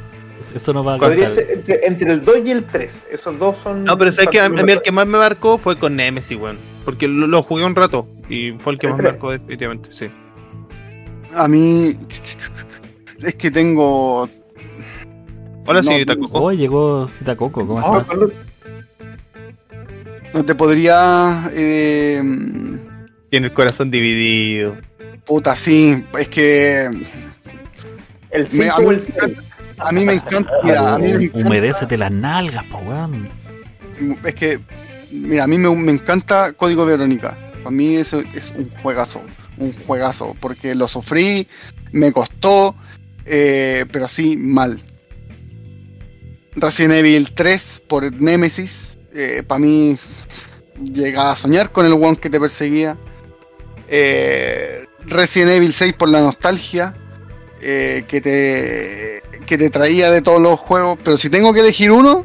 Eso no va a Podría ser entre, entre el 2 y el 3. Esos dos son. No, pero sabes que a, a mí el que más me marcó fue con Nemesis, weón. Porque lo, lo jugué un rato y fue el que ¿El más me marcó definitivamente, sí. A mí. Es que tengo. Hola, No, señorita Coco. Oh, llegó Cita Coco, ¿cómo Oh, está? No te podría. eh, Tiene el corazón dividido. puta, sí. Es que. El Me- 5 a mí me el 6. encanta- A mí me encanta. Mira, a mí me encanta- Humedécete las nalgas, po, weón. Es que. Mira, a mí me, me encanta Código Verónica. Para mí eso es un juegazo. Un juegazo. Porque lo sufrí, me costó. eh, pero así mal. Resident Evil 3 por Nemesis. para mí. llegaba a soñar con el one que te perseguía. Eh, Resident Evil 6 por la nostalgia eh, que, te, que te traía de todos los juegos. Pero si tengo que elegir uno,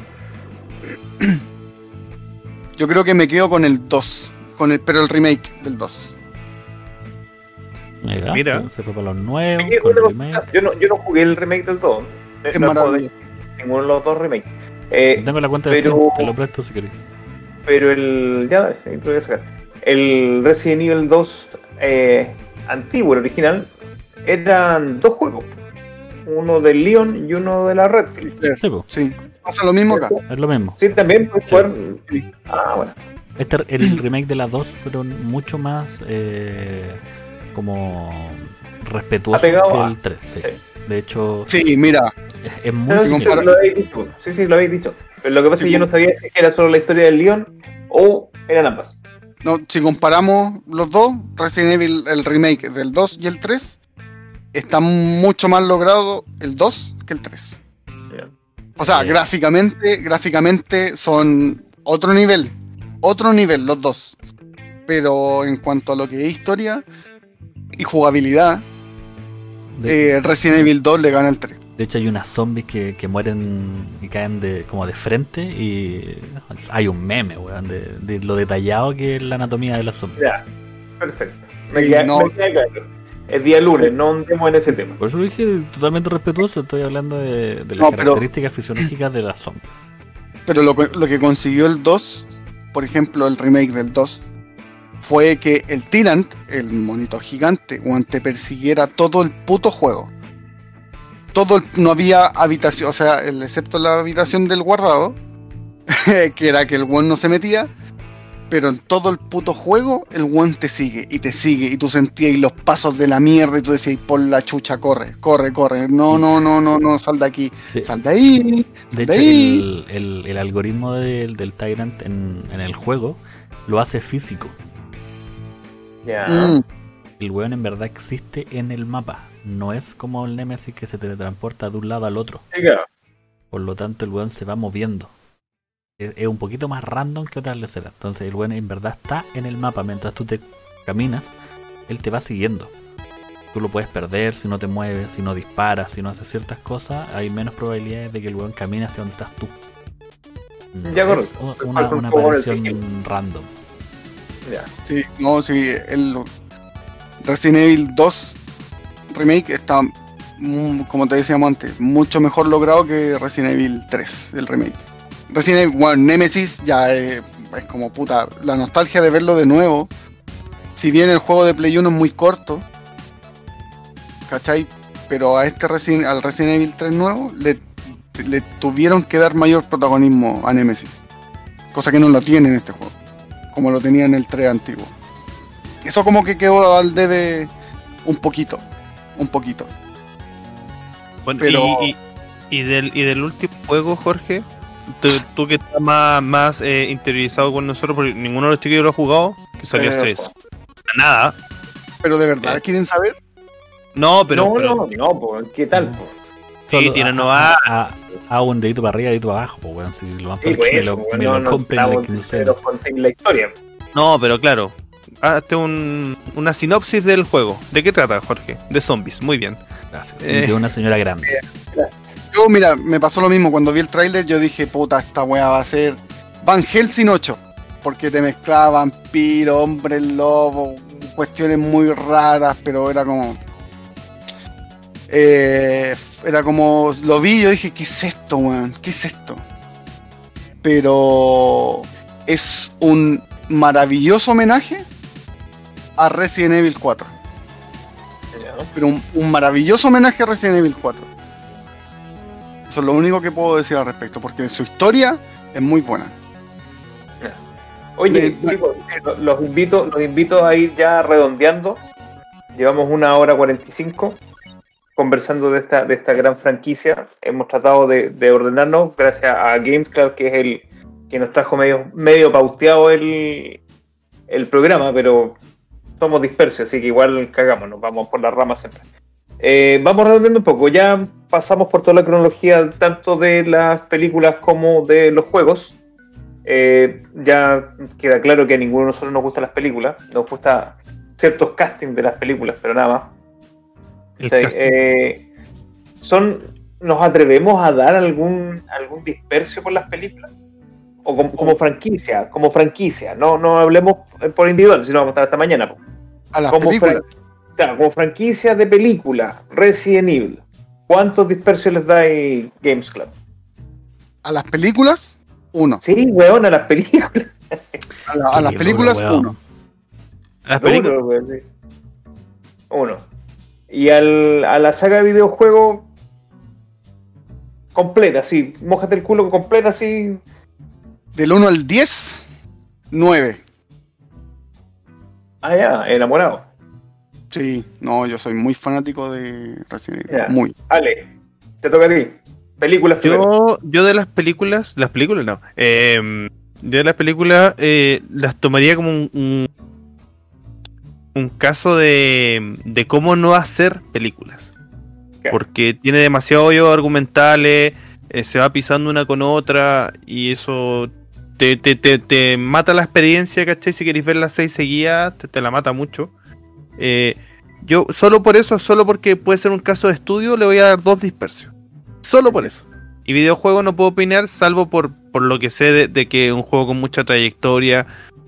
yo creo que me quedo con el 2. Con el, pero el remake del 2. Mira, Mira. se fue para los nuevos, con el remake. Yo no, yo no jugué el remake del todo. Es No jugué maravilloso. Ninguno de los dos remakes. Eh, Tengo la cuenta de pero- Steam, te lo presto si querés. pero el. Ya, lo voy a sacar. El Resident Evil 2 eh, antiguo, el original, eran dos juegos. Uno del Leon y uno de la Redfield. Sí, Sí, pasa lo mismo acá. es lo mismo. Sí, también puedes Sí. jugar. Sí. Ah, bueno. Este, el remake de las dos fueron mucho más eh, como respetuosos Apegado que el 3. sí. De hecho, Sí, mira, es, es muy sí, similar. compara- lo habéis dicho. Sí, sí, lo habéis dicho. Pero lo que pasa Sí, es que yo no sabía si era solo la historia del Leon o eran ambas. no, si comparamos los dos, Resident Evil, el remake del 2 y el 3, está mucho más logrado el 2 que el 3. Ya. O sea, gráficamente, gráficamente son otro nivel, otro nivel los dos. Pero en cuanto a lo que es historia y jugabilidad, De, eh, Resident Evil 2 le gana el 3. de hecho, hay unas zombies que, que mueren y caen de, como de frente y hay un meme, weón, de, de lo detallado que es la anatomía de las zombies. Ya, perfecto. Me Sí, queda, no. me queda claro. Es día lunes, no andemos en ese tema. Por eso lo dije totalmente respetuoso, estoy hablando de, de las No, pero- características fisiológicas de las zombies. Pero lo, que- lo que consiguió el 2, por ejemplo, el remake del 2, fue que el Tyrant, el monito gigante, te persiguiera todo el puto juego. Todo el- no había habitación, o sea, el- excepto la habitación del guardado, que era que el one no se metía, pero en todo el puto juego el one te sigue y te sigue y tú sentías los pasos de la mierda y tú decías, por la chucha, corre, corre, corre, no, no, no, no, no, sal de aquí, sal de ahí, De de hecho, ahí. el, el- el algoritmo del, del Tyrant en, en el juego lo hace físico. Ya. Mm. El weón en verdad existe en el mapa. No es como el Nemesis que se teletransporta de un lado al otro. Por lo tanto, el weón se va moviendo. Es, es un poquito más random que otras leceras. Entonces, el weón en verdad está en el mapa. Mientras tú te caminas, él te va siguiendo. Tú lo puedes perder si no te mueves, si no disparas, si no haces ciertas cosas. Hay menos probabilidades de que el weón camine hacia donde estás tú. No Ya, es una, una aparición random. Sí, no, sí, el Resident Evil 2 Remake está, mm, como te decíamos antes, mucho mejor logrado que Resident Evil 3, el remake. Resident Evil, bueno, Nemesis ya es, es como puta, la nostalgia de verlo de nuevo. Si bien el juego de Play 1 es muy corto, ¿cachai? Pero a este Resident, al Resident Evil 3 nuevo le, le tuvieron que dar mayor protagonismo a Nemesis. Cosa que no lo tiene en este juego como lo tenía en el 3 antiguo. Eso como que quedó al debe un poquito, un poquito. Bueno, Pero- y, y- y del, y del último juego, Jorge, tú, tú que estás más, más eh, interiorizado con nosotros, porque ninguno de los chiquillos lo ha jugado, que salió no, nada. Pero de verdad, Eh. ¿quieren saber? No, pero, no, pero no, no, po, ¿qué tal? po? Sí, Solo tiene a- no a- va. a- a un dedito para arriba, dedito para abajo, pues weón. Si lo más Sí, probable es que me pues, lo, me no, lo no compren en la conten la historia. No, pero claro. Hazte un, una sinopsis del juego. ¿De qué trata, Jorge? De zombies, muy bien. Gracias. Eh. De una señora grande. Yo, mira, me pasó lo mismo. Cuando vi el tráiler, yo dije, puta, esta weá va a ser Van Helsing 8. Porque te mezclaba vampiro, hombre lobo, cuestiones muy raras, pero era como. Eh, era como. Lo vi y yo dije, ¿qué es esto, weón? ¿Qué es esto? Pero. Es un maravilloso homenaje a Resident Evil 4. Ya. Pero un, un maravilloso homenaje a Resident Evil 4. Eso es lo único que puedo decir al respecto, porque su historia es muy buena. Oye, chicos, lo- los invito, los invito a ir ya redondeando. Llevamos una hora 45 conversando de esta, de esta gran franquicia. Hemos tratado de, de ordenarnos gracias a Games Club, que es el que nos trajo medio, medio pauteado el, el programa, pero somos dispersos, así que igual cagamos, nos vamos por las ramas siempre. Eh, vamos redondeando un poco, ya pasamos por toda la cronología tanto de las películas como de los juegos. Eh, ya queda claro que a ninguno de nosotros nos gustan las películas, nos gusta ciertos castings de las películas, pero nada más. El eh, son, ¿Nos atrevemos a dar algún, algún dispersio por las películas? O como, como franquicia, como franquicia, no, no hablemos por individual, sino vamos a estar hasta mañana. po. A las Como, películas. fran- claro, como franquicia de película, Resident Evil, ¿cuántos dispersios les da ahí Games Club? A las películas, uno. Sí, weón, a las películas. A, la- a las películas, duro, uno. Las películas. Uno. Y al, a la saga de videojuegos completa, sí. Mójate el culo completa, sí. Del 1 al 10, 9. Ah, ya, enamorado. Sí, no, yo soy muy fanático de Resident Evil. Ya. Muy. Ale, te toca a ti. Películas primero. Yo, yo de las películas, las películas no. Eh, yo de las películas eh, las tomaría como un, un, un caso de, de cómo no hacer películas. Porque tiene demasiado hoyos argumentales, eh, se va pisando una con otra y eso te, te, te, te mata la experiencia, ¿cachai? Si queréis ver las seis seguidas, te, te la mata mucho. Eh, yo solo por eso, solo porque puede ser un caso de estudio, le voy a dar dos dispersios. Solo por eso. Y videojuego no puedo opinar, salvo por, por lo que sé de, de que es un juego con mucha trayectoria,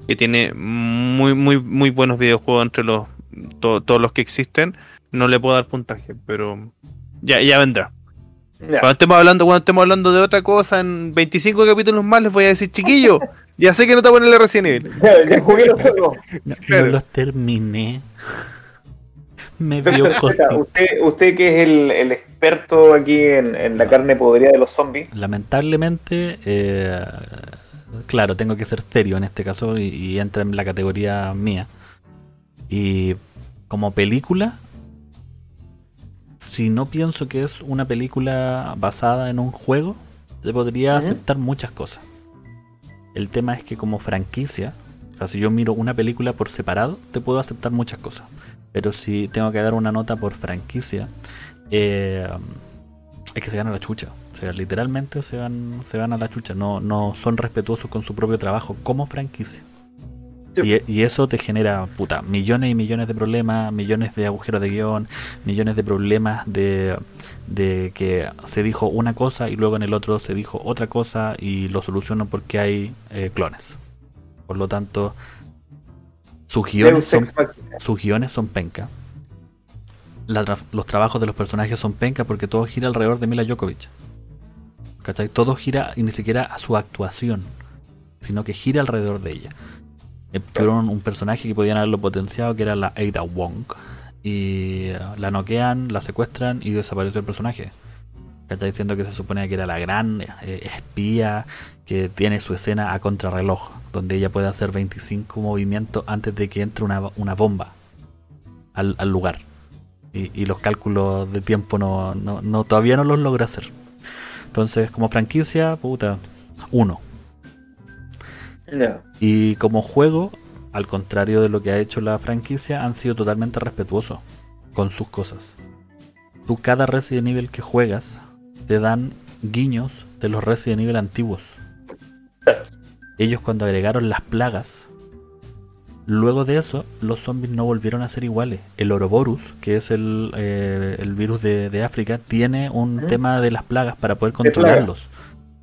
que tiene muy, muy, muy buenos videojuegos entre los to- todos los que existen. No le puedo dar puntaje, pero ya, ya vendrá. Ya. Cuando estemos hablando, cuando estemos hablando de otra cosa, en 25 capítulos más les voy a decir, chiquillo, ya sé que no te ponen el Resident Evil. Ya, ya jugué los juegos. No, Claro. no los terminé. Me cosita. usted, usted que es el, el experto aquí en, en la carne podrida de los zombies. Lamentablemente, eh, claro, tengo que ser serio en este caso y, y entra en la categoría mía. Y como película, si no pienso que es una película basada en un juego, se podría aceptar muchas cosas. El tema es que como franquicia, o sea, si yo miro una película por separado, te puedo aceptar muchas cosas. Pero si tengo que dar una nota por franquicia, eh, es que se gana la chucha. O sea, literalmente se van, se van a la chucha. No, no son respetuosos con su propio trabajo como franquicia. Y, y eso te genera, puta, millones y millones de problemas, millones de agujeros de guion, millones de problemas de, de que se dijo una cosa y luego en el otro se dijo otra cosa y lo solucionan porque hay eh, clones. Por lo tanto, guiones son sus guiones son penca. La tra- los trabajos de los personajes son penca porque todo gira alrededor de Mila Djokovic. ¿Cachai? Todo gira y ni siquiera a su actuación, sino que gira alrededor de ella. Eh, Tuvieron un personaje que podían haberlo potenciado, que era la Ada Wong. Y eh, la noquean, la secuestran y desapareció el personaje. ¿Cachai? Diciendo que se supone que era la gran eh, espía que tiene su escena a contrarreloj, donde ella puede hacer 25 movimientos antes de que entre una, una bomba al, al lugar. Y, y los cálculos de tiempo no, no, no- todavía no los logra hacer. Entonces, como franquicia, puta, uno. Ya. Y como juego, al contrario de lo que ha hecho la franquicia, han sido totalmente respetuosos con sus cosas. Tú cada Resident Evil que juegas te dan guiños de los Resident Evil antiguos. Ellos cuando agregaron las plagas, luego de eso los zombies no volvieron a ser iguales. El Ouroboros, que es el, eh, el virus de, de África, tiene un tema de las plagas para poder controlarlos.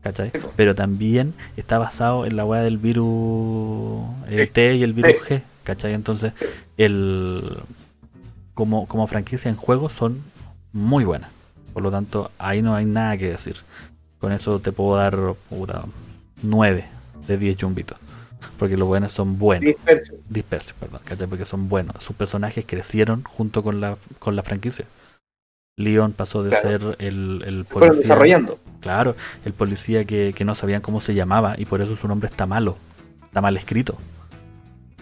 ¿Cachai? Pero también está basado en la weá del virus eh. T y el virus. G, ¿cachai? Entonces, el como, como franquicia en juego son muy buenas. Por lo tanto, ahí no hay nada que decir. Con eso te puedo dar puta, 9 de 10 jumbitos. Porque los buenos son buenos. Disperso. Dispersos, perdón, ¿cachai? Porque son buenos. Sus personajes crecieron junto con la, con la franquicia. Leon pasó de Claro. ser el, el Se fueron policía. desarrollando. Claro, el policía que, que no sabían cómo se llamaba y por eso su nombre está malo, está mal escrito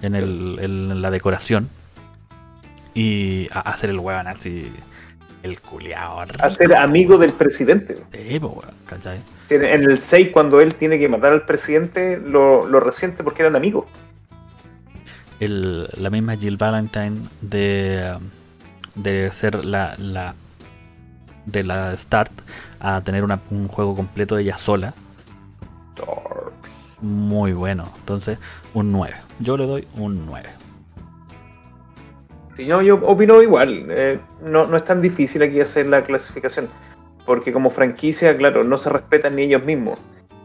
en, el, en la decoración. Y a, hacer el weón así, el culiao. A ser amigo del presidente. Sí, weón, ¿cachai? En en el 6, cuando él tiene que matar al presidente, lo, lo resiente porque eran amigos. El, la misma Jill Valentine de, de ser la, la de la Start a tener una- un juego completo de ella sola. muy bueno. Entonces, un 9. Yo le doy un 9. Sí, no, yo opino igual. eh, no, no es tan difícil aquí hacer la clasificación. Porque como franquicia, claro, no se respetan ni ellos mismos.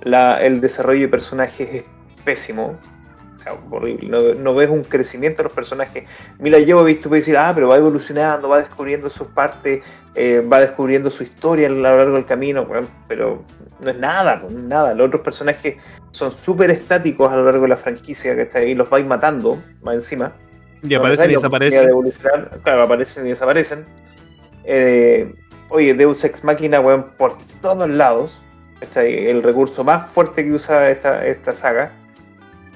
La, el desarrollo de personajes es pésimo. Horrible. No, ves un crecimiento de los personajes. Mila Jovovich, tú puedes decir, ah, pero va evolucionando, va descubriendo sus partes, eh, va descubriendo su historia a lo largo del camino, pero no es nada, nada. Los otros personajes son súper estáticos a lo largo de la franquicia que está ahí, los vais matando, más encima. Y aparecen y desaparecen. de evolucionar. Claro, aparecen y desaparecen. Eh, oye, Deus Ex Machina, weón, por todos lados. Está ahí, el recurso más fuerte que usa esta, esta saga.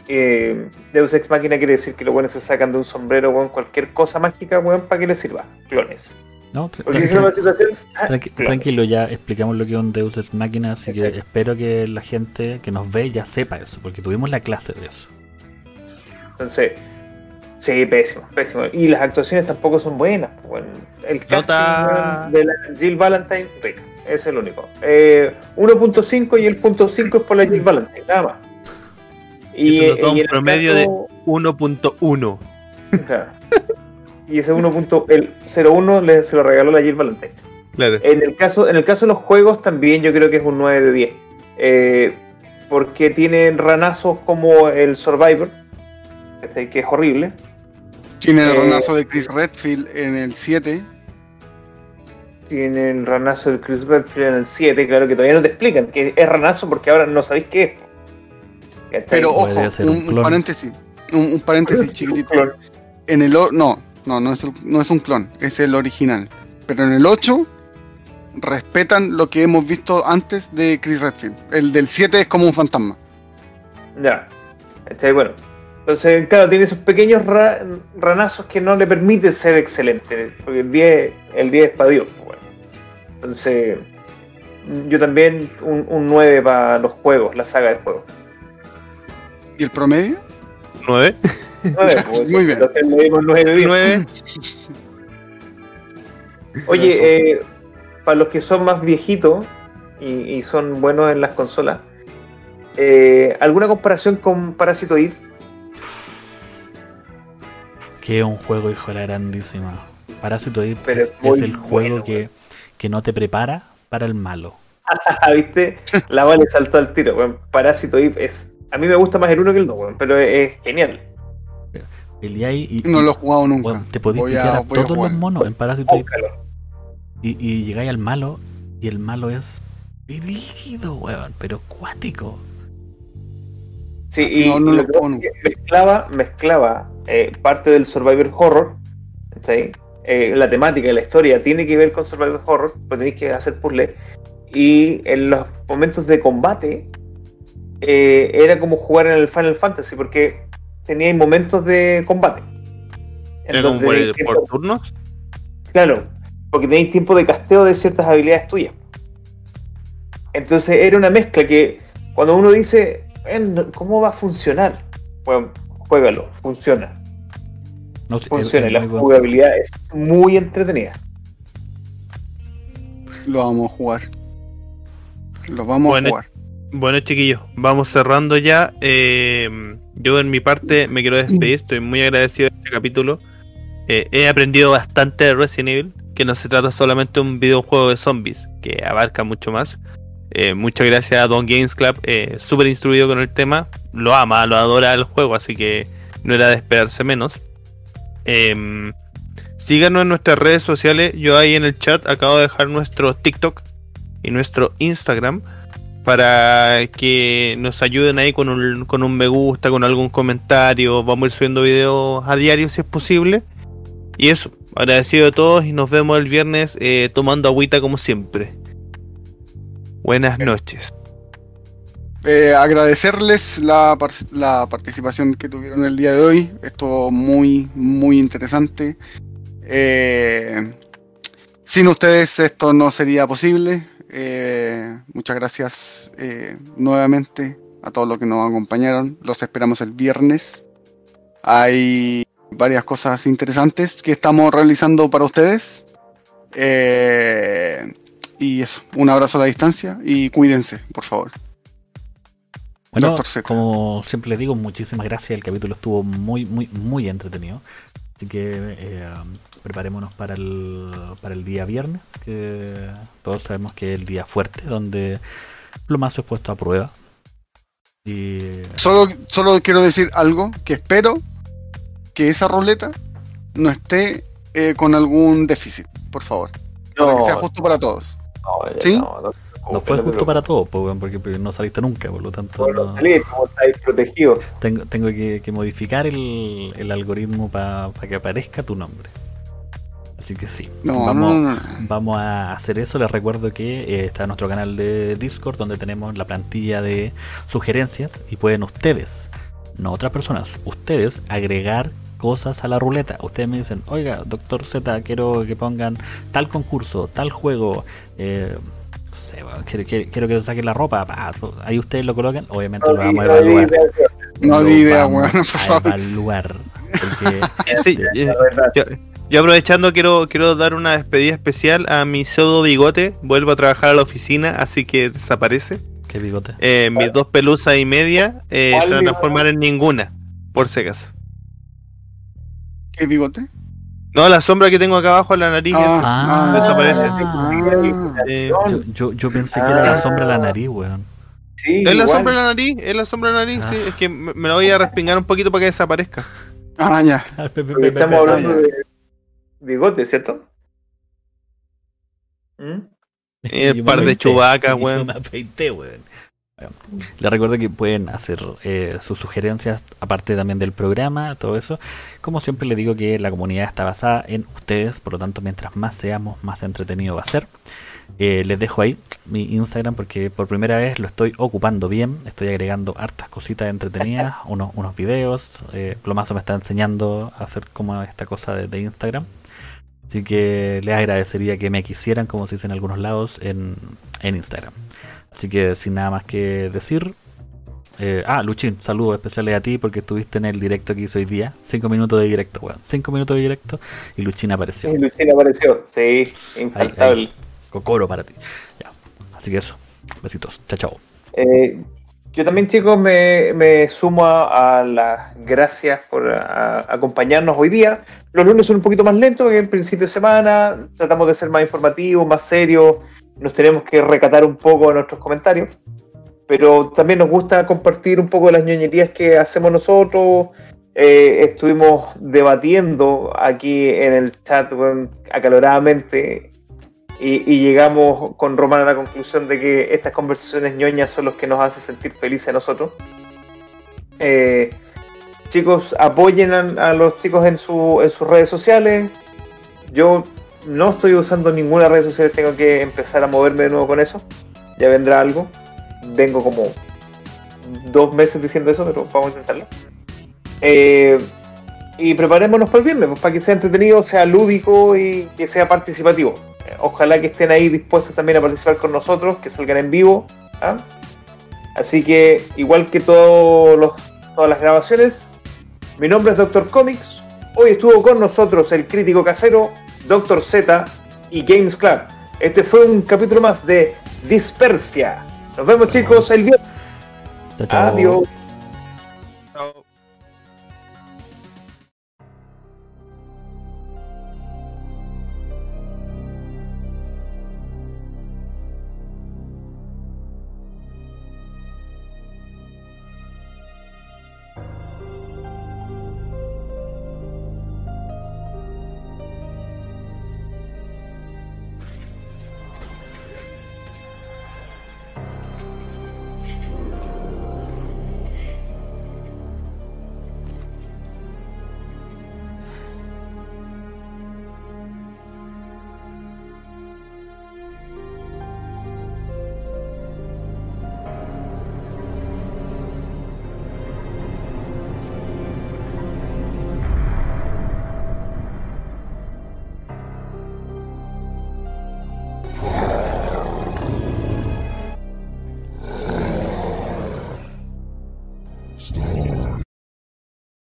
Eh, Deus Ex Machina quiere decir que los buenos se sacan de un sombrero, weón, cualquier cosa mágica, weón, para que les sirva. Clones. No, Tra- Porque si es una tranquilo, situación. ah, tranqui- tranquilo, ya explicamos lo que es un Deus Ex Máquina, así que espero que la gente que nos ve ya sepa eso, porque tuvimos la clase de eso. Entonces, sí, pésimo, pésimo. Y las actuaciones tampoco son buenas. pues. El casting Nota- de la Jill Valentine, rico. Es el único. Eh, 1.5 y el punto 5 es por la Jill Valentine, nada más. Eso nos da un promedio de- caso- 1.1. Claro. Y ese 1. punto- el 0.1 le, se lo regaló la Jill Valentine. Claro. En el caso, en el caso de los juegos también yo creo que es un 9 de 10. Eh, porque tienen ranazos como el Survivor, este, que es horrible. Tiene el Eh, ronazo de Chris Redfield en el 7. Tiene el ranazo del Chris Redfield en el 7, claro que todavía no te explican que es ranazo porque ahora no sabéis qué es. ¿Cachai? Pero ojo, un un, un clon. paréntesis. Un, un paréntesis chiquitito. En el no, no, no es, el- no es un clon, es el original. Pero en el 8 respetan lo que hemos visto antes de Chris Redfield. El del 7 es como un fantasma. Ya. ¿Cachai? Bueno. Entonces, claro, tiene esos pequeños ra- ranazos que no le permiten ser excelente. Porque el 10, el 10 es para Dios. pues, bueno. Entonces, yo también un, un 9 para los juegos, la saga de juegos. ¿Y el promedio? 9. 9, pues, Muy bien. entonces le dimos 9 de 10. 9. Oye, eh, para los que son más viejitos y, y son buenos en las consolas, eh, ¿alguna comparación con Parasito Eve? Que es un juego, hijo de la grandísima. Parásito Eve Pero es, el juego bueno, que, que no te prepara para el malo. ¿Viste? La Vale saltó al tiro. weón. Parásito Eve es. A mí me gusta más el 1 que el 2, weón, pero es, es genial. Peleáis y, No y- lo he jugado nunca. te podéis pillar a- a, voy a todos los monos en Parásito Eve Búscalo. y, y llegáis al malo y el malo es rígido, weón, pero cuático. Sí, y No, no lo lo que mezclaba, mezclaba eh, parte del Survivor Horror. ¿sí? Eh, la temática y la historia tiene que ver con Survivor Horror, pues tenéis que hacer puzzles. Y en los momentos de combate eh, era como jugar en el Final Fantasy, porque teníais momentos de combate. En Era como por, turnos. Claro, porque tenéis tiempo de casteo de ciertas habilidades tuyas. Entonces era una mezcla que cuando uno dice, "Eh, ¿cómo va a funcionar? Bueno, juégalo, funciona. No es- Funciona, es la jugabilidad es muy entretenida. Lo vamos a jugar. Lo vamos Bueno, a jugar. Bueno, chiquillos, vamos cerrando ya. Eh, yo en mi parte me quiero despedir. Estoy muy agradecido de este capítulo. Eh, he aprendido bastante de Resident Evil, que no se trata solamente de un videojuego de zombies, que abarca mucho más. Eh, muchas gracias a Don Games Club, eh, súper instruido con el tema. Lo ama, lo adora el juego, así que no era de esperarse menos. Em, síganos en nuestras redes sociales. Yo ahí en el chat acabo de dejar nuestro TikTok y nuestro Instagram para que nos ayuden ahí con un, con un me gusta, con algún comentario. Vamos a ir subiendo videos a diario si es posible. Y eso, agradecido a todos y nos vemos el viernes eh, tomando agüita como siempre. Buenas noches. Eh, agradecerles la, la participación que tuvieron el día de hoy. Estuvo muy, muy interesante. Eh, sin ustedes esto no sería posible. Eh, muchas gracias nuevamente a todos los que nos acompañaron. Los esperamos el viernes. Hay varias cosas interesantes que estamos realizando para ustedes. Eh, y eso, un abrazo a la distancia y cuídense, por favor. Bueno, como siempre les digo, muchísimas gracias. El capítulo estuvo muy, muy, muy entretenido. Así que eh, preparémonos para el, para el día viernes, que todos sabemos que es el día fuerte, donde lo más es puesto a prueba. Y Solo, solo quiero decir algo, que espero que esa ruleta no esté eh, con algún déficit, por favor. Para que sea justo para todos. No, ¿Sí? no, no te no preocupes, fue justo para todos, pues, porque porque no saliste nunca, por lo tanto Bueno, no- salí, como estáis protegidos. tengo, tengo que, que modificar el, el algoritmo para que aparezca tu nombre. Así que sí, No, vamos, no, no, no. Vamos a hacer eso. Les recuerdo que eh, está nuestro canal de Discord donde tenemos la plantilla de sugerencias y pueden ustedes, no otras personas, ustedes agregar cosas a la ruleta. Ustedes me dicen, oiga, doctor Z, quiero que pongan tal concurso, tal juego. eh, no sé, quiero, quiero- quiero que saquen la ropa. pa, ahí ustedes lo colocan. Obviamente lo vamos a evaluar. No di idea, weón, por favor. evaluar. Porque Sí, este, eh, La verdad. yo, yo aprovechando quiero, quiero dar una despedida especial a mi pseudo bigote. Vuelvo a trabajar a la oficina, así que desaparece. qué bigote. Eh, mis dos pelusas y media eh, ¿Cuál se van a transformar en ninguna, por si acaso. ¿Qué bigote? No, la sombra que tengo acá abajo en la nariz. Ah, desaparece. Ah, eh, Yo, yo, yo pensé que era la sombra de la nariz, weón. Sí, es la igual. sombra de la nariz, es la sombra de la nariz, Ah. sí. Es que me, me la voy a respingar un poquito para que desaparezca. ah, ya. Porque estamos hablando Ah, ya. de bigote, ¿cierto? ¿Mm? Eh, par de chubacas, yo weón. me afeité, weón. Les recuerdo que pueden hacer eh, sus sugerencias, aparte también del programa, todo eso. Como siempre les digo que la comunidad está basada en ustedes, por lo tanto, mientras más seamos, más entretenido va a ser. Eh, les dejo ahí mi Instagram porque por primera vez lo estoy ocupando bien. Estoy agregando hartas cositas entretenidas, unos, unos videos. Eh, Plomazo me está enseñando a hacer como esta cosa de, de Instagram. Así que les agradecería que me quisieran, como se dice en algunos lados, en, en Instagram. Así que sin nada más que decir. eh, ah, Luchín, saludos especiales a ti porque estuviste en el directo que hizo hoy día. Cinco minutos de directo, weón. Cinco minutos de directo y Luchín apareció. Sí, Lucina apareció. Sí, infaltable. Cocoro para ti. Ya. Así que eso. Besitos. Chao, chao. Eh, yo también, chicos, me, me sumo a, a las gracias por a- acompañarnos hoy día. Los lunes son un poquito más lentos que en principio de semana. Tratamos de ser más informativos, más serios. Nos tenemos que recatar un poco nuestros comentarios. Pero también nos gusta compartir un poco de las ñoñerías que hacemos nosotros. Eh, estuvimos debatiendo aquí en el chat acaloradamente y, y llegamos con Román a la conclusión de que estas conversaciones ñoñas son los que nos hacen sentir felices a nosotros. Eh, chicos, apoyen a, a los chicos en, su, en sus redes sociales. Yo no estoy usando ninguna red social, tengo que empezar a moverme de nuevo con eso. Ya vendrá algo. Vengo como dos meses diciendo eso, pero vamos a intentarlo. Eh, y preparémonos para el viernes, pues, para que sea entretenido, sea lúdico y que sea participativo. Eh, Ojalá que estén ahí dispuestos también a participar con nosotros, que salgan en vivo. ¿ah? Así que, igual que todas las grabaciones, mi nombre es Doctor Comics. Hoy estuvo con nosotros el crítico casero, Doctor Z y Games Club. Este fue un capítulo más de Dispersia. Nos vemos, chicos, el viernes. Adiós.